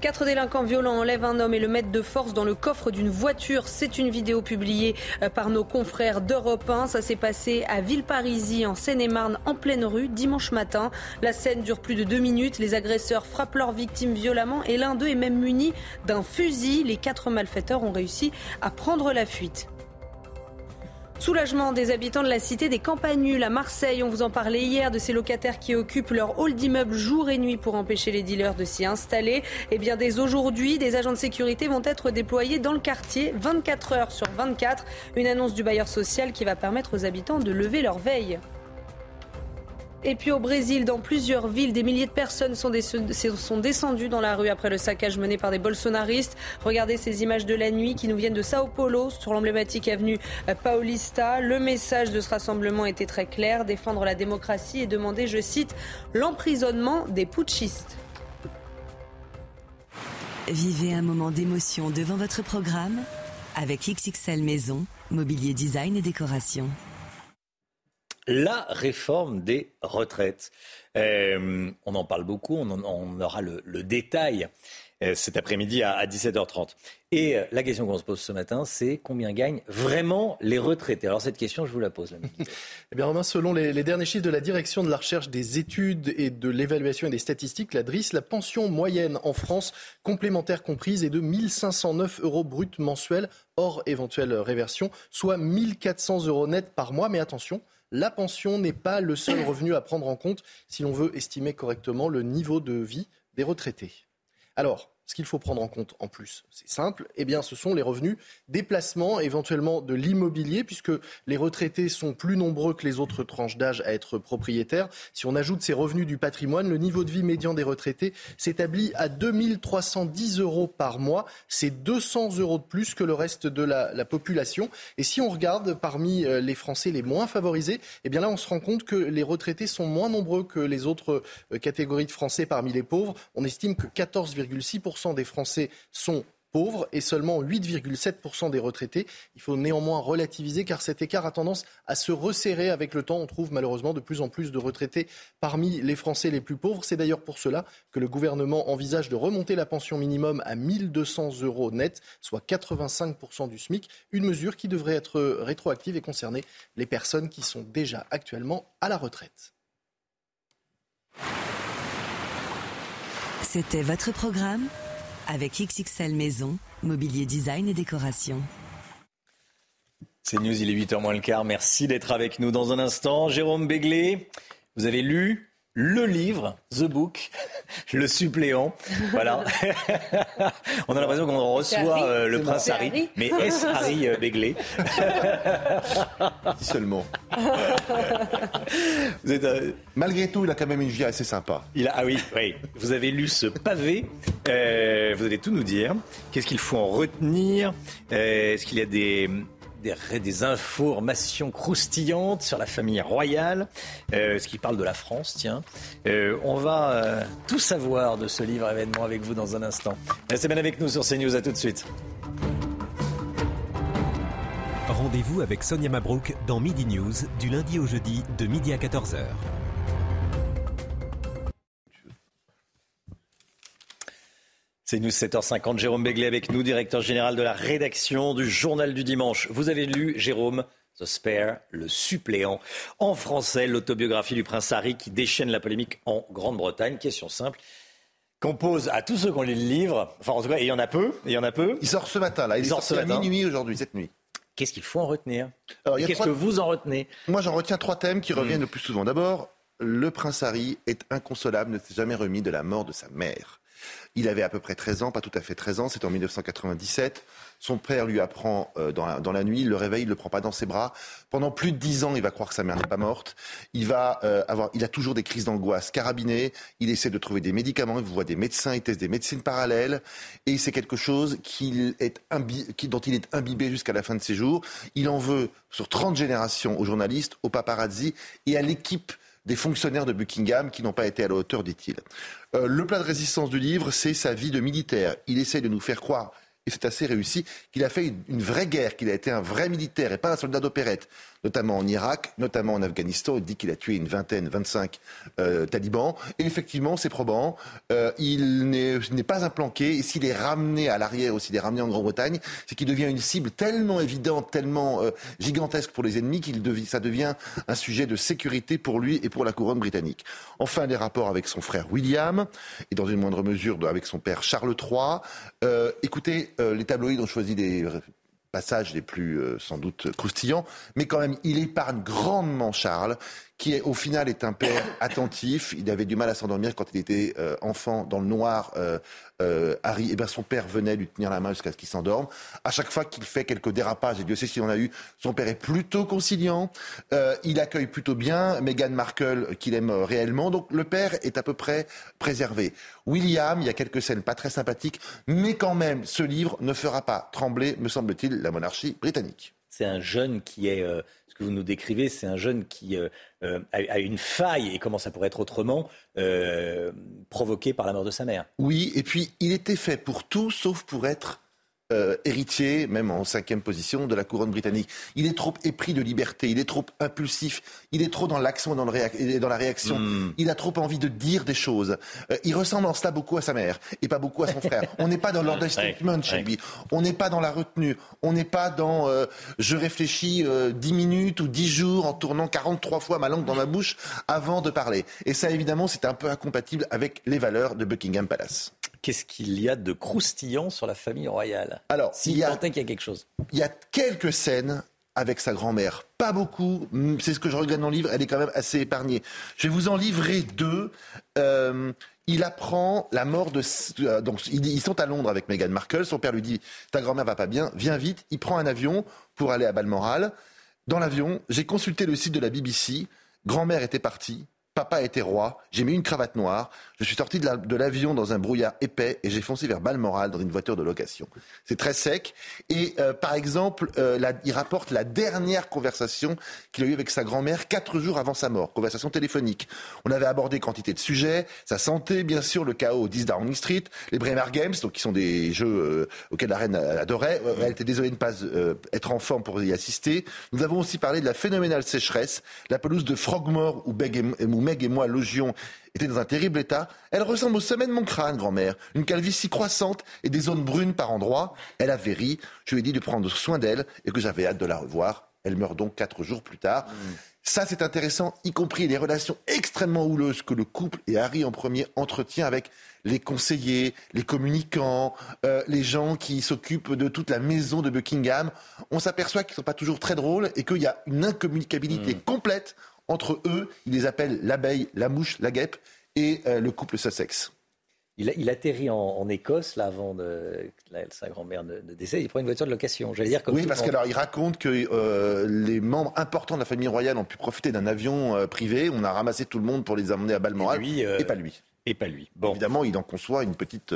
[SPEAKER 2] Quatre délinquants violents enlèvent un homme et le mettent de force dans le coffre d'une voiture. C'est une vidéo publiée euh, par nos confrères d'Europe 1. Ça s'est passé à Villeparisis, en Seine-et-Marne, en pleine rue, dimanche matin. La scène dure plus de deux minutes. Les agresseurs frappent leurs victimes violemment et l'un d'eux est même muni d'un fusil. Les quatre malfaiteurs ont réussi à prendre la fuite. Soulagement des habitants de la cité des Campanules à Marseille. On vous en parlait hier de ces locataires qui occupent leur hall d'immeuble jour et nuit pour empêcher les dealers de s'y installer. Et eh bien, dès aujourd'hui, des agents de sécurité vont être déployés dans le quartier 24 heures sur 24. Une annonce du bailleur social qui va permettre aux habitants de lever leur veille. Et puis au Brésil, dans plusieurs villes, des milliers de personnes sont, descendues dans la rue après le saccage mené par des bolsonaristes. Regardez ces images de la nuit qui nous viennent de Sao Paulo, sur l'emblématique avenue Paulista. Le message de ce rassemblement était très clair, défendre la démocratie et demander, je cite, l'emprisonnement des putschistes.
[SPEAKER 43] Vivez un moment d'émotion devant votre programme avec XXL Maison, mobilier design et décoration
[SPEAKER 1] la réforme des retraites. Euh, on en parle beaucoup, on, aura le, détail euh, cet après-midi à, 17h30. Et euh, la question qu'on se pose ce matin, c'est combien gagnent vraiment les retraités? Alors cette question, je vous la pose. <laughs>
[SPEAKER 25] eh bien, Romain, selon les, derniers chiffres de la Direction de la recherche des études et de l'évaluation et des statistiques, la DRIS, la pension moyenne en France, complémentaire comprise, est de 1509 euros bruts mensuels, hors éventuelle réversion, soit 1400 euros net par mois. Mais attention, la pension n'est pas le seul revenu à prendre en compte si l'on veut estimer correctement le niveau de vie des retraités. Ce qu'il faut prendre en compte en plus, c'est simple, eh bien, ce sont les revenus déplacements, éventuellement de l'immobilier, puisque les retraités sont plus nombreux que les autres tranches d'âge à être propriétaires. Si on ajoute ces revenus du patrimoine, le niveau de vie médian des retraités s'établit à 2310 euros par mois. C'est 200 euros de plus que le reste de la, la, population. Et si on regarde parmi euh, les Français les moins favorisés, eh bien là, on se rend compte que les retraités sont moins nombreux que les autres euh, catégories de Français parmi les pauvres. On estime que 14,6% des Français sont pauvres et seulement 8,7% des retraités. Il faut néanmoins relativiser car cet écart a tendance à se resserrer avec le temps. On trouve malheureusement de plus en plus de retraités parmi les Français les plus pauvres. C'est d'ailleurs pour cela que le gouvernement envisage de remonter la pension minimum à 1200 euros net, soit 85% du SMIC, une mesure qui devrait être rétroactive et concerner les personnes qui sont déjà actuellement à la retraite.
[SPEAKER 43] C'était votre programme avec XXL Maison, mobilier design et décoration.
[SPEAKER 1] C'est News, il est 8h moins le quart. Merci d'être avec nous dans un instant. Jérôme Béglé, vous avez lu le livre, The Book, <laughs> le suppléant. Voilà. <laughs> On a l'impression qu'on reçoit euh, le prince Harry, mais est-ce Harry euh, Begley <laughs>
[SPEAKER 51] Seulement. Euh, Malgré tout, il a quand même une vie assez sympa.
[SPEAKER 1] Il a, ah oui, oui. Vous avez lu ce pavé. vous allez tout nous dire. Qu'est-ce qu'il faut en retenir? Est-ce qu'il y a des des, informations croustillantes sur la famille royale, euh, ce qui parle de la France, tiens. Euh, on va euh, tout savoir de ce livre événement avec vous dans un instant. Restez bien avec nous sur CNews, à tout de suite.
[SPEAKER 24] Rendez-vous avec Sonia Mabrouk dans Midi News du lundi au jeudi de midi à 14h.
[SPEAKER 1] C'est nous 7h50. Jérôme Béglé avec nous, directeur général de la rédaction du Journal du Dimanche. Vous avez lu, Jérôme, The Spare, le suppléant, en français, l'autobiographie du prince Harry qui déchaîne la polémique en Grande-Bretagne. Question simple qu'on pose à tous ceux qui ont lu le livre. Enfin, en tout cas, il y en a peu. Il y en a peu.
[SPEAKER 51] Il sort ce matin, là. Il, sort ce à minuit aujourd'hui, cette nuit.
[SPEAKER 1] Qu'est-ce qu'il faut en retenir? Qu'est-ce que vous en retenez?
[SPEAKER 51] Moi, j'en retiens trois thèmes qui reviennent hmm. le plus souvent. D'abord, le prince Harry est inconsolable, ne s'est jamais remis de la mort de sa mère. Il avait à peu près 13 ans, pas tout à fait 13 ans, c'était en 1997. Son père lui apprend euh, dans, la, nuit, il le réveille, il ne le prend pas dans ses bras. Pendant plus de 10 ans, il va croire que sa mère n'est pas morte. Il va euh, avoir, il a toujours des crises d'angoisse carabinées. Il essaie de trouver des médicaments, il voit des médecins, il teste des médecines parallèles. Et c'est quelque chose est dont il est imbibé jusqu'à la fin de ses jours. Il en veut sur 30 générations aux journalistes, aux paparazzi et à l'équipe des fonctionnaires de Buckingham qui n'ont pas été à la hauteur, dit-il. Euh, le plat de résistance du livre, c'est sa vie de militaire. Il essaie de nous faire croire et c'est assez réussi, qu'il a fait une vraie guerre, qu'il a été un vrai militaire et pas un soldat d'opérette notamment en Irak, notamment en Afghanistan. Il dit qu'il a tué une vingtaine, 25 euh, talibans. Et effectivement, c'est probant. Euh, il n'est pas implanqué. Et s'il est ramené à l'arrière ou s'il est ramené en Grande-Bretagne, c'est qu'il devient une cible tellement évidente, tellement euh, gigantesque pour les ennemis qu'il devient, ça devient un sujet de sécurité pour lui et pour la couronne britannique. Enfin, les rapports avec son frère William et dans une moindre mesure avec son père Charles III. Euh, écoutez, les tabloïds ont choisi des passages les plus euh, sans doute croustillants, mais quand même, il épargne grandement Charles, qui au final est un père <coughs> attentif. Il avait du mal à s'endormir quand il était euh, enfant dans le noir. Euh, euh, Harry, et eh bien son père venait lui tenir la main jusqu'à ce qu'il s'endorme. À chaque fois qu'il fait quelques dérapages, et Dieu sait s'il en a eu, son père est plutôt conciliant. il accueille plutôt bien Meghan Markle, qu'il aime réellement. Donc le père est à peu près préservé. William, il y a quelques scènes pas très sympathiques, mais quand même, ce livre ne fera pas trembler, me semble-t-il, la monarchie britannique.
[SPEAKER 1] C'est un jeune qui est que vous nous décrivez, c'est un jeune qui euh, euh, a, une faille, et comment ça pourrait être autrement, euh, provoqué par la mort de sa mère.
[SPEAKER 51] Oui, et puis il était fait pour tout sauf pour être euh, héritier, même en cinquième position, de la couronne britannique. Il est trop épris de liberté, il est trop impulsif, il est trop dans l'action et dans, la réaction. Hmm. Il a trop envie de dire des choses. Euh, il ressemble en cela beaucoup à sa mère et pas beaucoup à son frère. On n'est pas dans l'understatement <laughs> chez lui. On n'est pas dans la retenue. On n'est pas dans euh, je réfléchis dix minutes ou dix jours en tournant 43 fois ma langue dans ma bouche avant de parler. Et ça, évidemment, c'est un peu incompatible avec les valeurs de Buckingham Palace.
[SPEAKER 1] Qu'est-ce qu'il y a de croustillant sur la famille royale
[SPEAKER 51] Alors,
[SPEAKER 1] s'il y a, qu'il y a quelque chose.
[SPEAKER 51] Il y a quelques scènes avec sa grand-mère. Pas beaucoup, c'est ce que je regarde dans le livre, elle est quand même assez épargnée. Je vais vous en livrer deux. Euh, il apprend la mort de... Euh, donc, ils sont à Londres avec Meghan Markle, son père lui dit, ta grand-mère va pas bien, viens vite. Il prend un avion pour aller à Balmoral. Dans l'avion, j'ai consulté le site de la BBC, grand-mère était partie, Papa était roi, j'ai mis une cravate noire, je suis sorti de l'avion dans un brouillard épais et j'ai foncé vers Balmoral dans une voiture de location. C'est très sec. Et euh, par exemple, euh, il rapporte la dernière conversation qu'il a eue avec sa grand-mère quatre jours avant sa mort, conversation téléphonique. On avait abordé quantité de sujets, sa santé, bien sûr, le chaos au 10 Downing Street, les Bremer Games, donc qui sont des jeux euh, auxquels la reine adorait. Elle était désolée de ne pas être en forme pour y assister. Nous avons aussi parlé de la phénoménale sécheresse, la pelouse de Frogmore où Beg et, Meg et moi logions était dans un terrible état. Elle ressemble au sommet de mon crâne, grand-mère. Une calvitie croissante et des zones brunes par endroits. Elle avait ri. Je lui ai dit de prendre soin d'elle et que j'avais hâte de la revoir. Elle meurt donc quatre jours plus tard. Mm. Ça, c'est intéressant, y compris les relations extrêmement houleuses que le couple et Harry en premier entretient avec les conseillers, les communicants, euh, les gens qui s'occupent de toute la maison de Buckingham. On s'aperçoit qu'ils ne sont pas toujours très drôles et qu'il y a une incommunicabilité mm. complète entre eux, ils les appellent l'abeille, la mouche, la guêpe et euh, le couple Sussex.
[SPEAKER 1] Il, il atterrit en, Écosse là avant de, sa grand-mère de, décès. Il prend une voiture de location. J'allais dire comme
[SPEAKER 51] oui, parce qu'il raconte que euh, les membres importants de la famille royale ont pu profiter d'un avion euh, privé. On a ramassé tout le monde pour les emmener à Balmoral et, et pas lui.
[SPEAKER 1] Et pas lui.
[SPEAKER 51] Bon. Évidemment, il en conçoit une petite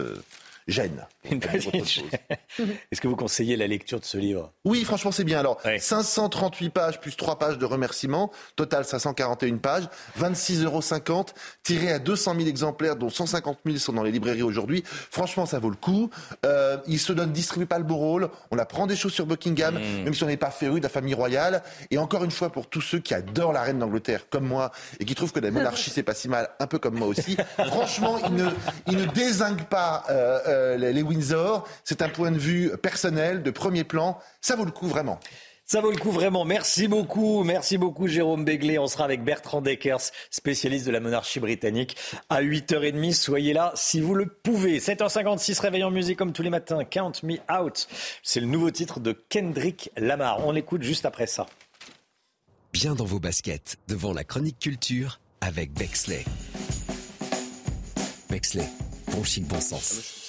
[SPEAKER 51] gêne.
[SPEAKER 1] Est-ce que vous conseillez la lecture de ce livre?
[SPEAKER 51] Oui, franchement, c'est bien. Alors, 538 pages plus 3 pages de remerciements, total 541 pages, 26,50 euros, tiré à 200 000 exemplaires, dont 150 000 sont dans les librairies aujourd'hui. Franchement, ça vaut le coup. Euh, il se donne, distribue pas le beau rôle. On apprend des choses sur Buckingham, mm. même si on n'est pas féru de la famille royale. Et encore une fois, pour tous ceux qui adorent la reine d'Angleterre, comme moi, et qui trouvent que la monarchie, c'est pas si mal, un peu comme moi aussi, <laughs> franchement, il ne, il ne désingue pas. Euh, euh, les Windsor. C'est un point de vue personnel, de premier plan. Ça vaut le coup vraiment.
[SPEAKER 1] Ça vaut le coup vraiment. Merci beaucoup. Merci beaucoup Jérôme Béglé. On sera avec Bertrand Deckers, spécialiste de la monarchie britannique, à 8h30. Soyez là si vous le pouvez. 7h56, réveil en musique comme tous les matins. Count Me Out. C'est le nouveau titre de Kendrick Lamar. On l'écoute juste après ça.
[SPEAKER 24] Bien dans vos baskets, devant la chronique culture avec Bexley. Bexley, bon chic, bon sens.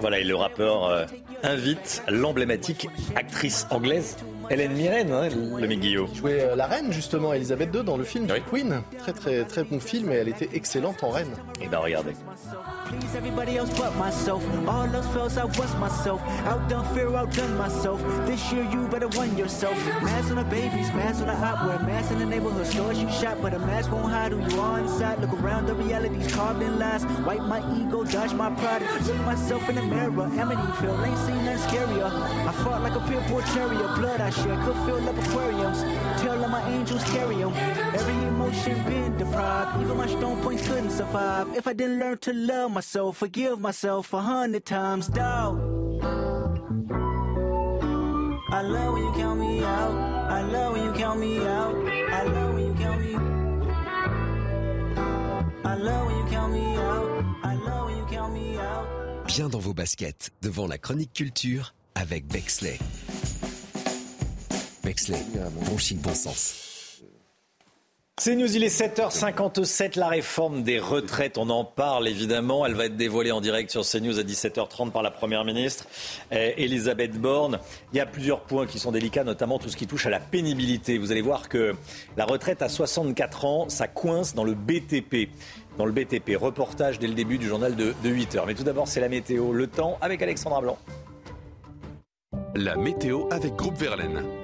[SPEAKER 1] Voilà, et le rappeur euh, invite l'emblématique actrice anglaise Hélène Mirren, hein, le Guillaume.
[SPEAKER 44] Jouait euh, la reine justement, Elisabeth II dans le film oui. Queen. Très très très bon film et elle était excellente en reine.
[SPEAKER 1] Et ben regardez.
[SPEAKER 52] please everybody else but myself. All else fails, I was myself. Outdone fear, outdone myself. This year you better won yourself. Mask on the babies, mask on the hot wear, mask in the neighborhood stores you shop, but a mask won't hide who you are inside. Look around, the reality's carved in lies. Wipe my ego, dodge my pride. Look myself in the mirror, Amityville, ain't seen nothing scarier. I fought like a pit bull terrier, blood I share, could fill up aquariums. Tell all my angels carry 'em. Every emotion been deprived, even my strong points couldn't survive. If I didn't learn to love myself, forgive myself a hundred times, dog. I love when you count me out. I love when you count me out. I love when you count me. I love when you count me out. I love when you count me out.
[SPEAKER 24] Bien dans vos baskets, devant la chronique culture avec Bexley. Bexley, bon chic, bon sens.
[SPEAKER 1] C'est News, il est 7h57, la réforme des retraites, on en parle évidemment, elle va être dévoilée en direct sur CNews à 17h30 par la Première ministre eh, Elisabeth Borne. Il y a plusieurs points qui sont délicats, notamment tout ce qui touche à la pénibilité. Vous allez voir que la retraite à 64 ans, ça coince dans le BTP. Dans le BTP, reportage dès le début du journal de, de 8h. Mais tout d'abord, c'est la météo, le temps avec Alexandra Blanc.
[SPEAKER 17] La météo avec Groupe Verlaine.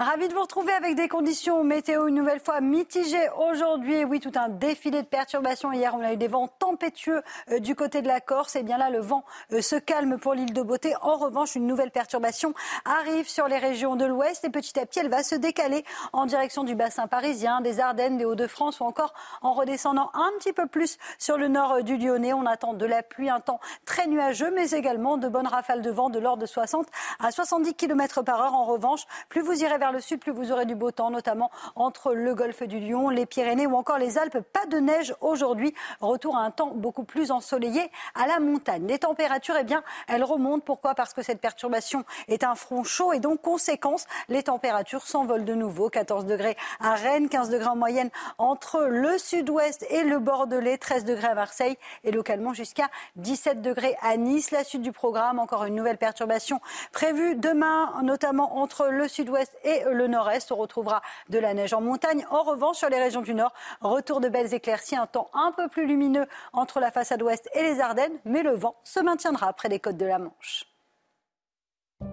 [SPEAKER 27] Ravi de vous retrouver avec des conditions météo une nouvelle fois mitigées aujourd'hui. Oui, tout un défilé de perturbations. Hier, on a eu des vents tempétueux euh, du côté de la Corse. Et bien là, le vent euh, se calme pour l'île de Beauté. En revanche, une nouvelle perturbation arrive sur les régions de l'Ouest et petit à petit, elle va se décaler en direction du bassin parisien, des Ardennes, des Hauts-de-France ou encore en redescendant un petit peu plus sur le nord euh, du Lyonnais. On attend de la pluie, un temps très nuageux, mais également de bonnes rafales de vent de l'ordre de 60 à 70 km par heure. En revanche, plus vous irez vers le sud, plus vous aurez du beau temps, notamment entre le golfe du Lion, les Pyrénées ou encore les Alpes. Pas de neige aujourd'hui. Retour à un temps beaucoup plus ensoleillé à la montagne. Les températures, eh bien, elles remontent. Pourquoi? Parce que cette perturbation est un front chaud et donc, conséquence, les températures s'envolent de nouveau. 14 degrés à Rennes, 15 degrés en moyenne entre le sud-ouest et le Bordelais, 13 degrés à Marseille et localement jusqu'à 17 degrés à Nice. La suite du programme, encore une nouvelle perturbation prévue demain, notamment entre le sud-ouest et le nord-est. On retrouvera de la neige en montagne. En revanche, sur les régions du nord, retour de belles éclaircies, un temps un peu plus lumineux entre la façade ouest et les Ardennes, mais le vent se maintiendra près des côtes de la Manche.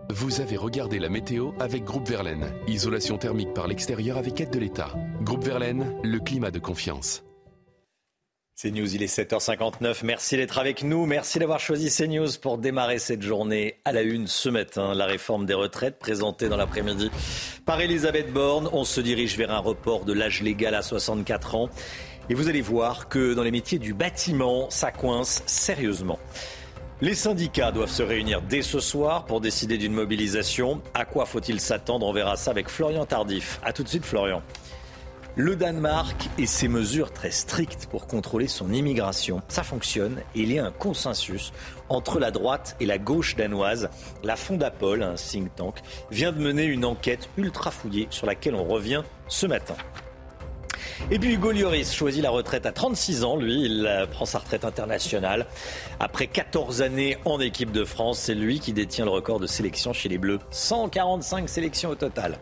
[SPEAKER 17] Vous avez regardé la météo avec Groupe Verlaine. Isolation thermique par l'extérieur avec aide de l'État. Groupe Verlaine, le climat de confiance.
[SPEAKER 1] C'est News, il est 7h59. Merci d'être avec nous. Merci d'avoir choisi CNews pour démarrer cette journée à la une ce matin. La réforme des retraites présentée dans l'après-midi par Elisabeth Borne. On se dirige vers un report de l'âge légal à 64 ans. Et vous allez voir que dans les métiers du bâtiment, ça coince sérieusement. Les syndicats doivent se réunir dès ce soir pour décider d'une mobilisation. À quoi faut-il s'attendre? On verra ça avec Florian Tardif. A tout de suite, Florian. Le Danemark et ses mesures très strictes pour contrôler son immigration, ça fonctionne et il y a un consensus entre la droite et la gauche danoise. La Fondapol, un think tank, vient de mener une enquête ultra fouillée sur laquelle on revient ce matin. Et puis Hugo Lloris choisit la retraite à 36 ans. Lui, il prend sa retraite internationale. Après 14 années en équipe de France, c'est lui qui détient le record de sélection chez les Bleus. 145 sélections au total.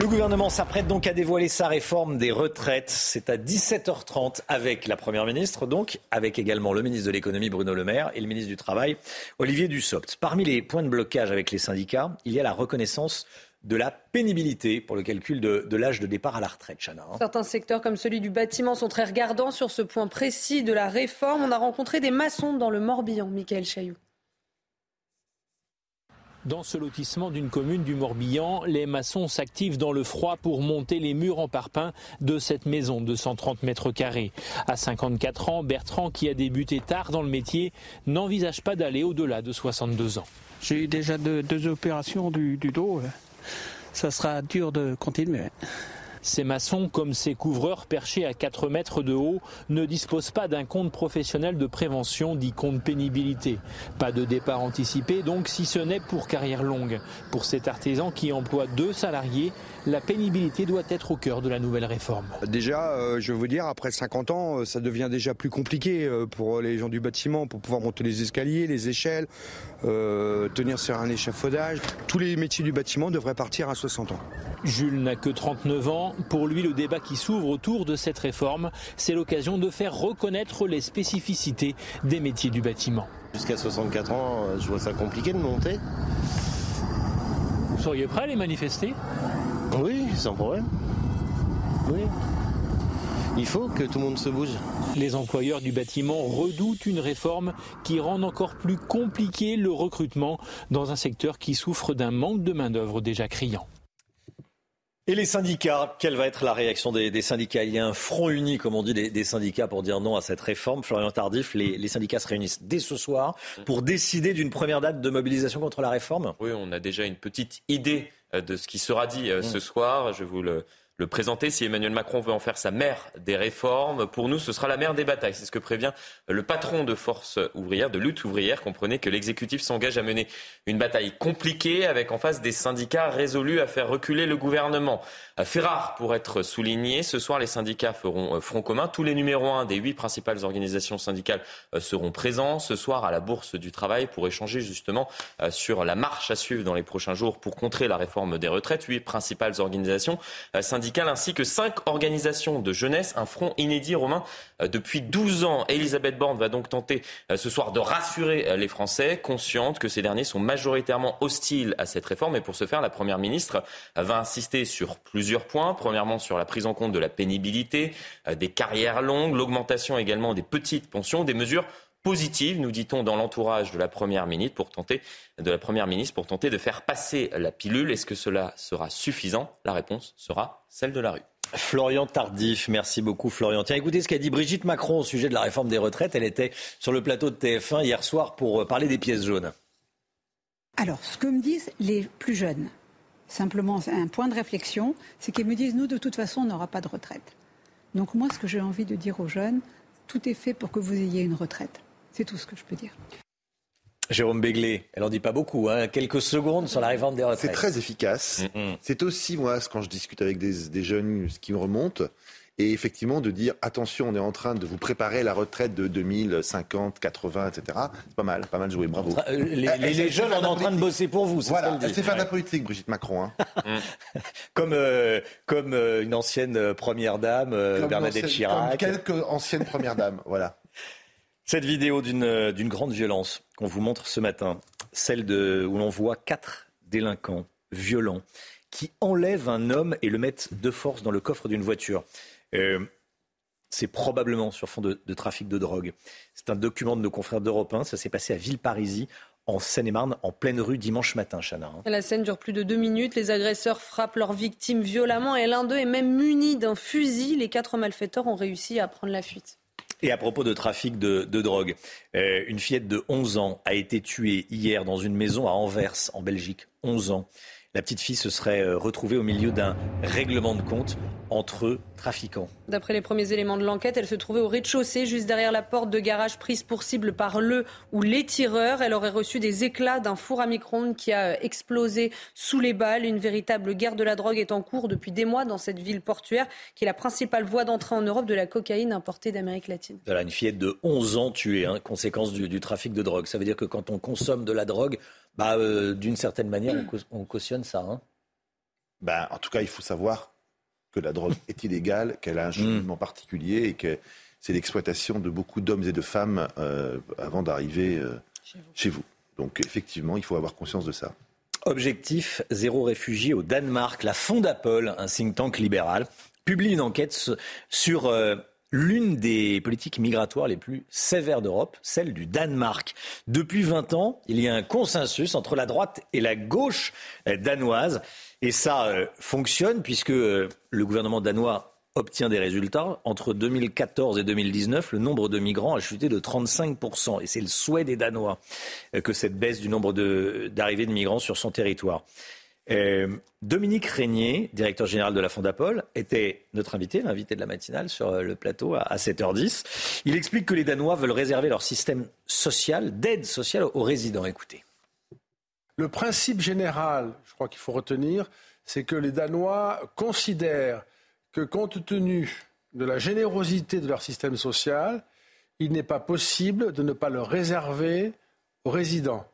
[SPEAKER 1] Le gouvernement s'apprête donc à dévoiler sa réforme des retraites. C'est à 17h30 avec la Première ministre, donc avec également le ministre de l'économie Bruno Le Maire et le ministre du Travail Olivier Dussopt. Parmi les points de blocage avec les syndicats, il y a la reconnaissance de la pénibilité pour le calcul de, l'âge de départ à la retraite, Chana. hein.
[SPEAKER 2] Certains secteurs comme celui du bâtiment sont très regardants sur ce point précis de la réforme. On a rencontré des maçons dans le Morbihan, Michael Chailloux.
[SPEAKER 3] Dans ce lotissement d'une commune du Morbihan, les maçons s'activent dans le froid pour monter les murs en parpaing de cette maison de 130 mètres carrés. À 54 ans, Bertrand, qui a débuté tard dans le métier, n'envisage pas d'aller au-delà de 62 ans.
[SPEAKER 53] J'ai eu déjà deux, opérations du, du dos. Ça sera dur de continuer.
[SPEAKER 3] Ces maçons, comme ces couvreurs perchés à 4 mètres de haut, ne disposent pas d'un compte professionnel de prévention dit compte pénibilité. Pas de départ anticipé donc, si ce n'est pour carrière longue. Pour cet artisan qui emploie deux salariés, la pénibilité doit être au cœur de la nouvelle réforme.
[SPEAKER 5] Déjà, euh, je veux vous dire, après 50 ans, euh, ça devient déjà plus compliqué euh, pour les gens du bâtiment, pour pouvoir monter les escaliers, les échelles, euh, tenir sur un échafaudage. Tous les métiers du bâtiment devraient partir à 60 ans.
[SPEAKER 3] Jules n'a que 39 ans. Pour lui, le débat qui s'ouvre autour de cette réforme, c'est l'occasion de faire reconnaître les spécificités des métiers du bâtiment.
[SPEAKER 54] Jusqu'à 64 ans, je vois ça compliqué de monter.
[SPEAKER 3] Vous seriez prêt à les manifester?
[SPEAKER 54] Oui, sans problème. Oui. Il faut que tout le monde se bouge.
[SPEAKER 3] Les employeurs du bâtiment redoutent une réforme qui rend encore plus compliqué le recrutement dans un secteur qui souffre d'un manque de main-d'œuvre déjà criant.
[SPEAKER 1] Et les syndicats, quelle va être la réaction des, des syndicats? Il y a un front uni, comme on dit, des, des, syndicats pour dire non à cette réforme. Florian Tardif, les, les syndicats se réunissent dès ce soir pour décider d'une première date de mobilisation contre la réforme
[SPEAKER 7] Oui, on a déjà une petite idée de ce qui sera dit ce soir. Je vous le, le présenter. Si Emmanuel Macron veut en faire sa mère des réformes, pour nous, ce sera la mère des batailles. C'est ce que prévient le patron de force ouvrière, de lutte ouvrière. Comprenez que l'exécutif s'engage à mener une bataille compliquée avec en face des syndicats résolus à faire reculer le gouvernement. Fait rare pour être souligné. Ce soir, les syndicats feront front commun. Tous les numéros 1 des huit principales organisations syndicales seront présents ce soir à la Bourse du Travail pour échanger justement sur la marche à suivre dans les prochains jours pour contrer la réforme des retraites. Huit principales organisations syndicales ainsi que cinq organisations de jeunesse, un front inédit romain depuis 12 ans. Elisabeth Borne va donc tenter ce soir de rassurer les Français, consciente que ces derniers sont majoritairement hostiles à cette réforme. Et pour ce faire, la Première ministre va insister sur plusieurs points. Premièrement, sur la prise en compte de la pénibilité, des carrières longues, l'augmentation également des petites pensions, des mesures positive, nous dit-on, dans l'entourage de la première ministre pour tenter de la première ministre pour tenter de faire passer la pilule. Est-ce que cela sera suffisant? La réponse sera celle de la rue.
[SPEAKER 1] Florian Tardif, merci beaucoup Florian. Tiens, écoutez ce qu'a dit Brigitte Macron au sujet de la réforme des retraites. Elle était sur le plateau de TF1 hier soir pour parler des pièces jaunes.
[SPEAKER 8] Alors, ce que me disent les plus jeunes, simplement un point de réflexion, c'est qu'ils me disent, nous, de toute façon, on n'aura pas de retraite. Donc moi, ce que j'ai envie de dire aux jeunes, tout est fait pour que vous ayez une retraite. C'est tout ce que je peux dire.
[SPEAKER 1] Jérôme Béglé, elle en dit pas beaucoup, hein. quelques secondes sur la réforme des retraites.
[SPEAKER 51] C'est très efficace. Mm -hmm. C'est aussi, moi, quand je discute avec des, des, jeunes, ce qui me remonte, et effectivement de dire, attention, on est en train de vous préparer la retraite de 2050, 80, etc. C'est pas mal, pas mal joué, bravo.
[SPEAKER 1] Les, les, les jeunes, on est en train de bosser pour vous, c'est
[SPEAKER 51] voilà,
[SPEAKER 1] ce
[SPEAKER 51] Elle sait faire de la politique, Brigitte Macron. Hein. <laughs>
[SPEAKER 1] comme euh, comme euh, une ancienne première dame, euh,
[SPEAKER 51] comme
[SPEAKER 1] Bernadette
[SPEAKER 51] ancienne,
[SPEAKER 1] Chirac.
[SPEAKER 51] Comme quelques anciennes premières dames, voilà.
[SPEAKER 1] Cette vidéo d'une d'une grande violence qu'on vous montre ce matin, celle où l'on voit quatre délinquants violents qui enlèvent un homme et le mettent de force dans le coffre d'une voiture. Euh, c'est probablement sur fond de, trafic de drogue. C'est un document de nos confrères d'Europe 1. Ça s'est passé à Villeparisis, en Seine-et-Marne, en pleine rue dimanche matin, Chana.
[SPEAKER 2] La scène dure plus de deux minutes. Les agresseurs frappent leurs victimes violemment et l'un d'eux est même muni d'un fusil. Les quatre malfaiteurs ont réussi à prendre la fuite.
[SPEAKER 1] Et à propos de trafic de, drogue, euh, une fillette de 11 ans a été tuée hier dans une maison à Anvers, en Belgique. 11 ans. La petite fille se serait retrouvée au milieu d'un règlement de compte entre trafiquants.
[SPEAKER 2] D'après les premiers éléments de l'enquête, elle se trouvait au rez-de-chaussée, juste derrière la porte de garage prise pour cible par le ou les tireurs. Elle aurait reçu des éclats d'un four à micro-ondes qui a explosé sous les balles. Une véritable guerre de la drogue est en cours depuis des mois dans cette ville portuaire, qui est la principale voie d'entrée en Europe de la cocaïne importée d'Amérique latine.
[SPEAKER 1] Voilà, une fillette de 11 ans tuée, hein, conséquence du, du, trafic de drogue. Ça veut dire que quand on consomme de la drogue, bah, euh, d'une certaine manière, on, cau on cautionne ça. Hein
[SPEAKER 51] bah, en tout cas, il faut savoir que la drogue est illégale, qu'elle a un cheminement mmh. particulier et que c'est l'exploitation de beaucoup d'hommes et de femmes euh, avant d'arriver euh, chez, chez, vous. Donc effectivement, il faut avoir conscience de ça.
[SPEAKER 1] Objectif zéro réfugié au Danemark. La Fondapol, un think tank libéral, publie une enquête sur euh, l'une des politiques migratoires les plus sévères d'Europe, celle du Danemark. Depuis 20 ans, il y a un consensus entre la droite et la gauche euh, danoise. Et ça euh, fonctionne puisque euh, le gouvernement danois obtient des résultats. Entre 2014 et 2019, le nombre de migrants a chuté de 35%. Et c'est le souhait des Danois que cette baisse du nombre d'arrivées de, migrants sur son territoire. Euh, Dominique Régnier, directeur général de la Fondapol, était notre invité, l'invité de la matinale sur euh, le plateau à 7h10. Il explique que les Danois veulent réserver leur système social, d'aide sociale aux résidents. Écoutez.
[SPEAKER 42] Le principe général, je crois qu'il faut retenir, c'est que les Danois considèrent que compte tenu de la générosité de leur système social, il n'est pas possible de ne pas le réserver aux résidents.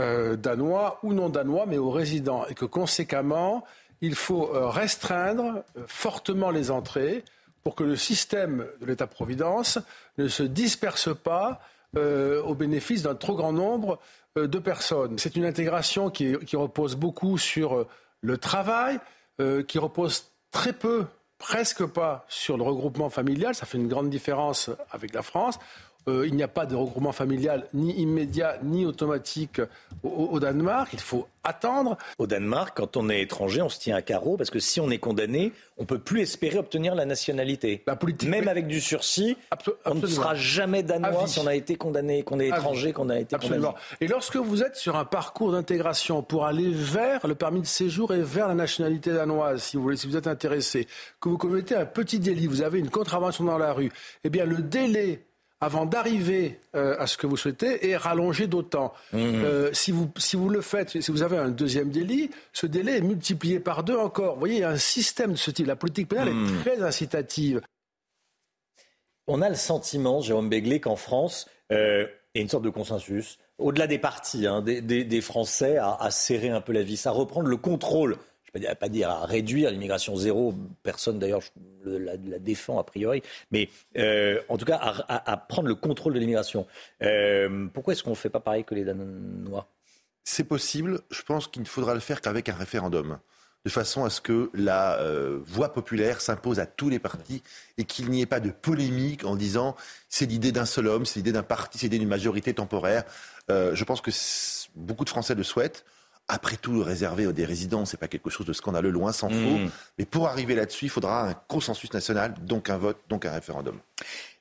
[SPEAKER 42] Euh, danois ou non danois, mais aux résidents, et que conséquemment, il faut euh, restreindre euh, fortement les entrées pour que le système de l'État-providence ne se disperse pas au bénéfice d'un trop grand nombre de personnes. C'est une intégration qui, qui, repose beaucoup sur le travail, qui repose très peu, presque pas, sur le regroupement familial. Ça fait une grande différence avec la France. Euh, il n'y a pas de regroupement familial ni immédiat ni automatique au, Danemark. Il faut attendre.
[SPEAKER 1] Au Danemark, quand on est étranger, on se tient à carreau parce que si on est condamné, on ne peut plus espérer obtenir la nationalité. Même avec du sursis, on ne sera jamais danois si on a été condamné, qu'on est étranger, qu'on a été
[SPEAKER 42] absolument. Et lorsque vous êtes sur un parcours d'intégration pour aller vers le permis de séjour et vers la nationalité danoise, si vous voulez, si vous êtes intéressé, que vous commettez un petit délit, vous avez une contravention dans la rue, eh bien le délai avant d'arriver euh, à ce que vous souhaitez est rallongé d'autant. Mmh. Euh, si, vous, si vous le faites, si vous avez un deuxième délit, ce délai est multiplié par deux encore. Vous voyez, il y a un système de ce type. La politique pénale est mmh. très incitative.
[SPEAKER 1] On a le sentiment, Jérôme Béglé, qu'en France, euh, il y a une sorte de consensus, au-delà des partis, hein, des, Français, à, à serrer un peu la vis, à reprendre le contrôle pas, dire à réduire l'immigration zéro, personne d'ailleurs la, défend a priori, mais euh, en tout cas à, prendre le contrôle de l'immigration. Euh, pourquoi est-ce qu'on ne fait pas pareil que les Danois?
[SPEAKER 51] C'est possible, je pense qu'il ne faudra le faire qu'avec un référendum de façon à ce que la euh, voix populaire s'impose à tous les partis et qu'il n'y ait pas de polémique en disant c'est l'idée d'un seul homme, c'est l'idée d'un parti, c'est l'idée d'une majorité temporaire. je pense que beaucoup de Français le souhaitent. Après tout, réserver des résidents, c'est pas quelque chose de scandaleux, loin s'en faut. Hmm. Mais pour arriver là-dessus, il faudra un consensus national, donc un vote, donc un référendum.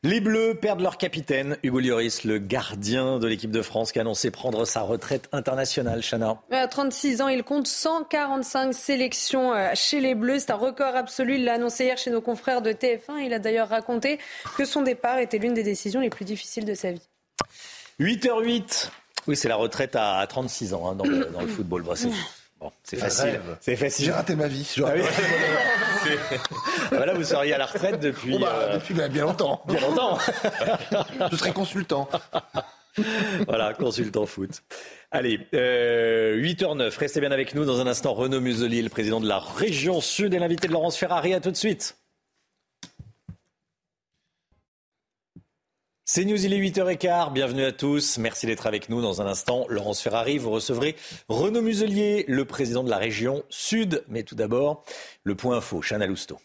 [SPEAKER 1] Les Bleus perdent leur capitaine, Hugo Lloris, le gardien de l'équipe de France, qui a annoncé prendre sa retraite internationale. Chana.
[SPEAKER 2] À 36 ans, il compte 145 sélections euh, chez les Bleus. C'est un record absolu. Il l'a annoncé hier chez nos confrères de TF1. Il a d'ailleurs raconté que son départ était l'une des décisions les plus difficiles de sa vie.
[SPEAKER 1] 8h08. Oui, c'est la retraite à 36 ans hein, dans, le, football. Bon, c'est facile. C'est facile.
[SPEAKER 51] J'ai raté ma vie.
[SPEAKER 1] Ah <laughs> ah bah vous seriez à la retraite depuis.
[SPEAKER 51] Oh bah, euh, depuis bien longtemps. <laughs>
[SPEAKER 1] Bien longtemps. <laughs>
[SPEAKER 51] Je serai consultant.
[SPEAKER 1] voilà, consultant foot. Allez, 8h09, euh, restez bien avec nous. Dans un instant, Renaud Muselier, le président de la région Sud, et l'invité de Laurence Ferrari. À tout de suite. C'est News, il est 8h15. Bienvenue à tous. Merci d'être avec nous. Dans un instant, Laurence Ferrari, vous recevrez Renaud Muselier, le président de la région Sud. Mais tout d'abord, le point info, Chana Lousteau.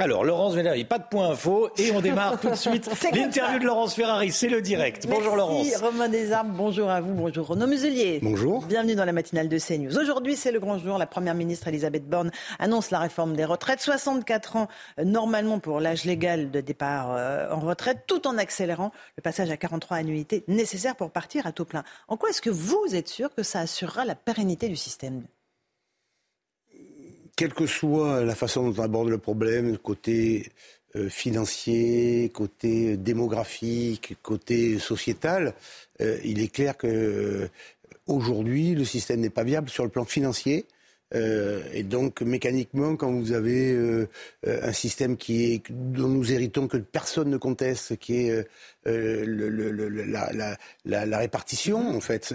[SPEAKER 1] Alors, Laurence Ferrari, pas de point info et on démarre tout de suite <laughs> l'interview de Laurence Ferrari. C'est le direct. Bonjour Laurence.
[SPEAKER 55] Merci Romain Desarmes, bonjour à vous, bonjour Renaud Muselier.
[SPEAKER 56] Bonjour.
[SPEAKER 55] Bienvenue dans la matinale de CNews. Aujourd'hui, c'est le grand jour. La première ministre Elisabeth Borne annonce la réforme des retraites. 64 ans euh, normalement pour l'âge légal de départ euh, en retraite, tout en accélérant le passage à 43 annuités nécessaires pour partir à taux plein. En quoi est-ce que vous êtes sûr que ça assurera la pérennité du système?
[SPEAKER 56] Quelle que soit la façon dont on aborde le problème, côté euh, financier, côté démographique, côté sociétal, euh, il est clair que euh, aujourd'hui le système n'est pas viable sur le plan financier. et donc mécaniquement, quand vous avez un système qui est dont nous héritons que personne ne conteste, qui est la, répartition, en fait,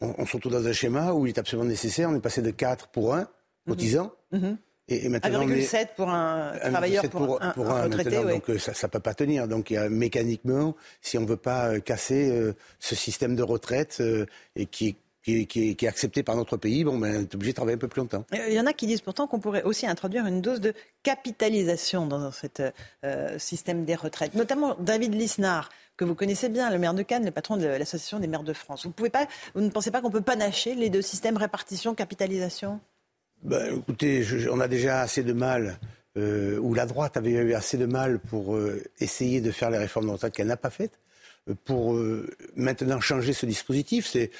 [SPEAKER 56] on, on se retrouve dans un schéma où il est absolument nécessaire. On est passé de 4 pour 1 cotisants.
[SPEAKER 55] Mhm. Et, et, maintenant, 1,7 pour un travailleur, pour, un, retraité.
[SPEAKER 56] Donc euh, ça ne peut pas tenir. Donc il y a, mécaniquement, si on ne veut pas euh, casser euh, ce système de retraite et qui est qui est, qui, est, qui est, accepté par notre pays, bon, ben, est obligé de travailler un peu plus longtemps.
[SPEAKER 55] Il y en a qui disent pourtant qu'on pourrait aussi introduire une dose de capitalisation dans ce euh, système des retraites. Notamment David Lisnard, que vous connaissez bien, le maire de Cannes, le patron de l'Association des maires de France. Vous, pouvez pas, vous ne pensez pas qu'on peut panacher les deux systèmes répartition-capitalisation
[SPEAKER 56] ben, Écoutez, je, on a déjà assez de mal, euh, ou la droite avait eu assez de mal pour euh, essayer de faire les réformes de retraite qu'elle n'a pas faites pour euh, maintenant changer ce dispositif. C'est,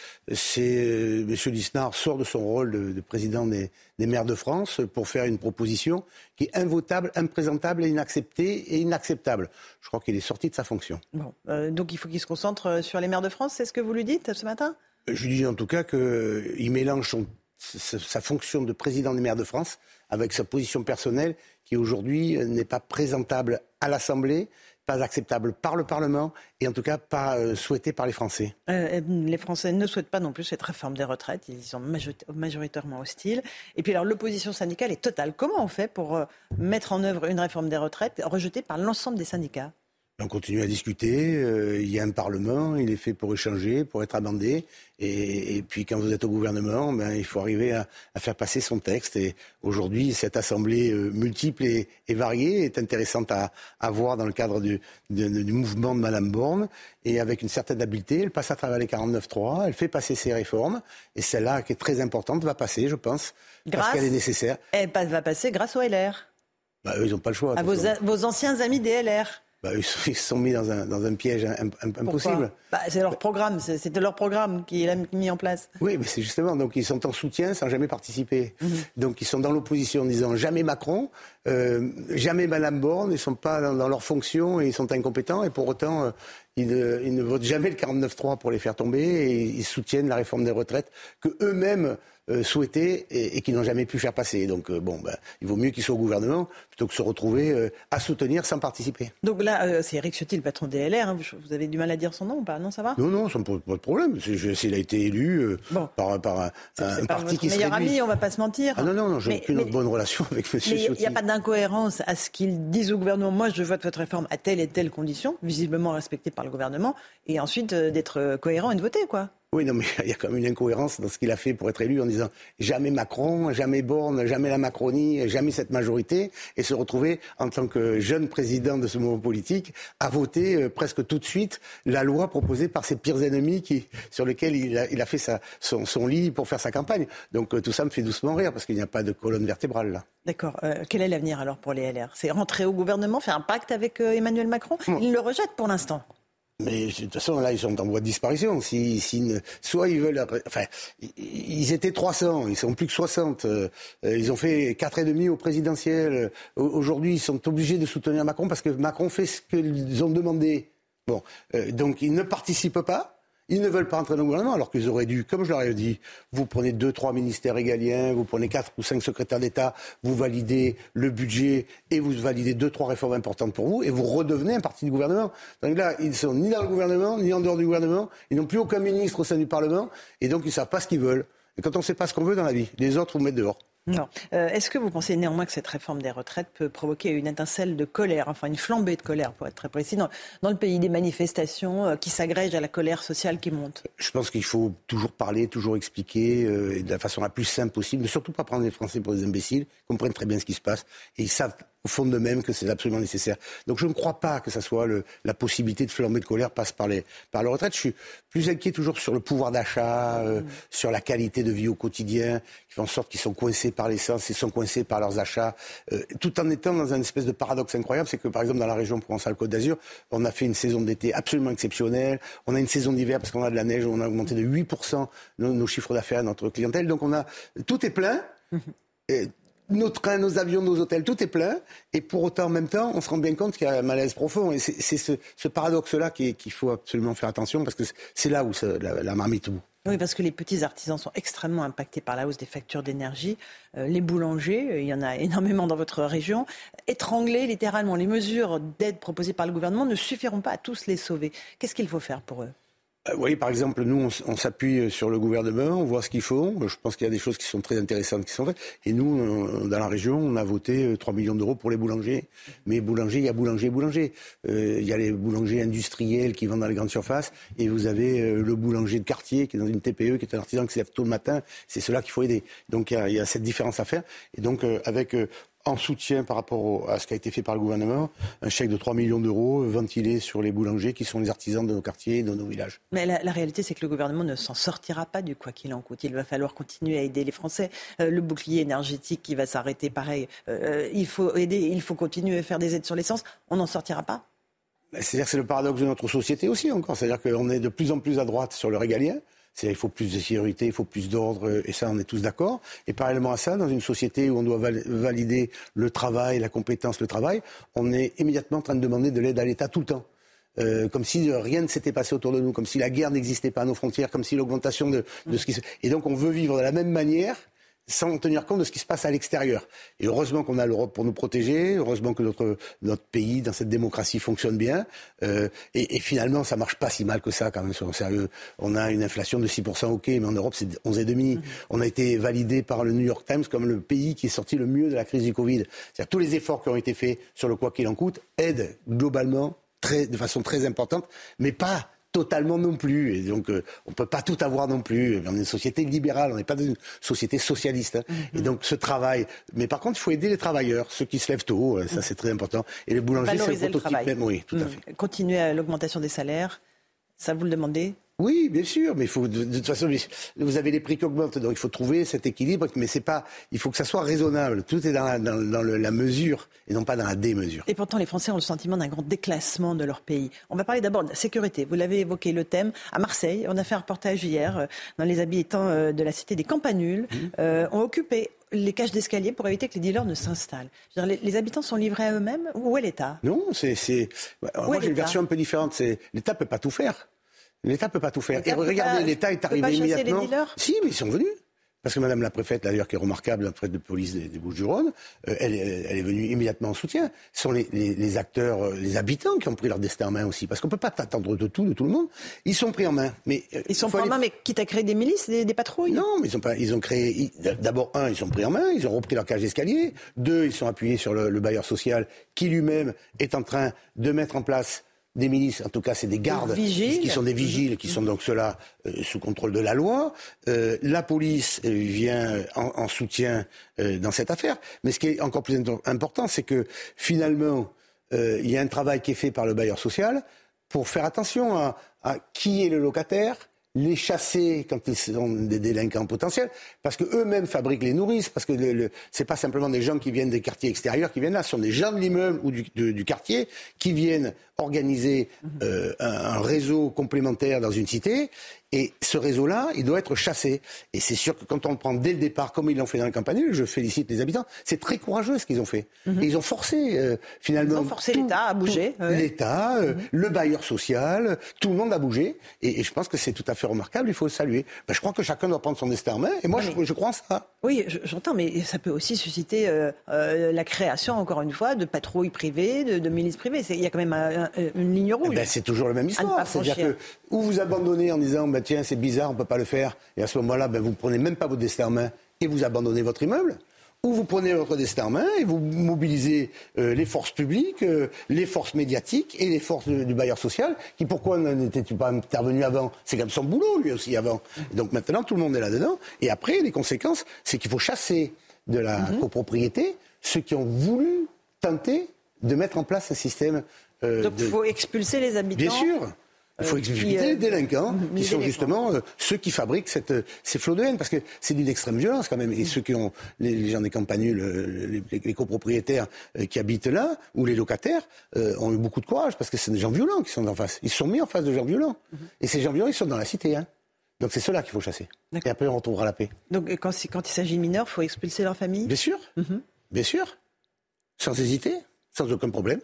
[SPEAKER 56] euh, M. Lisnard sort de son rôle de, de président des, des, maires de France pour faire une proposition qui est invotable, imprésentable et inacceptée et inacceptable. Je crois qu'il est sorti de sa fonction.
[SPEAKER 55] Bon, euh, donc il faut qu'il se concentre sur les maires de France. C'est ce que vous lui dites ce matin?
[SPEAKER 56] Je lui dis en tout cas qu'il mélange son, sa fonction de président des maires de France avec sa position personnelle qui aujourd'hui n'est pas présentable à l'Assemblée pas acceptable par le Parlement et en tout cas pas euh, souhaité par les Français.
[SPEAKER 55] Euh, les Français ne souhaitent pas non plus cette réforme des retraites, ils sont majoritairement hostiles. Et puis alors l'opposition syndicale est totale. Comment on fait pour euh, mettre en œuvre une réforme des retraites rejetée par l'ensemble des syndicats?
[SPEAKER 56] On continue à discuter. Euh, il y a un Parlement, il est fait pour échanger, pour être amendé. Et, et puis quand vous êtes au gouvernement, ben, il faut arriver à, à faire passer son texte. Et aujourd'hui, cette assemblée euh, multiple et, et, variée est intéressante à, à voir dans le cadre du, du, du, mouvement de Madame Borne. Et avec une certaine habileté, elle passe à travers les 49.3, elle fait passer ses réformes. Et celle-là, qui est très importante, va passer, je pense, grâce, parce qu'elle est nécessaire.
[SPEAKER 55] Elle va passer grâce au LR.
[SPEAKER 56] Bah, eux, ils n'ont pas le choix.
[SPEAKER 55] À vos, vos anciens amis des LR
[SPEAKER 56] bah, ils se <laughs> sont mis dans un, dans un piège impossible.
[SPEAKER 55] Bah, c'est leur programme, c'était leur programme qui est mis en place.
[SPEAKER 56] Oui, mais c'est justement, donc ils sont en soutien sans jamais participer. -hmm. Donc ils sont dans l'opposition en disant jamais Macron, euh, jamais Madame Borne, ils ne sont pas dans, dans, leur fonction et ils sont incompétents et pour autant euh, ils, ne, ils, ne, votent jamais le 49-3 pour les faire tomber et ils soutiennent la réforme des retraites que eux-mêmes euh, souhaitaient et, et qui n'ont jamais pu faire passer. Donc euh, bon, ben, il vaut mieux qu'ils soient au gouvernement plutôt que se retrouver euh, à soutenir sans participer.
[SPEAKER 55] Donc là, euh, c'est Eric Ciotti, le patron des LR. Hein. Vous, avez du mal à dire son nom ou pas? Non, ça va?
[SPEAKER 56] Non, non, ça pose pas de problème. S'il a été élu euh, bon. par, par, un, un parti qui
[SPEAKER 55] se meilleur ami, on ne va pas se mentir.
[SPEAKER 56] Ah non, non, non j'ai aucune mais, bonne relation avec M. Ciotti.
[SPEAKER 55] Il n'y a pas d'incohérence à ce qu'ils disent au gouvernement. Moi, je vote votre réforme à telle et telle condition, visiblement respectée par le gouvernement, et ensuite d'être cohérent et de voter, quoi.
[SPEAKER 56] Oui, non, mais <laughs> il y a quand même une incohérence dans ce qu'il a fait pour être élu en disant jamais Macron, jamais Borne, jamais la Macronie, jamais cette majorité, et se retrouver en tant que jeune président de ce mouvement politique à voter euh, presque tout de suite la loi proposée par ses pires ennemis qui, sur lesquels il a, il a fait sa, son, son, lit pour faire sa campagne. Donc euh, tout ça me fait doucement rire parce qu'il n'y a pas de colonne vertébrale là.
[SPEAKER 55] D'accord. Euh, quel est l'avenir alors pour les LR C'est rentrer au gouvernement, faire un pacte avec euh, Emmanuel Macron? Bon. Il le rejette pour l'instant.
[SPEAKER 56] Mais de toute façon, là, ils sont en voie de disparition. Si, si ne, soit ils veulent, enfin, ils étaient 300, ils sont plus que 60. Euh, ils ont fait quatre et demi au présidentiel. Aujourd'hui, ils sont obligés de soutenir Macron parce que Macron fait ce qu'ils ont demandé. Bon, euh, donc ils ne participent pas. Ils ne veulent pas entrer dans le gouvernement alors qu'ils auraient dû, comme je leur ai dit, vous prenez deux, trois ministères régaliens, vous prenez quatre ou cinq secrétaires d'État, vous validez le budget et vous validez deux, trois réformes importantes pour vous et vous redevenez un parti du gouvernement. Donc là, ils sont ni dans le gouvernement, ni en dehors du gouvernement, ils n'ont plus aucun ministre au sein du Parlement et donc ils ne savent pas ce qu'ils veulent. Et quand on ne sait pas ce qu'on veut dans la vie, les autres vous mettent dehors.
[SPEAKER 55] Non. Euh, Est-ce que vous pensez néanmoins que cette réforme des retraites peut provoquer une étincelle de colère, enfin une flambée de colère pour être très précis, dans, le pays des manifestations euh, qui s'agrègent à la colère sociale qui monte?
[SPEAKER 56] Je pense qu'il faut toujours parler, toujours expliquer euh, de la façon la plus simple possible, mais surtout pas prendre les Français pour des imbéciles, comprennent très bien ce qui se passe et ils savent au fond de même que c'est absolument nécessaire. Donc je ne crois pas que ça soit la possibilité de flamber de colère passe par les par retraite. Je suis plus inquiet toujours sur le pouvoir d'achat, euh, sur la qualité de vie au quotidien, qui fait en sorte qu'ils sont coincés par l'essence, ils sont coincés par leurs achats, euh, tout en étant dans une espèce de paradoxe incroyable, c'est que par exemple dans la région Provence-Alpes-Côte d'Azur, on a fait une saison d'été absolument exceptionnelle, on a une saison d'hiver parce qu'on a de la neige, on a augmenté de 8% nos, chiffres d'affaires, notre clientèle, donc on a tout est plein. <laughs> nos trains, nos avions, nos hôtels, tout est plein. Et pour autant, en même temps, on se rend bien compte qu'il y a un malaise profond. Et c'est ce, paradoxe-là qu'il qu faut absolument faire attention parce que c'est là où la, la marmite bout.
[SPEAKER 55] Oui, parce que les petits artisans sont extrêmement impactés par la hausse des factures d'énergie. Euh, les boulangers, euh, il y en a énormément dans votre région, étranglés littéralement. Les mesures d'aide proposées par le gouvernement ne suffiront pas à tous les sauver. Qu'est-ce qu'il faut faire pour eux?
[SPEAKER 56] Oui, par exemple, nous, on, s'appuie sur le gouvernement, on voit ce qu'ils font. Je pense qu'il y a des choses qui sont très intéressantes qui sont faites. Et nous, euh, dans la région, on a voté 3 millions d'euros pour les boulangers. Mais boulanger, il y a boulanger, boulanger. il y a les boulangers industriels qui vendent dans les grandes surfaces. Et vous avez le boulanger de quartier qui est dans une TPE, qui est un artisan qui se lève tôt le matin. C'est cela qu'il faut aider. Donc il y, a, cette différence à faire. Et donc, avec en soutien par rapport à ce qui a été fait par le gouvernement, un chèque de 3 millions d'euros ventilé sur les boulangers qui sont les artisans de nos quartiers et de nos villages.
[SPEAKER 55] Mais la, réalité, c'est que le gouvernement ne s'en sortira pas du quoi qu'il en coûte. Il va falloir continuer à aider les Français. Euh, le bouclier énergétique qui va s'arrêter, pareil. Euh, il faut aider, il faut continuer à faire des aides sur l'essence. On n'en sortira pas
[SPEAKER 56] C'est-à-dire que c'est le paradoxe de notre société aussi encore. C'est-à-dire qu'on est de plus en plus à droite sur le régalien. Qu'il faut plus de sécurité, il faut plus d'ordre, et ça, on est tous d'accord. Et parallèlement à ça, dans une société où on doit valider le travail, la compétence, le travail, on est immédiatement en train de demander de l'aide à l'État tout le temps. Euh, comme si rien ne s'était passé autour de nous, comme si la guerre n'existait pas à nos frontières, comme si l'augmentation de, de ce qui se... Et donc on veut vivre de la même manière sans tenir compte de ce qui se passe à l'extérieur. Et heureusement qu'on a l'Europe pour nous protéger, heureusement que notre, notre pays, dans cette démocratie, fonctionne bien. Euh, et, et, finalement, ça marche pas si mal que ça, quand même, soyons sérieux. On a une inflation de 6%, ok, mais en Europe, c'est 11,5%. Mmh. On a été validé par le New York Times comme le pays qui est sorti le mieux de la crise du Covid. C'est-à-dire tous les efforts qui ont été faits sur le quoi qu'il en coûte aident globalement très, de façon très importante, mais pas totalement non plus. Et donc, euh, on ne peut pas tout avoir non plus. On est une société libérale, on n'est pas dans une société socialiste. Hein. Et donc, ce travail. Mais par contre, il faut aider les travailleurs, ceux qui se lèvent tôt, euh, ça c'est très important. Et les boulangers, c'est le prototype même. Oui, tout à mmh.
[SPEAKER 55] fait. Continuer à l'augmentation des salaires, ça vous le demandez
[SPEAKER 56] oui, bien sûr, mais il faut de, toute façon, vous avez les prix qui augmentent, donc il faut trouver cet équilibre, mais c'est pas, il faut que ça soit raisonnable. Tout est dans, la, dans, la mesure et non pas dans la démesure.
[SPEAKER 55] Et pourtant, les Français ont le sentiment d'un grand déclassement de leur pays. On va parler d'abord de la sécurité. Vous l'avez évoqué le thème à Marseille. On a fait un reportage hier euh, dans les habitants euh, de la cité des Campanules mmh. euh, ont occupé les cages d'escalier pour éviter que les dealers ne s'installent. Les, les, habitants sont livrés à eux-mêmes Où est l'État?
[SPEAKER 56] Non, c'est. Moi, j'ai une version un peu différente. L'État peut pas tout faire. L'État peut pas tout faire. Et regardez, l'État est arrivé immédiatement. si, mais ils sont venus. Parce que Madame la préfète, d'ailleurs, qui est remarquable, la préfète de police des, Bouches-du-Rhône, euh, elle, elle, est venue immédiatement en soutien. Ce sont les, les, les, acteurs, euh, les habitants qui ont pris leur destin en main aussi. Parce qu'on ne peut pas attendre de tout, de tout le monde. Ils sont pris en main. Mais,
[SPEAKER 55] euh, ils sont pris en main, mais quitte à créer des milices, des, des patrouilles
[SPEAKER 56] Non, mais ils ont, pas, ils ont créé. D'abord, un, ils sont pris en main, ils ont repris leur cage d'escalier. Deux, ils sont appuyés sur le, le bailleur social qui lui-même est en train de mettre en place des milices, en tout cas c'est des gardes qui sont des vigiles, qui sont donc ceux-là euh, sous contrôle de la loi. Euh, la police euh, vient en, soutien dans cette affaire. Mais ce qui est encore plus important, c'est que finalement, il y a un travail qui est fait par le bailleur social pour faire attention à qui est le locataire, les chasser quand ils sont des délinquants potentiels, parce qu'eux-mêmes fabriquent les nourrices, parce que ce n'est pas simplement des gens qui viennent des quartiers extérieurs qui viennent là, ce sont des gens de l'immeuble ou du, quartier qui viennent organiser euh, un, réseau complémentaire dans une cité et ce réseau-là, il doit être chassé. Et c'est sûr que quand on le prend dès le départ, comme ils l'ont fait dans le campanule, je félicite les habitants, c'est très courageux ce qu'ils ont fait. Mhm. ils ont forcé, euh, finalement. Ils
[SPEAKER 55] ont forcé l'État à bouger.
[SPEAKER 56] L'État, euh, mhm. le bailleur social, tout le monde a bougé. Et, je pense que c'est tout à fait remarquable, il faut le saluer. Ben, je crois que chacun doit prendre son destin en main. Et moi, je, crois en ça.
[SPEAKER 55] Oui, j'entends, mais ça peut aussi susciter euh, la création, encore une fois, de patrouilles privées, de, milices privées. Il y a quand même une ligne rouge.
[SPEAKER 56] Eh ben, c'est toujours la même histoire. C'est-à-dire que, où vous abandonnez en disant, bah, tiens, c'est bizarre, on ne peut pas le faire. Et à ce moment-là, ben, vous ne prenez même pas votre destin en main et vous abandonnez votre immeuble. Ou vous prenez votre destin en main et vous mobilisez euh, les forces publiques, euh, les forces médiatiques et les forces du bailleur social, qui pourquoi n'était-il pas intervenu avant? C'est comme son boulot, lui aussi, avant. donc maintenant, tout le monde est là-dedans. Et après, les conséquences, c'est qu'il faut chasser de la mhm. copropriété ceux qui ont voulu tenter de mettre en place un système.
[SPEAKER 55] Euh, donc il faut expulser les habitants
[SPEAKER 56] Bien sûr il faut expliquer les délinquants, qui sont justement euh, ceux qui fabriquent cette, euh, ces flots de haine, parce que c'est d'une extrême violence quand même. Et ceux qui ont, les, gens des campagnes, les, les, copropriétaires euh, qui habitent là, ou les locataires, ont eu beaucoup de courage, parce que c'est des gens violents qui sont en face. Ils sont mis en face de gens violents. Mhm. Et ces gens violents, ils sont dans la cité. Hein. Donc c'est ceux-là qu'il faut chasser. Et après, on retrouvera la paix.
[SPEAKER 55] Donc quand, quand il s'agit de mineurs, il faut expulser leur famille?
[SPEAKER 56] Bien sûr. Bien sûr. Sans hésiter, sans aucun problème.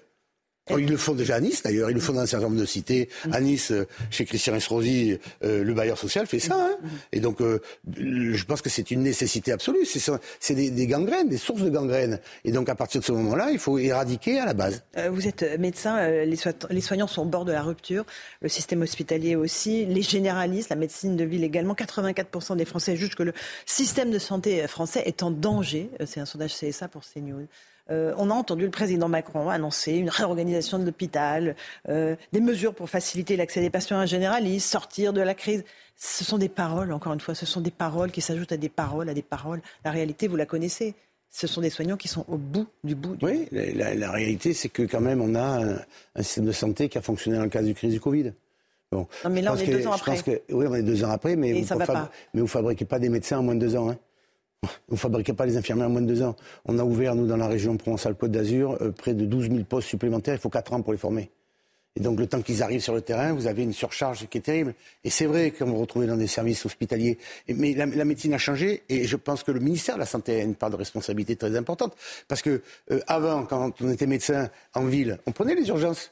[SPEAKER 56] Ils le font déjà à Nice, d'ailleurs. Ils le font dans un certain nombre de cités. À Nice, euh, chez Christian Estrosi, euh, le bailleur social fait ça. Hein. Et donc, euh, je pense que c'est une nécessité absolue. C'est des, gangrènes, des sources de gangrènes. Et donc, à partir de ce moment-là, il faut éradiquer à la base.
[SPEAKER 55] Vous êtes médecin, les, les soignants sont au bord de la rupture, le système hospitalier aussi, les généralistes, la médecine de ville également. 84% des Français jugent que le système de santé français est en danger. C'est un sondage CSA pour CNews. Euh, on a entendu le président Macron annoncer une réorganisation de l'hôpital, euh, des mesures pour faciliter l'accès des patients à un généraliste, sortir de la crise. Ce sont des paroles, encore une fois, ce sont des paroles qui s'ajoutent à des paroles, à des paroles. La réalité, vous la connaissez. Ce sont des soignants qui sont au bout du bout. Du
[SPEAKER 56] Oui, la, la- la réalité, c'est que quand même, on a un, un système de santé qui a fonctionné dans le cas du crise du Covid. Bon,
[SPEAKER 55] Non, mais là, on est deux ans après.
[SPEAKER 56] que- oui, on est deux ans après, mais
[SPEAKER 55] Et
[SPEAKER 56] vous vous fabriquez pas des médecins en moins de deux ans. Hein. Vous fabriquez pas les infirmières en moins de deux ans. On a ouvert, nous, dans la région Provence-Alpes-Côte d'Azur, euh, près de 12 000 postes supplémentaires. Il faut quatre ans pour les former. Et donc, le temps qu'ils arrivent sur le terrain, vous avez une surcharge qui est terrible. Et c'est vrai qu'on vous retrouvez dans des services hospitaliers. Mais la, la médecine a changé et je pense que le ministère de la Santé a une part de responsabilité très importante. Parce que euh, avant, quand on était médecin en ville, on prenait les urgences.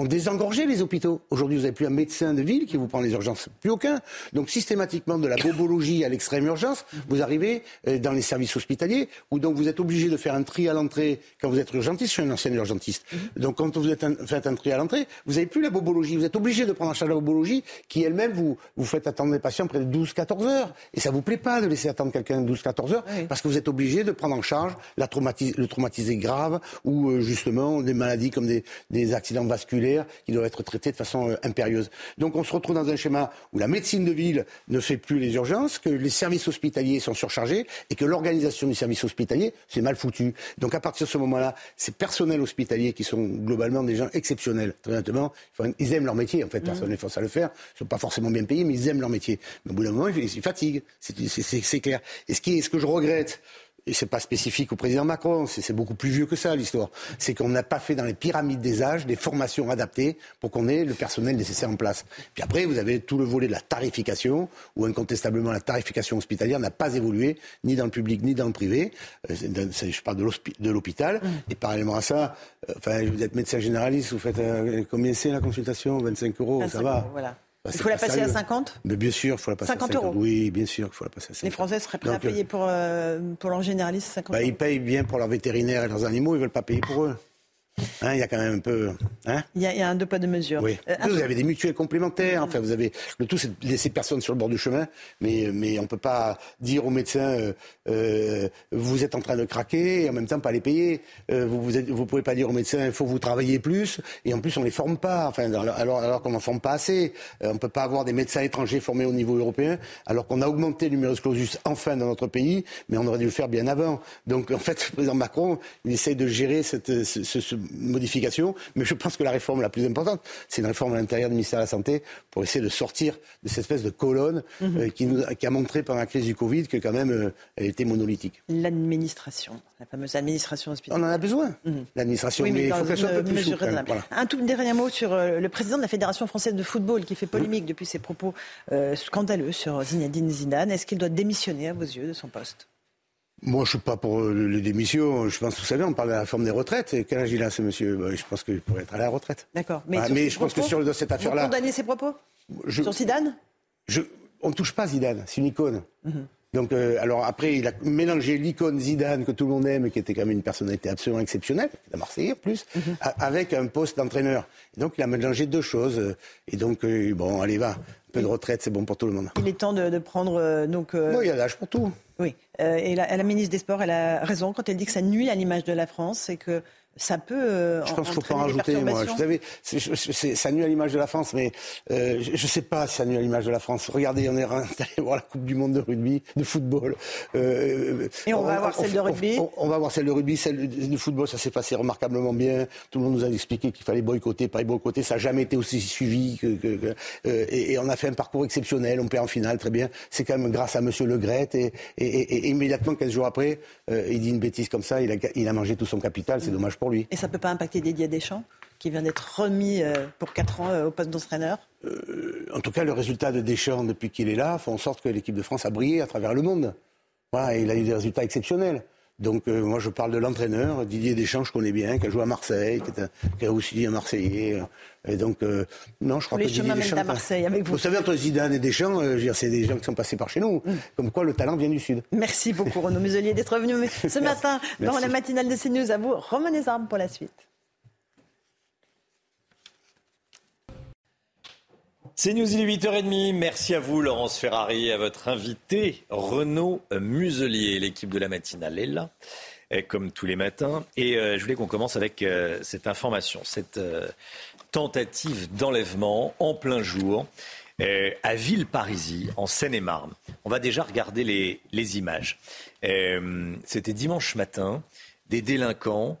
[SPEAKER 56] On désengorgeait les hôpitaux. Aujourd'hui, vous n'avez plus un médecin de ville qui vous prend les urgences. Plus aucun. Donc, systématiquement, de la bobologie à l'extrême urgence, vous arrivez euh, dans les services hospitaliers où donc vous êtes obligé de faire un tri à l'entrée quand vous êtes urgentiste. Je suis un ancien urgentiste. Donc, quand vous êtes un- faites un tri à l'entrée, vous n'avez plus la bobologie. Vous êtes obligé de prendre en charge la bobologie qui elle-même vous, vous fait attendre les patients près de 12-14 heures. Et ça vous plaît pas de laisser attendre quelqu'un 12-14 heures parce que vous êtes obligé de prendre en charge la le traumatisé grave ou euh, justement des maladies comme des, des accidents vasculaires qui doivent être traités de façon euh, impérieuse. Donc on se retrouve dans un schéma où la médecine de ville ne fait plus les urgences, que les services hospitaliers sont surchargés et que l'organisation du service hospitalier c'est mal foutu. Donc à partir de ce moment-là, ces personnels hospitaliers qui sont globalement des gens exceptionnels, très honnêtement, ils aiment leur métier en fait, personne n'est forcé à le faire, ils sont pas forcément bien payés, mais ils aiment leur métier. Mais au bout d'un moment, ils, fatiguent, c'est- clair. Et ce, qui ce que je regrette, et c'est pas spécifique au président Macron, c'est beaucoup plus vieux que ça l'histoire. C'est qu'on n'a pas fait dans les pyramides des âges des formations adaptées pour qu'on ait le personnel nécessaire en place. Puis après, vous avez tout le volet de la tarification, où incontestablement la tarification hospitalière n'a pas évolué, ni dans le public ni dans le privé. Euh, je parle de l'hôpital. Et parallèlement à ça, euh, enfin, vous êtes médecin généraliste, vous faites euh, combien c'est la consultation? 25 euros,
[SPEAKER 55] 25
[SPEAKER 56] ça va.
[SPEAKER 55] euros, voilà.
[SPEAKER 56] Bah,
[SPEAKER 55] Il faut la
[SPEAKER 56] pas
[SPEAKER 55] passer à
[SPEAKER 56] sérieux.
[SPEAKER 55] 50
[SPEAKER 56] Mais bien sûr, il faut la passer
[SPEAKER 55] 50
[SPEAKER 56] à 50
[SPEAKER 55] euros.
[SPEAKER 56] Oui, bien sûr qu'il faut la passer à 50
[SPEAKER 55] Les Français seraient prêts à
[SPEAKER 56] Donc, euh,
[SPEAKER 55] payer pour, euh, pour leur généraliste 50
[SPEAKER 56] bah,
[SPEAKER 55] euros.
[SPEAKER 56] ils payent bien pour leurs vétérinaires et leurs animaux, ils veulent pas payer pour eux. Hein, Il y a quand même un peu. Hein
[SPEAKER 55] il, y a, il y a un deux poids deux mesures.
[SPEAKER 56] oui.
[SPEAKER 55] Euh,
[SPEAKER 56] Vous avez des mutuelles complémentaires. Enfin, vous avez le tout, c'est de laisser personne sur le bord du chemin. Mais mais on peut pas dire aux médecins euh, euh, vous êtes en train de craquer et en même temps pas les payer. Euh, vous vous, êtes, vous pouvez pas dire aux médecins il faut vous travailler plus et en plus on les forme pas. Enfin alors alors qu'on en forme pas assez. On peut pas avoir des médecins étrangers formés au niveau européen alors qu'on a augmenté le numerus clausus enfin dans notre pays, mais on aurait dû le faire bien avant. Donc en fait, le président Macron, il essaye de gérer cette ce- ce- ce modification, mais je pense que la réforme la plus importante, c'est une réforme à l'intérieur du ministère de la Santé pour essayer de sortir de cette espèce de colonne euh, qui, nous, a- qui a montré pendant la crise du Covid que quand même euh, elle était monolithique.
[SPEAKER 55] L'administration, la fameuse administration hospitalière.
[SPEAKER 56] On en a besoin, l'administration,
[SPEAKER 55] Oui,
[SPEAKER 56] mais il faut qu'elle soit un peu plus souple. Voilà.
[SPEAKER 55] Un tout dernier mot sur euh, le président de la Fédération française de football qui fait polémique depuis ses propos scandaleux sur Zinedine Zidane. Est-ce qu'il doit démissionner à vos yeux de son poste?
[SPEAKER 56] Moi, je suis pas pour euh, les démissions. Je pense, vous savez, on parle de la réforme des retraites. Et quel âge il a, ce monsieur? Bah, Je pense qu'il pourrait être à la retraite.
[SPEAKER 55] D'accord.
[SPEAKER 56] Mais,
[SPEAKER 55] sur
[SPEAKER 56] mais je pense que sur cette
[SPEAKER 55] Vous
[SPEAKER 56] affaire-là,
[SPEAKER 55] condamnez ses propos?
[SPEAKER 56] je-
[SPEAKER 55] Sur Zidane?
[SPEAKER 56] Je, on ne touche pas Zidane. C'est une icône.
[SPEAKER 55] Mhm.
[SPEAKER 56] Donc, euh, alors après, il a mélangé l'icône Zidane que tout le monde aime, qui était quand même une personnalité absolument exceptionnelle, la Marseillais en plus,
[SPEAKER 55] Mhm.
[SPEAKER 56] a- avec un poste d'entraîneur. Donc, il a mélangé deux choses. euh, Et donc, euh, bon, allez, va. Un peu de retraite, c'est bon pour tout le monde.
[SPEAKER 55] Il est temps de, de prendre euh, donc.
[SPEAKER 56] Bon, il y a l'âge pour tout.
[SPEAKER 55] Oui. Et la, la ministre des Sports, elle a raison quand elle dit que ça nuit à l'image de la France et que ça peut. euh,
[SPEAKER 56] Je pense qu'il ne faut pas en rajouter, moi. Vous savez, je- ça nuit à l'image de la France, mais euh, je ne sais pas si ça nuit à l'image de la France. Regardez, on est <laughs> allé voir la Coupe du Monde de rugby, de football. Euh,
[SPEAKER 55] Et on va avoir celle de rugby.
[SPEAKER 56] On, on va avoir celle de rugby, celle de, de football, ça s'est passé remarquablement bien. Tout le monde nous a expliqué qu'il fallait boycotter, pas boycotter. Ça n'a jamais été aussi suivi. Que, que- que- et, et on a fait un parcours exceptionnel. On perd en finale, très bien. C'est quand même grâce à Monsieur Le Gret. Et, et- et- et immédiatement, 15 jours après, il dit une bêtise comme ça. Il a, il a mangé tout son capital. C'est dommage pour lui.
[SPEAKER 55] Et ça ne peut pas impacter Didier Deschamps, qui vient d'être remis euh, pour 4 ans euh, au poste d'entraîneur?
[SPEAKER 56] En tout cas, le résultat de Deschamps depuis qu'il est là fait en sorte que l'équipe de France a brillé à travers le monde. Voilà, et il a eu des résultats exceptionnels. Donc euh, moi je parle de l'entraîneur, Didier Deschamps, je connais bien, qui a joué à Marseille, qui, est un, qui a aussi dit un Marseillais. Et donc, euh, non, je crois
[SPEAKER 55] Les
[SPEAKER 56] que Didier
[SPEAKER 55] chemins mènent
[SPEAKER 56] Deschamps...
[SPEAKER 55] à Marseille avec vous.
[SPEAKER 56] Vous savez, entre Zidane et Deschamps, euh, c'est des gens qui sont passés par chez nous.
[SPEAKER 55] Mm.
[SPEAKER 56] Comme quoi, le talent vient du Sud.
[SPEAKER 55] Merci beaucoup Renaud Muselier d'être venu <laughs> ce matin dans
[SPEAKER 56] Merci.
[SPEAKER 55] la matinale de CNews. À vous, Romain Desarmes pour la suite.
[SPEAKER 1] C'est News, il est 8h30. Merci à vous, Laurence Ferrari, à votre invité, Renaud Muselier. L'équipe de la matinale est là, comme tous les matins. Et euh, je voulais qu'on commence avec euh, cette information, cette euh, tentative d'enlèvement en plein jour euh, à Villeparisis, en Seine-et-Marne. On va déjà regarder les, images. Euh, C'était dimanche matin, des délinquants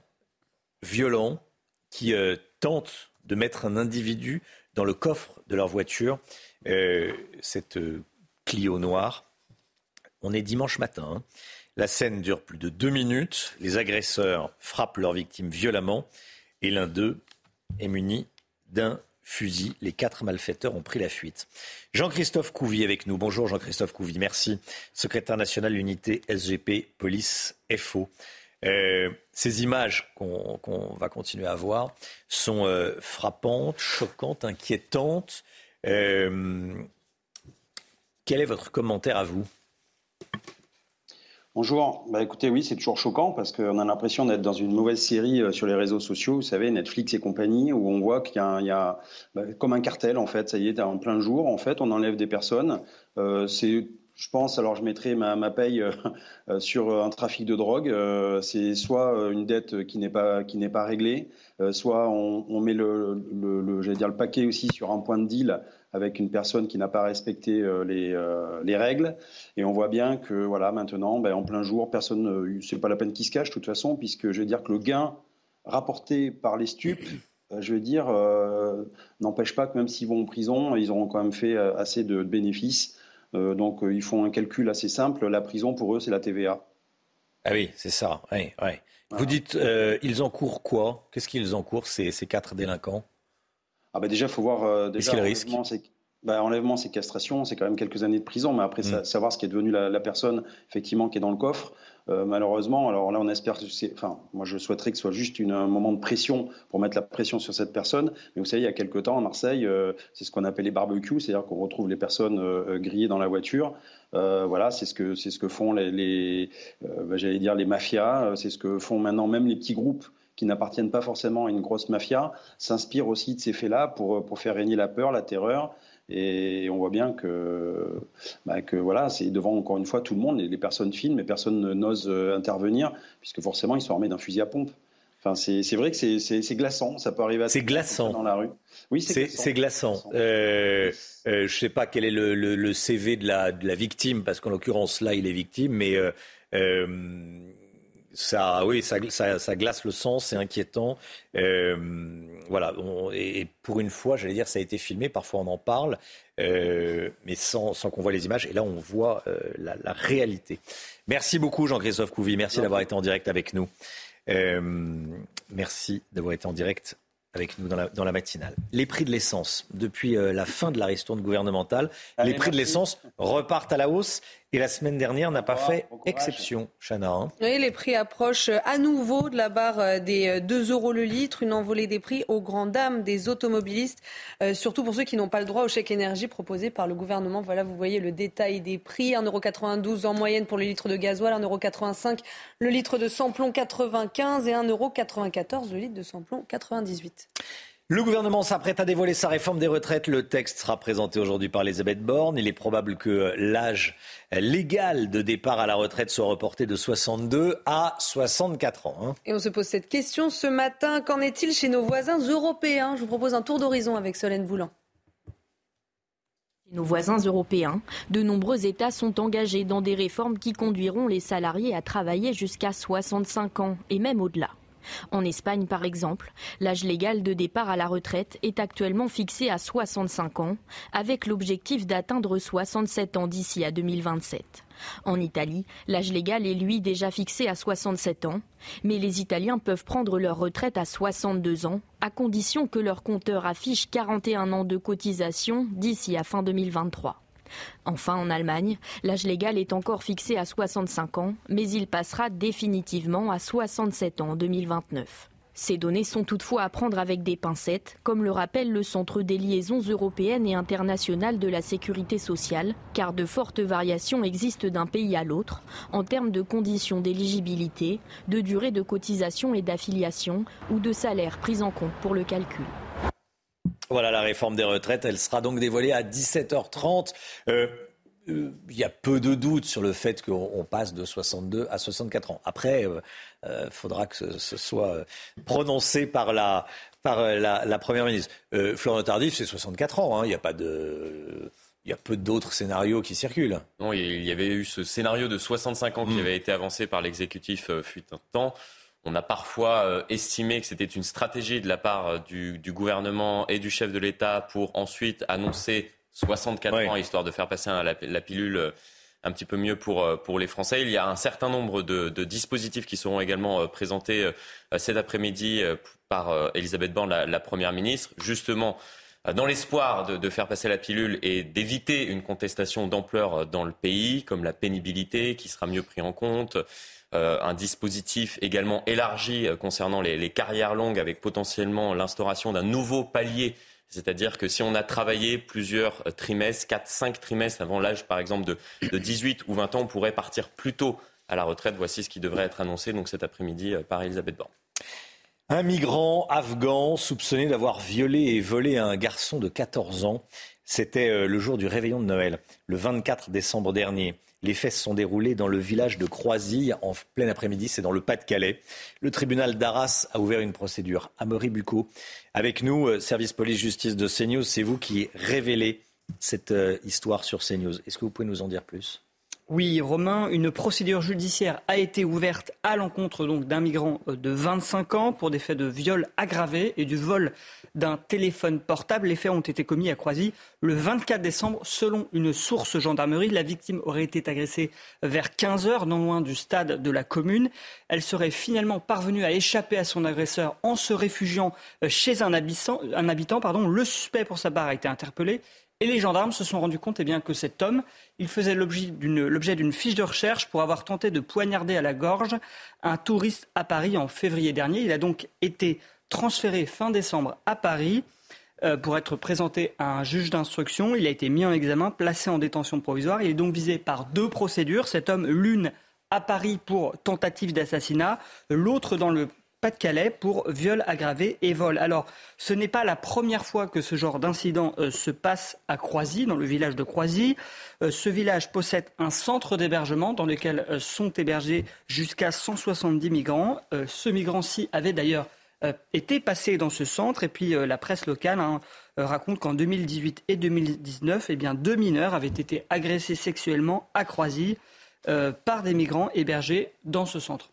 [SPEAKER 1] violents qui euh, tentent de mettre un individu dans le coffre de leur voiture, euh, cette Clio noire. On est dimanche matin. hein. La scène dure plus de deux minutes. Les agresseurs frappent leur victime violemment et l'un d'eux est muni d'un fusil. Les quatre malfaiteurs ont pris la fuite. Jean-Christophe Couvy avec nous. Bonjour Jean-Christophe Couvy, merci. Secrétaire national unité SGP Police FO. Euh, ces images qu'on qu'on va continuer à voir sont euh, frappantes, choquantes, inquiétantes. Euh, quel est votre commentaire à vous?
[SPEAKER 57] Bonjour. Bah écoutez, oui, c'est toujours choquant parce qu'on a l'impression d'être dans une mauvaise série euh, sur les réseaux sociaux, vous savez, Netflix et compagnie, où on voit qu'il y a, bah, comme un cartel en fait. Ça y est, en plein jour, en fait, on enlève des personnes. Euh, c'est, je pense, alors je mettrai ma, paye euh, euh, sur un trafic de drogue. Euh, c'est soit euh, une dette qui n'est pas réglée, euh, soit on, met le, le, dire le paquet aussi sur un point de deal avec une personne qui n'a pas respecté euh, les, euh, les règles. Et on voit bien que voilà, maintenant, ben, en plein jour, personne, euh, c'est pas la peine qu'il se cache de toute façon, puisque je veux dire que le gain rapporté par les stupes, euh, je veux dire, euh, n'empêche pas que même s'ils vont en prison, ils auront quand même fait euh, assez de bénéfices. Euh, donc euh, ils font un calcul assez simple. La prison pour eux, c'est la TVA.
[SPEAKER 1] Ah oui, c'est ça. Oui, oui. Vous dites, euh, ils encourent quoi? Qu'est-ce qu'ils encourent, ces, ces quatre délinquants?
[SPEAKER 57] Ah bah déjà, il faut voir euh, déjà
[SPEAKER 1] qu'ils risquent
[SPEAKER 57] enlèvement, c'est bah, séquestration, c'est quand même quelques années de prison, mais après
[SPEAKER 1] Mm.
[SPEAKER 57] sa- savoir ce qui est devenu la, la personne effectivement qui est dans le coffre, euh, malheureusement, alors là on espère que c'est, enfin moi je souhaiterais que ce soit juste une- un moment de pression pour mettre la pression sur cette personne, mais vous savez il y a quelques temps à Marseille, euh, c'est ce qu'on appelle les barbecues, c'est-à-dire qu'on retrouve les personnes euh, grillées dans la voiture. Euh, voilà, c'est ce que c'est ce que font les, les euh, bah, j'allais dire les mafias, euh, c'est ce que font maintenant même les petits groupes qui n'appartiennent pas forcément à une grosse mafia, s'inspirent aussi de ces faits-là pour, pour faire régner la peur, la terreur. Et on voit bien que, bah, que voilà, c'est devant encore une fois tout le monde. Les, les personnes filment, mais personne ne- n'ose euh, intervenir, puisque forcément ils sont armés d'un fusil à pompe. Enfin, c'est vrai que c'est- glaçant. Ça peut arriver à
[SPEAKER 1] C'est glaçant.
[SPEAKER 57] dans la rue. Oui, c'est glaçant.
[SPEAKER 1] c'est glaçant. Euh, euh, je ne sais pas quel est le, le- le CV de la, de la victime, parce qu'en l'occurrence, là, il est victime, mais euh, ça, oui, ça, ça- ça glace le sang, c'est inquiétant. Euh, voilà, on- et pour une fois, j'allais dire, ça a été filmé, parfois on en parle, euh, mais sans, sans qu'on voit les images, et là, on voit euh, la, la réalité. Merci beaucoup, Jean-Christophe Couvi, merci d'avoir été en direct avec nous. Merci d'avoir été en direct avec nous dans la, dans la matinale. Les prix de l'essence, depuis euh, la fin de la ristourne gouvernementale,
[SPEAKER 57] Allez,
[SPEAKER 1] les prix de l'essence repartent à la hausse et la semaine dernière n'a pas fait exception, Chana. hein.
[SPEAKER 2] Oui, les prix approchent à nouveau de la barre euh, des euh, 2 euros le litre, une envolée des prix aux grandes dames des automobilistes, euh, surtout pour ceux qui n'ont pas le droit au chèque énergie proposé par le gouvernement. Voilà, vous voyez le détail des prix. 1,92€ en moyenne pour le litre de gasoil, 1,85€ le litre de samplon 95 et 1,94€ le litre de samplon 98.
[SPEAKER 1] Le gouvernement s'apprête à dévoiler sa réforme des retraites. Le texte sera présenté aujourd'hui par Elisabeth Borne. Il est probable que l'âge légal de départ à la retraite soit reporté de 62 à 64 ans. hein.
[SPEAKER 2] Et on se pose cette question ce matin. Qu'en est-il chez nos voisins européens? Je vous propose un tour d'horizon avec Solène Boulan.
[SPEAKER 58] Nos voisins européens, de nombreux États sont engagés dans des réformes qui conduiront les salariés à travailler jusqu'à 65 ans et même au-delà. En Espagne, par exemple, l'âge légal de départ à la retraite est actuellement fixé à 65 ans, avec l'objectif d'atteindre 67 ans d'ici à 2027. En Italie, l'âge légal est lui déjà fixé à 67 ans, mais les Italiens peuvent prendre leur retraite à 62 ans, à condition que leur compteur affiche 41 ans de cotisation d'ici à fin 2023.
[SPEAKER 30] Enfin, en Allemagne, l'âge légal est encore fixé à 65 ans, mais il passera définitivement à 67 ans en 2029. Ces données sont toutefois à prendre avec des pincettes, comme le rappelle le Centre des liaisons européennes et internationales de la sécurité sociale, car de fortes variations existent d'un pays à l'autre en termes de conditions d'éligibilité, de durée de cotisation et d'affiliation ou de salaire pris en compte pour le calcul.
[SPEAKER 1] Voilà la réforme des retraites, elle sera donc dévoilée à 17h30. Euh, euh, il y a peu de doutes sur le fait qu'on passe de 62 à 64 ans. Après, il euh, faudra que ce, soit prononcé par la, par la, Première ministre. Florent Tardif, c'est 64 ans. Hein. Il n'y a pas de... Il y a peu d'autres scénarios qui circulent.
[SPEAKER 7] Non, il y avait eu ce scénario de 65 ans qui hmm. avait été avancé par l'exécutif fut un temps. On a parfois euh, estimé que c'était une stratégie de la part euh, du, gouvernement et du chef de l'État pour ensuite annoncer 64 ans, histoire de faire passer la, pilule euh, un petit peu mieux pour, pour les Français. Il y a un certain nombre de, dispositifs qui seront également présentés cet après-midi par Elisabeth Borne, la, Première ministre, justement dans l'espoir de, de, faire passer la pilule et d'éviter une contestation d'ampleur dans le pays, comme la pénibilité qui sera mieux prise en compte, un dispositif également élargi euh, concernant les, carrières longues avec potentiellement l'instauration d'un nouveau palier. C'est-à-dire que si on a travaillé plusieurs euh, trimestres, 4, 5 trimestres avant l'âge par exemple de, de 18 ou 20 ans, on pourrait partir plus tôt à la retraite. Voici ce qui devrait être annoncé donc cet après-midi par Elisabeth Borne.
[SPEAKER 1] Un migrant afghan soupçonné d'avoir violé et volé un garçon de 14 ans. C'était le jour du réveillon de Noël, le 24 décembre dernier. Les faits se sont déroulés dans le village de Croisy en plein après-midi, c'est dans le Pas-de-Calais. Le tribunal d'Arras a ouvert une procédure. Amaury Bucco, avec nous, euh, service police-justice de CNews, c'est vous qui révélez cette euh, histoire sur CNews. Est-ce que vous pouvez nous en dire plus?
[SPEAKER 18] Oui, Romain, une procédure judiciaire a été ouverte à l'encontre d'un migrant euh, de 25 ans pour des faits de viol aggravé et du vol d'un téléphone portable. Les faits ont été commis à Croisy le 24 décembre. Selon une source gendarmerie, la victime aurait été agressée vers 15 heures, non loin du stade de la commune. Elle serait finalement parvenue à échapper à son agresseur en se réfugiant euh, chez un habitant. Un habitant pardon. Le suspect, pour sa part, a été interpellé. Et les gendarmes se sont rendus compte eh bien, que cet homme, il faisait l'objet d'une fiche de recherche pour avoir tenté de poignarder à la gorge un touriste à Paris en février dernier. Il a donc été transféré fin décembre à Paris euh, pour être présenté à un juge d'instruction. Il a été mis en examen, placé en détention provisoire. Il est donc visé par deux procédures. Cet homme, l'une à Paris pour tentative d'assassinat, l'autre dans le pas-de-Calais pour viol aggravé et vol. Alors, ce n'est pas la première fois que ce genre d'incident euh, se passe à Croisy, dans le village de Croisy. Euh, ce village possède un centre d'hébergement dans lequel sont hébergés jusqu'à 170 migrants. ce migrant-ci avait d'ailleurs euh, était passé dans ce centre. Et puis euh, la presse locale hein, euh, raconte qu'en 2018 et 2019, eh bien, deux mineurs avaient été agressés sexuellement à Croisy par des migrants hébergés dans ce centre.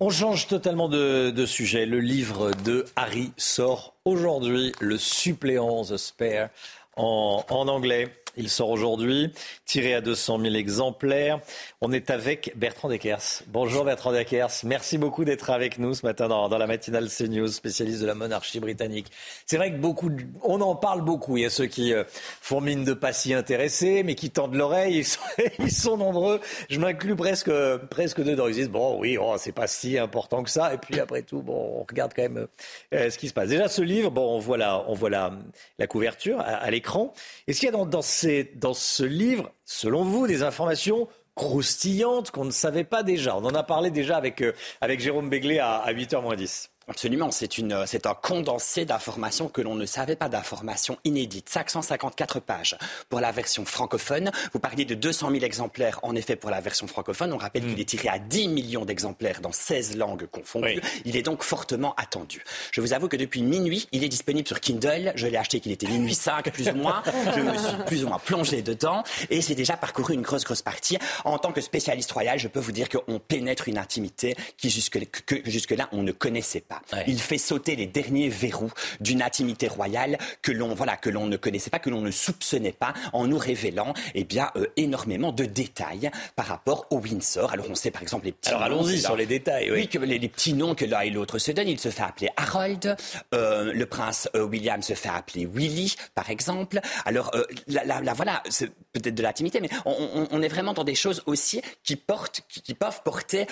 [SPEAKER 1] On change totalement de, sujet. Le livre de Harry sort aujourd'hui, le suppléant The Spare en anglais. Il sort aujourd'hui, tiré à 200 000 exemplaires. On est avec Bertrand Deckers. Bonjour Bertrand Deckers. Merci beaucoup d'être avec nous ce matin dans, la matinale CNews, spécialiste de la monarchie britannique. C'est vrai que beaucoup, on en parle beaucoup. Il y a ceux qui euh, font mine de pas s'y intéresser, mais qui tendent l'oreille. <laughs> Ils sont, nombreux. Je m'inclus presque, presque dedans. Ils disent bon, oui, oh, c'est pas si important que ça. Et puis après tout, bon, on regarde quand même euh, ce qui se passe. Déjà, ce livre, bon, on voit la, on voit la, la couverture à, l'écran. Est-ce qu'il y a dans, dans ces dans ce livre, selon vous, des informations croustillantes qu'on ne savait pas déjà. On en a parlé déjà avec, euh, Jérôme Béglé à, à 8h moins 10.
[SPEAKER 59] Absolument, c'est une, c'est un condensé d'informations que l'on ne savait pas, d'informations inédites. 554 pages pour la version francophone. Vous parliez de 200 000 exemplaires, en effet, pour la version francophone. On rappelle qu'il hmm. est tiré à 10 millions d'exemplaires dans 16 langues confondues. Il est donc fortement attendu. Je vous avoue que depuis minuit, il est disponible sur Kindle. Je l'ai acheté qu'il était minuit 5, plus ou moins. Je me suis plus ou moins plongé dedans et j'ai déjà parcouru une grosse, grosse partie. En tant que spécialiste royal, je peux vous dire qu'on pénètre une intimité qui jusque, que jusque-là, on ne connaissait pas. Il fait sauter les derniers verrous d'une intimité royale que l'on voilà que l'on ne connaissait pas, que l'on ne soupçonnait pas, en nous révélant eh bien euh, énormément de détails par rapport au Windsor. Alors on sait par exemple les petits.
[SPEAKER 1] Alors allons-y sur les détails. Oui,
[SPEAKER 59] que les, petits noms que l'un et l'autre se donnent. Il se fait appeler Harold. Euh, le prince euh, William se fait appeler Willy, par exemple. Alors là, voilà, c'est peut-être de l'intimité, mais on, est vraiment dans des choses aussi qui portent, qui, peuvent porter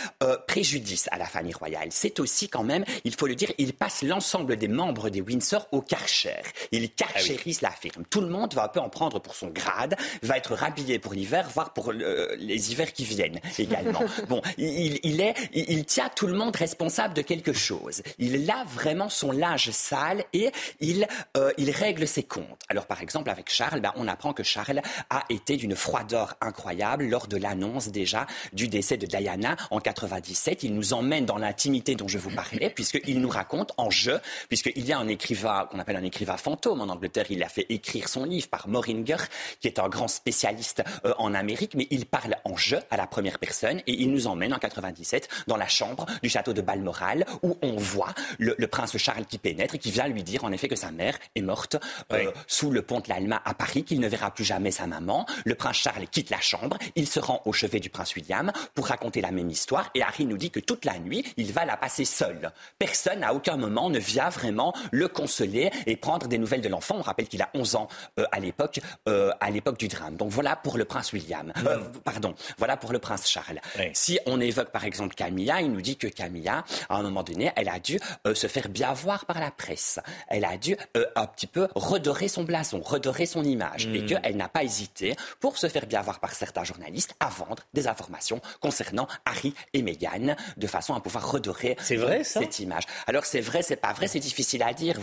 [SPEAKER 59] préjudice à la famille royale. C'est aussi quand même, il faut le dire, il passe l'ensemble des membres des Windsor au Karcher. Il ah la firme. Tout le monde va un peu en prendre pour son grade, va être rhabillé pour l'hiver, voire pour les hivers qui viennent également. <laughs> bon, il, est, il, tient tout le monde responsable de quelque chose. Il a vraiment son linge sale et il, euh, il règle ses comptes. Alors par exemple avec Charles, ben, on apprend que Charles a été d'une froideur incroyable lors de l'annonce déjà du décès de Diana en 97. Il nous emmène dans l'intimité dont je vous parlais puisqu'il nous raconte en jeu, puisqu'il y a un écrivain qu'on appelle un écrivain fantôme en Angleterre. Il a fait écrire son livre par Moringer, qui est un grand spécialiste euh, en Amérique, mais il parle en jeu à la première personne et il nous emmène en 97 dans la chambre du château de Balmoral où on voit le, prince Charles qui pénètre et qui vient lui dire en effet que sa mère est morte euh, sous le pont de l'Alma à Paris, qu'il ne verra plus jamais sa maman. Le prince Charles quitte la chambre, il se rend au chevet du prince William pour raconter la même histoire et Harry nous dit que toute la nuit, il va la passer seul. Personne à aucun moment ne vient vraiment le consoler et prendre des nouvelles de l'enfant. On rappelle qu'il a 11 ans euh, à l'époque euh, à l'époque du drame. Donc voilà pour le prince William. Mm. pardon, voilà pour le prince Charles. Si on évoque par exemple Camilla, il nous dit que Camilla, à un moment donné, elle a dû euh, se faire bien voir par la presse. Elle a dû euh, un petit peu redorer son blason, redorer son image, et hmm. qu'elle n'a pas hésité, pour se faire bien voir par certains journalistes, à vendre des informations concernant Harry et Meghan, de façon à pouvoir redorer
[SPEAKER 1] vrai,
[SPEAKER 59] cette image. Alors c'est vrai, c'est pas vrai, c'est difficile à dire.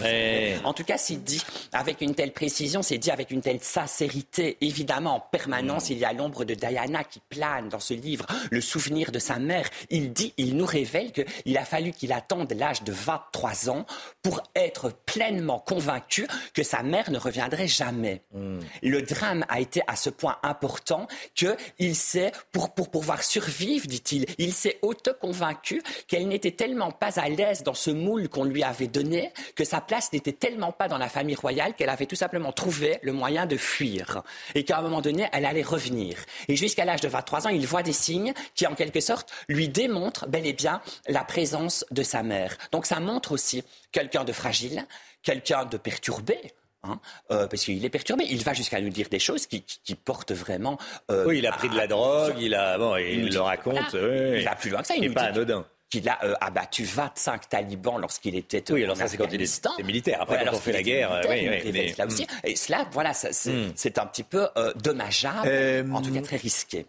[SPEAKER 59] En tout cas, c'est dit avec une telle précision, c'est dit avec une telle sincérité. Évidemment, en permanence, il y a l'ombre de Diana qui plane dans ce livre, le souvenir de sa mère. Il dit, il nous révèle qu'il a fallu qu'il attende l'âge de 23 ans pour être pleinement convaincu que sa mère ne reviendrait jamais. Hmm. Le drame a été à ce point important qu'il s'est, pour, pour pouvoir survivre, dit-il, il s'est auto-convaincu qu'elle n'était tellement pas à l'aise dans ce moule qu'on lui avait donné que sa place n'était tellement pas dans la famille royale qu'elle avait tout simplement trouvé le moyen de fuir et qu'à un moment donné, elle allait revenir. Et jusqu'à l'âge de 23 ans, il voit des signes qui, en quelque sorte, lui démontrent bel et bien la présence de sa mère. Donc ça montre aussi quelqu'un de fragile, quelqu'un de perturbé. Hein, euh, parce qu'il est perturbé. Il va jusqu'à nous dire des choses qui, portent vraiment.
[SPEAKER 1] Euh, oui, il a pris de la drogue, il a bon, il, le raconte.
[SPEAKER 59] Il va plus loin que ça.
[SPEAKER 1] Il n'est pas anodin
[SPEAKER 59] qu'il a euh, abattu 25 talibans lorsqu'il était
[SPEAKER 1] oui, alors ça c'est quand il est militaire. Après, quand on fait la guerre, oui,
[SPEAKER 59] oui, là aussi. Et cela, voilà, hmm. c'est un petit peu euh, dommageable, en tout cas très risqué.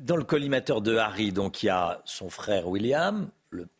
[SPEAKER 1] dans le collimateur de Harry, donc il y a son frère William,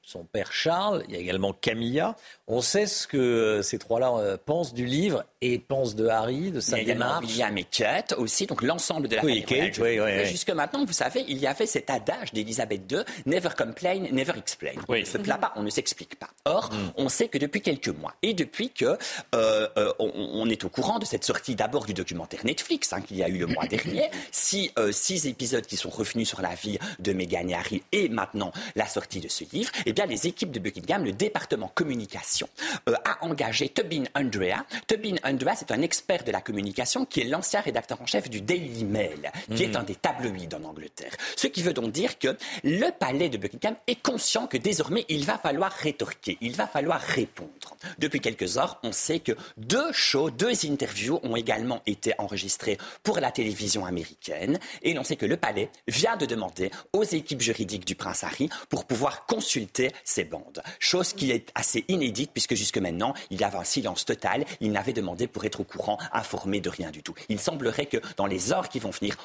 [SPEAKER 1] son père Charles, il y a également Camilla. On sait ce que euh, ces trois-là euh, pensent du livre et pensent de Harry, de sa il y a démarche.
[SPEAKER 59] William et Kate aussi, donc l'ensemble de la famille.
[SPEAKER 1] Kate, oui, oui,
[SPEAKER 59] Jusque maintenant, vous savez, il y avait cet adage d'Elisabeth II, never complain, never explain. On ne se plaint pas, on ne s'explique pas. Or, mm. on sait que depuis quelques mois, et depuis que euh, on, est au courant de cette sortie d'abord du documentaire Netflix, hein, qu'il y a eu le mois <laughs> dernier, six, six épisodes qui sont revenus sur la vie de Meghan et Harry, et maintenant la sortie de ce livre, les équipes de Buckingham, le département communication, euh, a engagé Tobin Andrea. Tobin Andrea, c'est un expert de la communication qui est l'ancien rédacteur en chef du Daily Mail, qui est hmm. un des tabloïds en Angleterre. Ce qui veut donc dire que le palais de Buckingham est conscient que désormais, il va falloir rétorquer, il va falloir répondre. Depuis quelques heures, on sait que deux shows, deux interviews ont également été enregistrés pour la télévision américaine. Et l'on sait que le palais vient de demander aux équipes juridiques du prince Harry pour pouvoir consulter ces bandes. Chose qui est assez inédite puisque jusque maintenant, il y avait un silence total. Il n'avait demandé pour être au courant, informé de rien du tout. Il semblerait que dans les heures qui vont venir,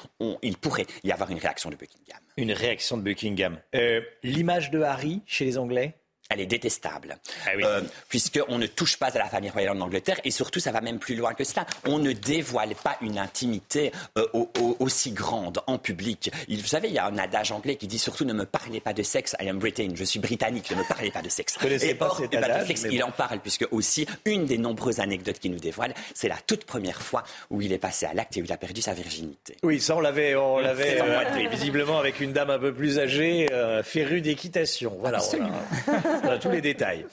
[SPEAKER 59] il pourrait y avoir une réaction de Buckingham.
[SPEAKER 1] Une réaction de Buckingham. Euh, l'image de Harry chez les Anglais?
[SPEAKER 59] Elle est détestable, ah euh, puisqu'on ne touche pas à la famille royale en Angleterre, et surtout, ça va même plus loin que cela. On ne dévoile pas une intimité euh, aussi grande en public. Il, vous savez, il y a un adage anglais qui dit surtout ne me parlez pas de sexe, I am Britain, je suis britannique, ne me parlez pas de sexe.
[SPEAKER 1] et pas cet adage,
[SPEAKER 59] il en parle, puisque aussi, une des nombreuses anecdotes qu'il nous dévoile, c'est la toute première fois où il est passé à l'acte et où il a perdu sa virginité.
[SPEAKER 1] Oui, ça on l'avait, on l'avait euh, visiblement avec une dame un peu plus âgée, férue d'équitation. Voilà, voilà. Tous les détails.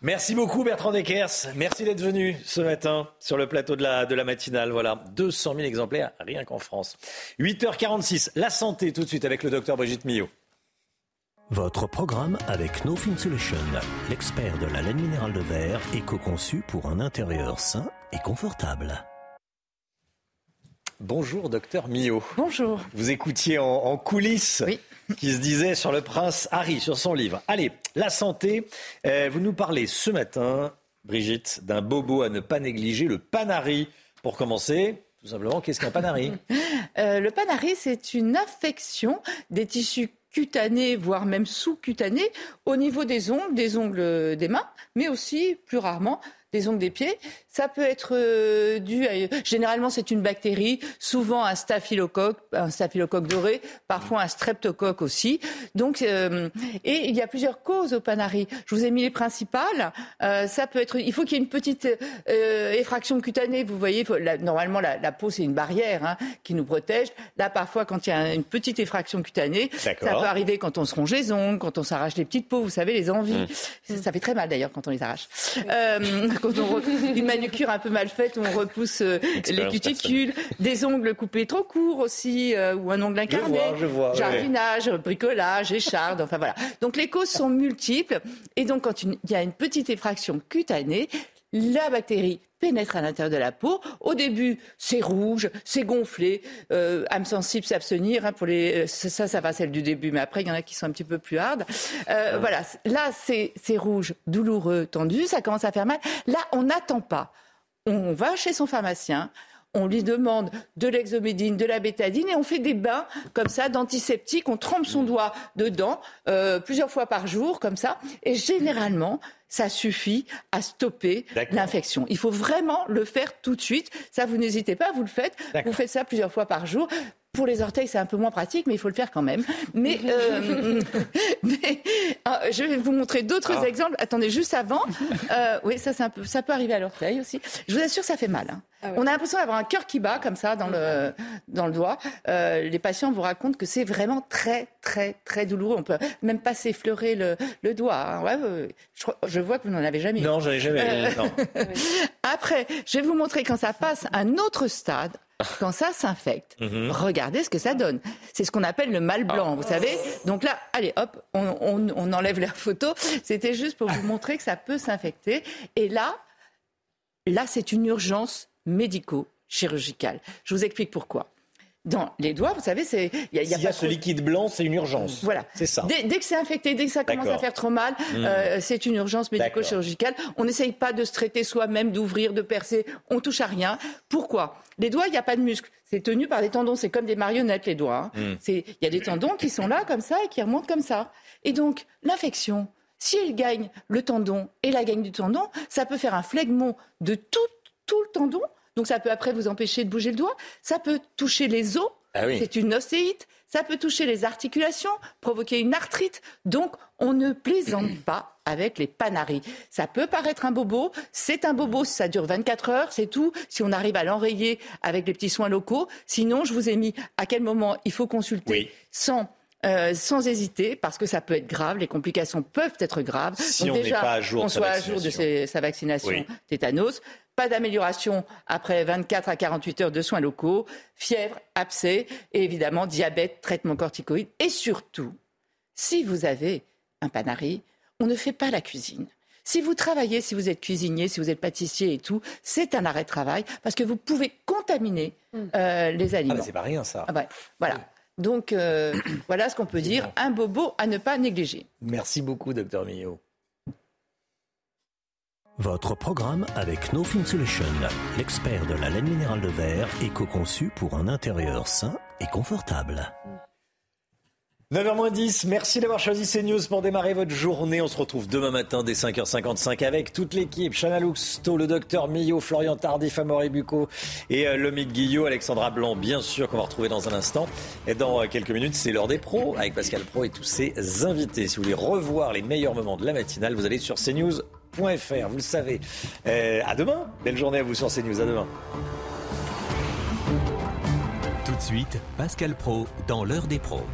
[SPEAKER 1] Merci beaucoup Bertrand Deckers. Merci d'être venu ce matin sur le plateau de la, de la matinale. Voilà, 200 000 exemplaires rien qu'en France. 8h46, la santé tout de suite avec le docteur Brigitte Millot.
[SPEAKER 24] Votre programme avec No Film Solution, l'expert de la laine minérale de verre, éco-conçu pour un intérieur sain et confortable.
[SPEAKER 1] Bonjour, docteur Millot.
[SPEAKER 60] Bonjour.
[SPEAKER 1] Vous écoutiez en, coulisses qui se disait sur le prince Harry, sur son livre. Allez, la santé. Euh, vous nous parlez ce matin, Brigitte, d'un bobo à ne pas négliger, le panari. Pour commencer, tout simplement, qu'est-ce qu'un panari? <laughs>
[SPEAKER 60] Euh, Le panari, c'est une infection des tissus cutanés, voire même sous-cutanés, au niveau des ongles, des ongles des mains, mais aussi, plus rarement, des ongles des pieds. Ça peut être euh, dû à... Généralement, c'est une bactérie, souvent un staphylocoque, un staphylocoque doré, parfois un streptocoque aussi. Donc, euh, et il y a plusieurs causes au panari. Je vous ai mis les principales. Euh, ça peut être... Il faut qu'il y ait une petite effraction cutanée. Vous voyez, normalement, la, peau, c'est une barrière hein, qui nous protège. Là, parfois, quand il y a une petite effraction cutanée, ça peut arriver quand on se ronge les ongles, quand on s'arrache les petites peaux, vous savez, les envies. Mmh. Ça, fait très mal, d'ailleurs, quand on les arrache. Quand on... Une cure un peu mal faite on repousse euh, les cuticules, des ongles coupés trop courts aussi, euh, ou un ongle incarné,
[SPEAKER 1] je vois,
[SPEAKER 60] jardinage, bricolage, écharde, enfin voilà. Donc les causes sont multiples. Et donc quand il y a une petite effraction cutanée, la bactérie pénètre à l'intérieur de la peau. Au début, c'est rouge, c'est gonflé. Euh, âme sensible, s'abstenir. Hein, pour les, ça, ça va celle du début, mais après, il y en a qui sont un petit peu plus hardes. Euh, voilà, là, c'est rouge, douloureux, tendu, ça commence à faire mal. Là, on n'attend pas on va chez son pharmacien, on lui demande de l'exomédine, de la bétadine et on fait des bains comme ça d'antiseptiques. On trempe son doigt dedans euh, plusieurs fois par jour comme ça et généralement ça suffit à stopper l'infection. Il faut vraiment le faire tout de suite. Ça, vous n'hésitez pas, vous le faites. Vous faites ça plusieurs fois par jour. Pour les orteils, c'est un peu moins pratique, mais il faut le faire quand même. Mais, euh, <laughs> ah, je vais vous montrer d'autres ah. exemples. Attendez, juste avant. Euh, oui, ça, un peu, ça peut arriver à l'orteil aussi. Je vous assure, ça fait mal. Hein. Ah On a l'impression d'avoir un cœur qui bat comme ça dans le, dans le doigt. Euh, les patients vous racontent que c'est vraiment très, très, très douloureux. On peut même pas s'effleurer le, le doigt. Hein. Ouais, je, vois que vous n'en avez jamais eu.
[SPEAKER 1] Non, j'en ai jamais eu. <laughs>
[SPEAKER 60] Après, je vais vous montrer quand ça passe à un autre stade quand ça s'infecte, mhm. regardez ce que ça donne. C'est ce qu'on appelle le mal blanc, vous savez. Donc là, allez, hop, on, enlève la photo. C'était juste pour vous montrer que ça peut s'infecter. Et là, là, c'est une urgence médico-chirurgicale. Je vous explique pourquoi dans les doigts, vous savez, c'est
[SPEAKER 1] il y a, ce liquide blanc, c'est une urgence.
[SPEAKER 60] Voilà,
[SPEAKER 1] c'est ça.
[SPEAKER 60] Dès, que c'est infecté, dès que ça commence à faire trop mal, mmh. euh, c'est une urgence médico-chirurgicale. On n'essaye pas de se traiter soi-même, d'ouvrir, de percer. On touche à rien. Pourquoi? Les doigts, il n'y a pas de muscle. C'est tenu par des tendons. C'est comme des marionnettes les doigts. Hein. Mmh. Il y a des tendons qui sont là comme ça et qui remontent comme ça. Et donc l'infection, si elle gagne le tendon et la gagne du tendon, ça peut faire un phlegmon de tout, tout le tendon donc ça peut après vous empêcher de bouger le doigt. Ça peut toucher les os. Ah c'est une ostéite. Ça peut toucher les articulations, provoquer une arthrite. Donc on ne plaisante <clears throat> pas avec les panaris. Ça peut paraître un bobo, c'est un bobo, ça dure 24 heures, c'est tout, si on arrive à l'enrayer avec les petits soins locaux. Sinon, je vous ai mis à quel moment il faut consulter sans euh, sans hésiter, parce que ça peut être grave, les complications peuvent être graves.
[SPEAKER 1] Si on n'est pas à jour,
[SPEAKER 60] on soit à jour de sa vaccination tétanos, pas d'amélioration après 24 à 48 heures de soins locaux, fièvre, abcès et évidemment diabète, traitement corticoïde. Et surtout, si vous avez un panari, on ne fait pas la cuisine. Si vous travaillez, si vous êtes cuisinier, si vous êtes pâtissier et tout, c'est un arrêt de travail parce que vous pouvez contaminer mm. euh, les aliments. Ah
[SPEAKER 1] c'est pas rien ça.
[SPEAKER 60] Ah voilà. Donc euh, <clears throat> voilà ce qu'on peut dire. Un bobo à ne pas négliger.
[SPEAKER 1] Merci beaucoup, docteur Millot.
[SPEAKER 24] Votre programme avec No Film Solution, l'expert de la laine minérale de verre, éco-conçu pour un intérieur sain et confortable.
[SPEAKER 1] 9h10, merci d'avoir choisi CNews pour démarrer votre journée. On se retrouve demain matin dès 5h55 avec toute l'équipe. Chana Luxto, le docteur Millot, Florian Tardif, Amaury Bucco et euh, Lomique Guillot, Alexandra Blanc, bien sûr, qu'on va retrouver dans un instant. Et dans euh, quelques minutes, c'est l'heure des pros avec Pascal Pro et tous ses invités. Si vous voulez revoir les meilleurs moments de la matinale, vous allez sur cnews.fr, vous le savez. Euh, à demain. Belle journée à vous sur CNews. À demain.
[SPEAKER 24] Tout de suite, Pascal Pro dans l'heure des pros.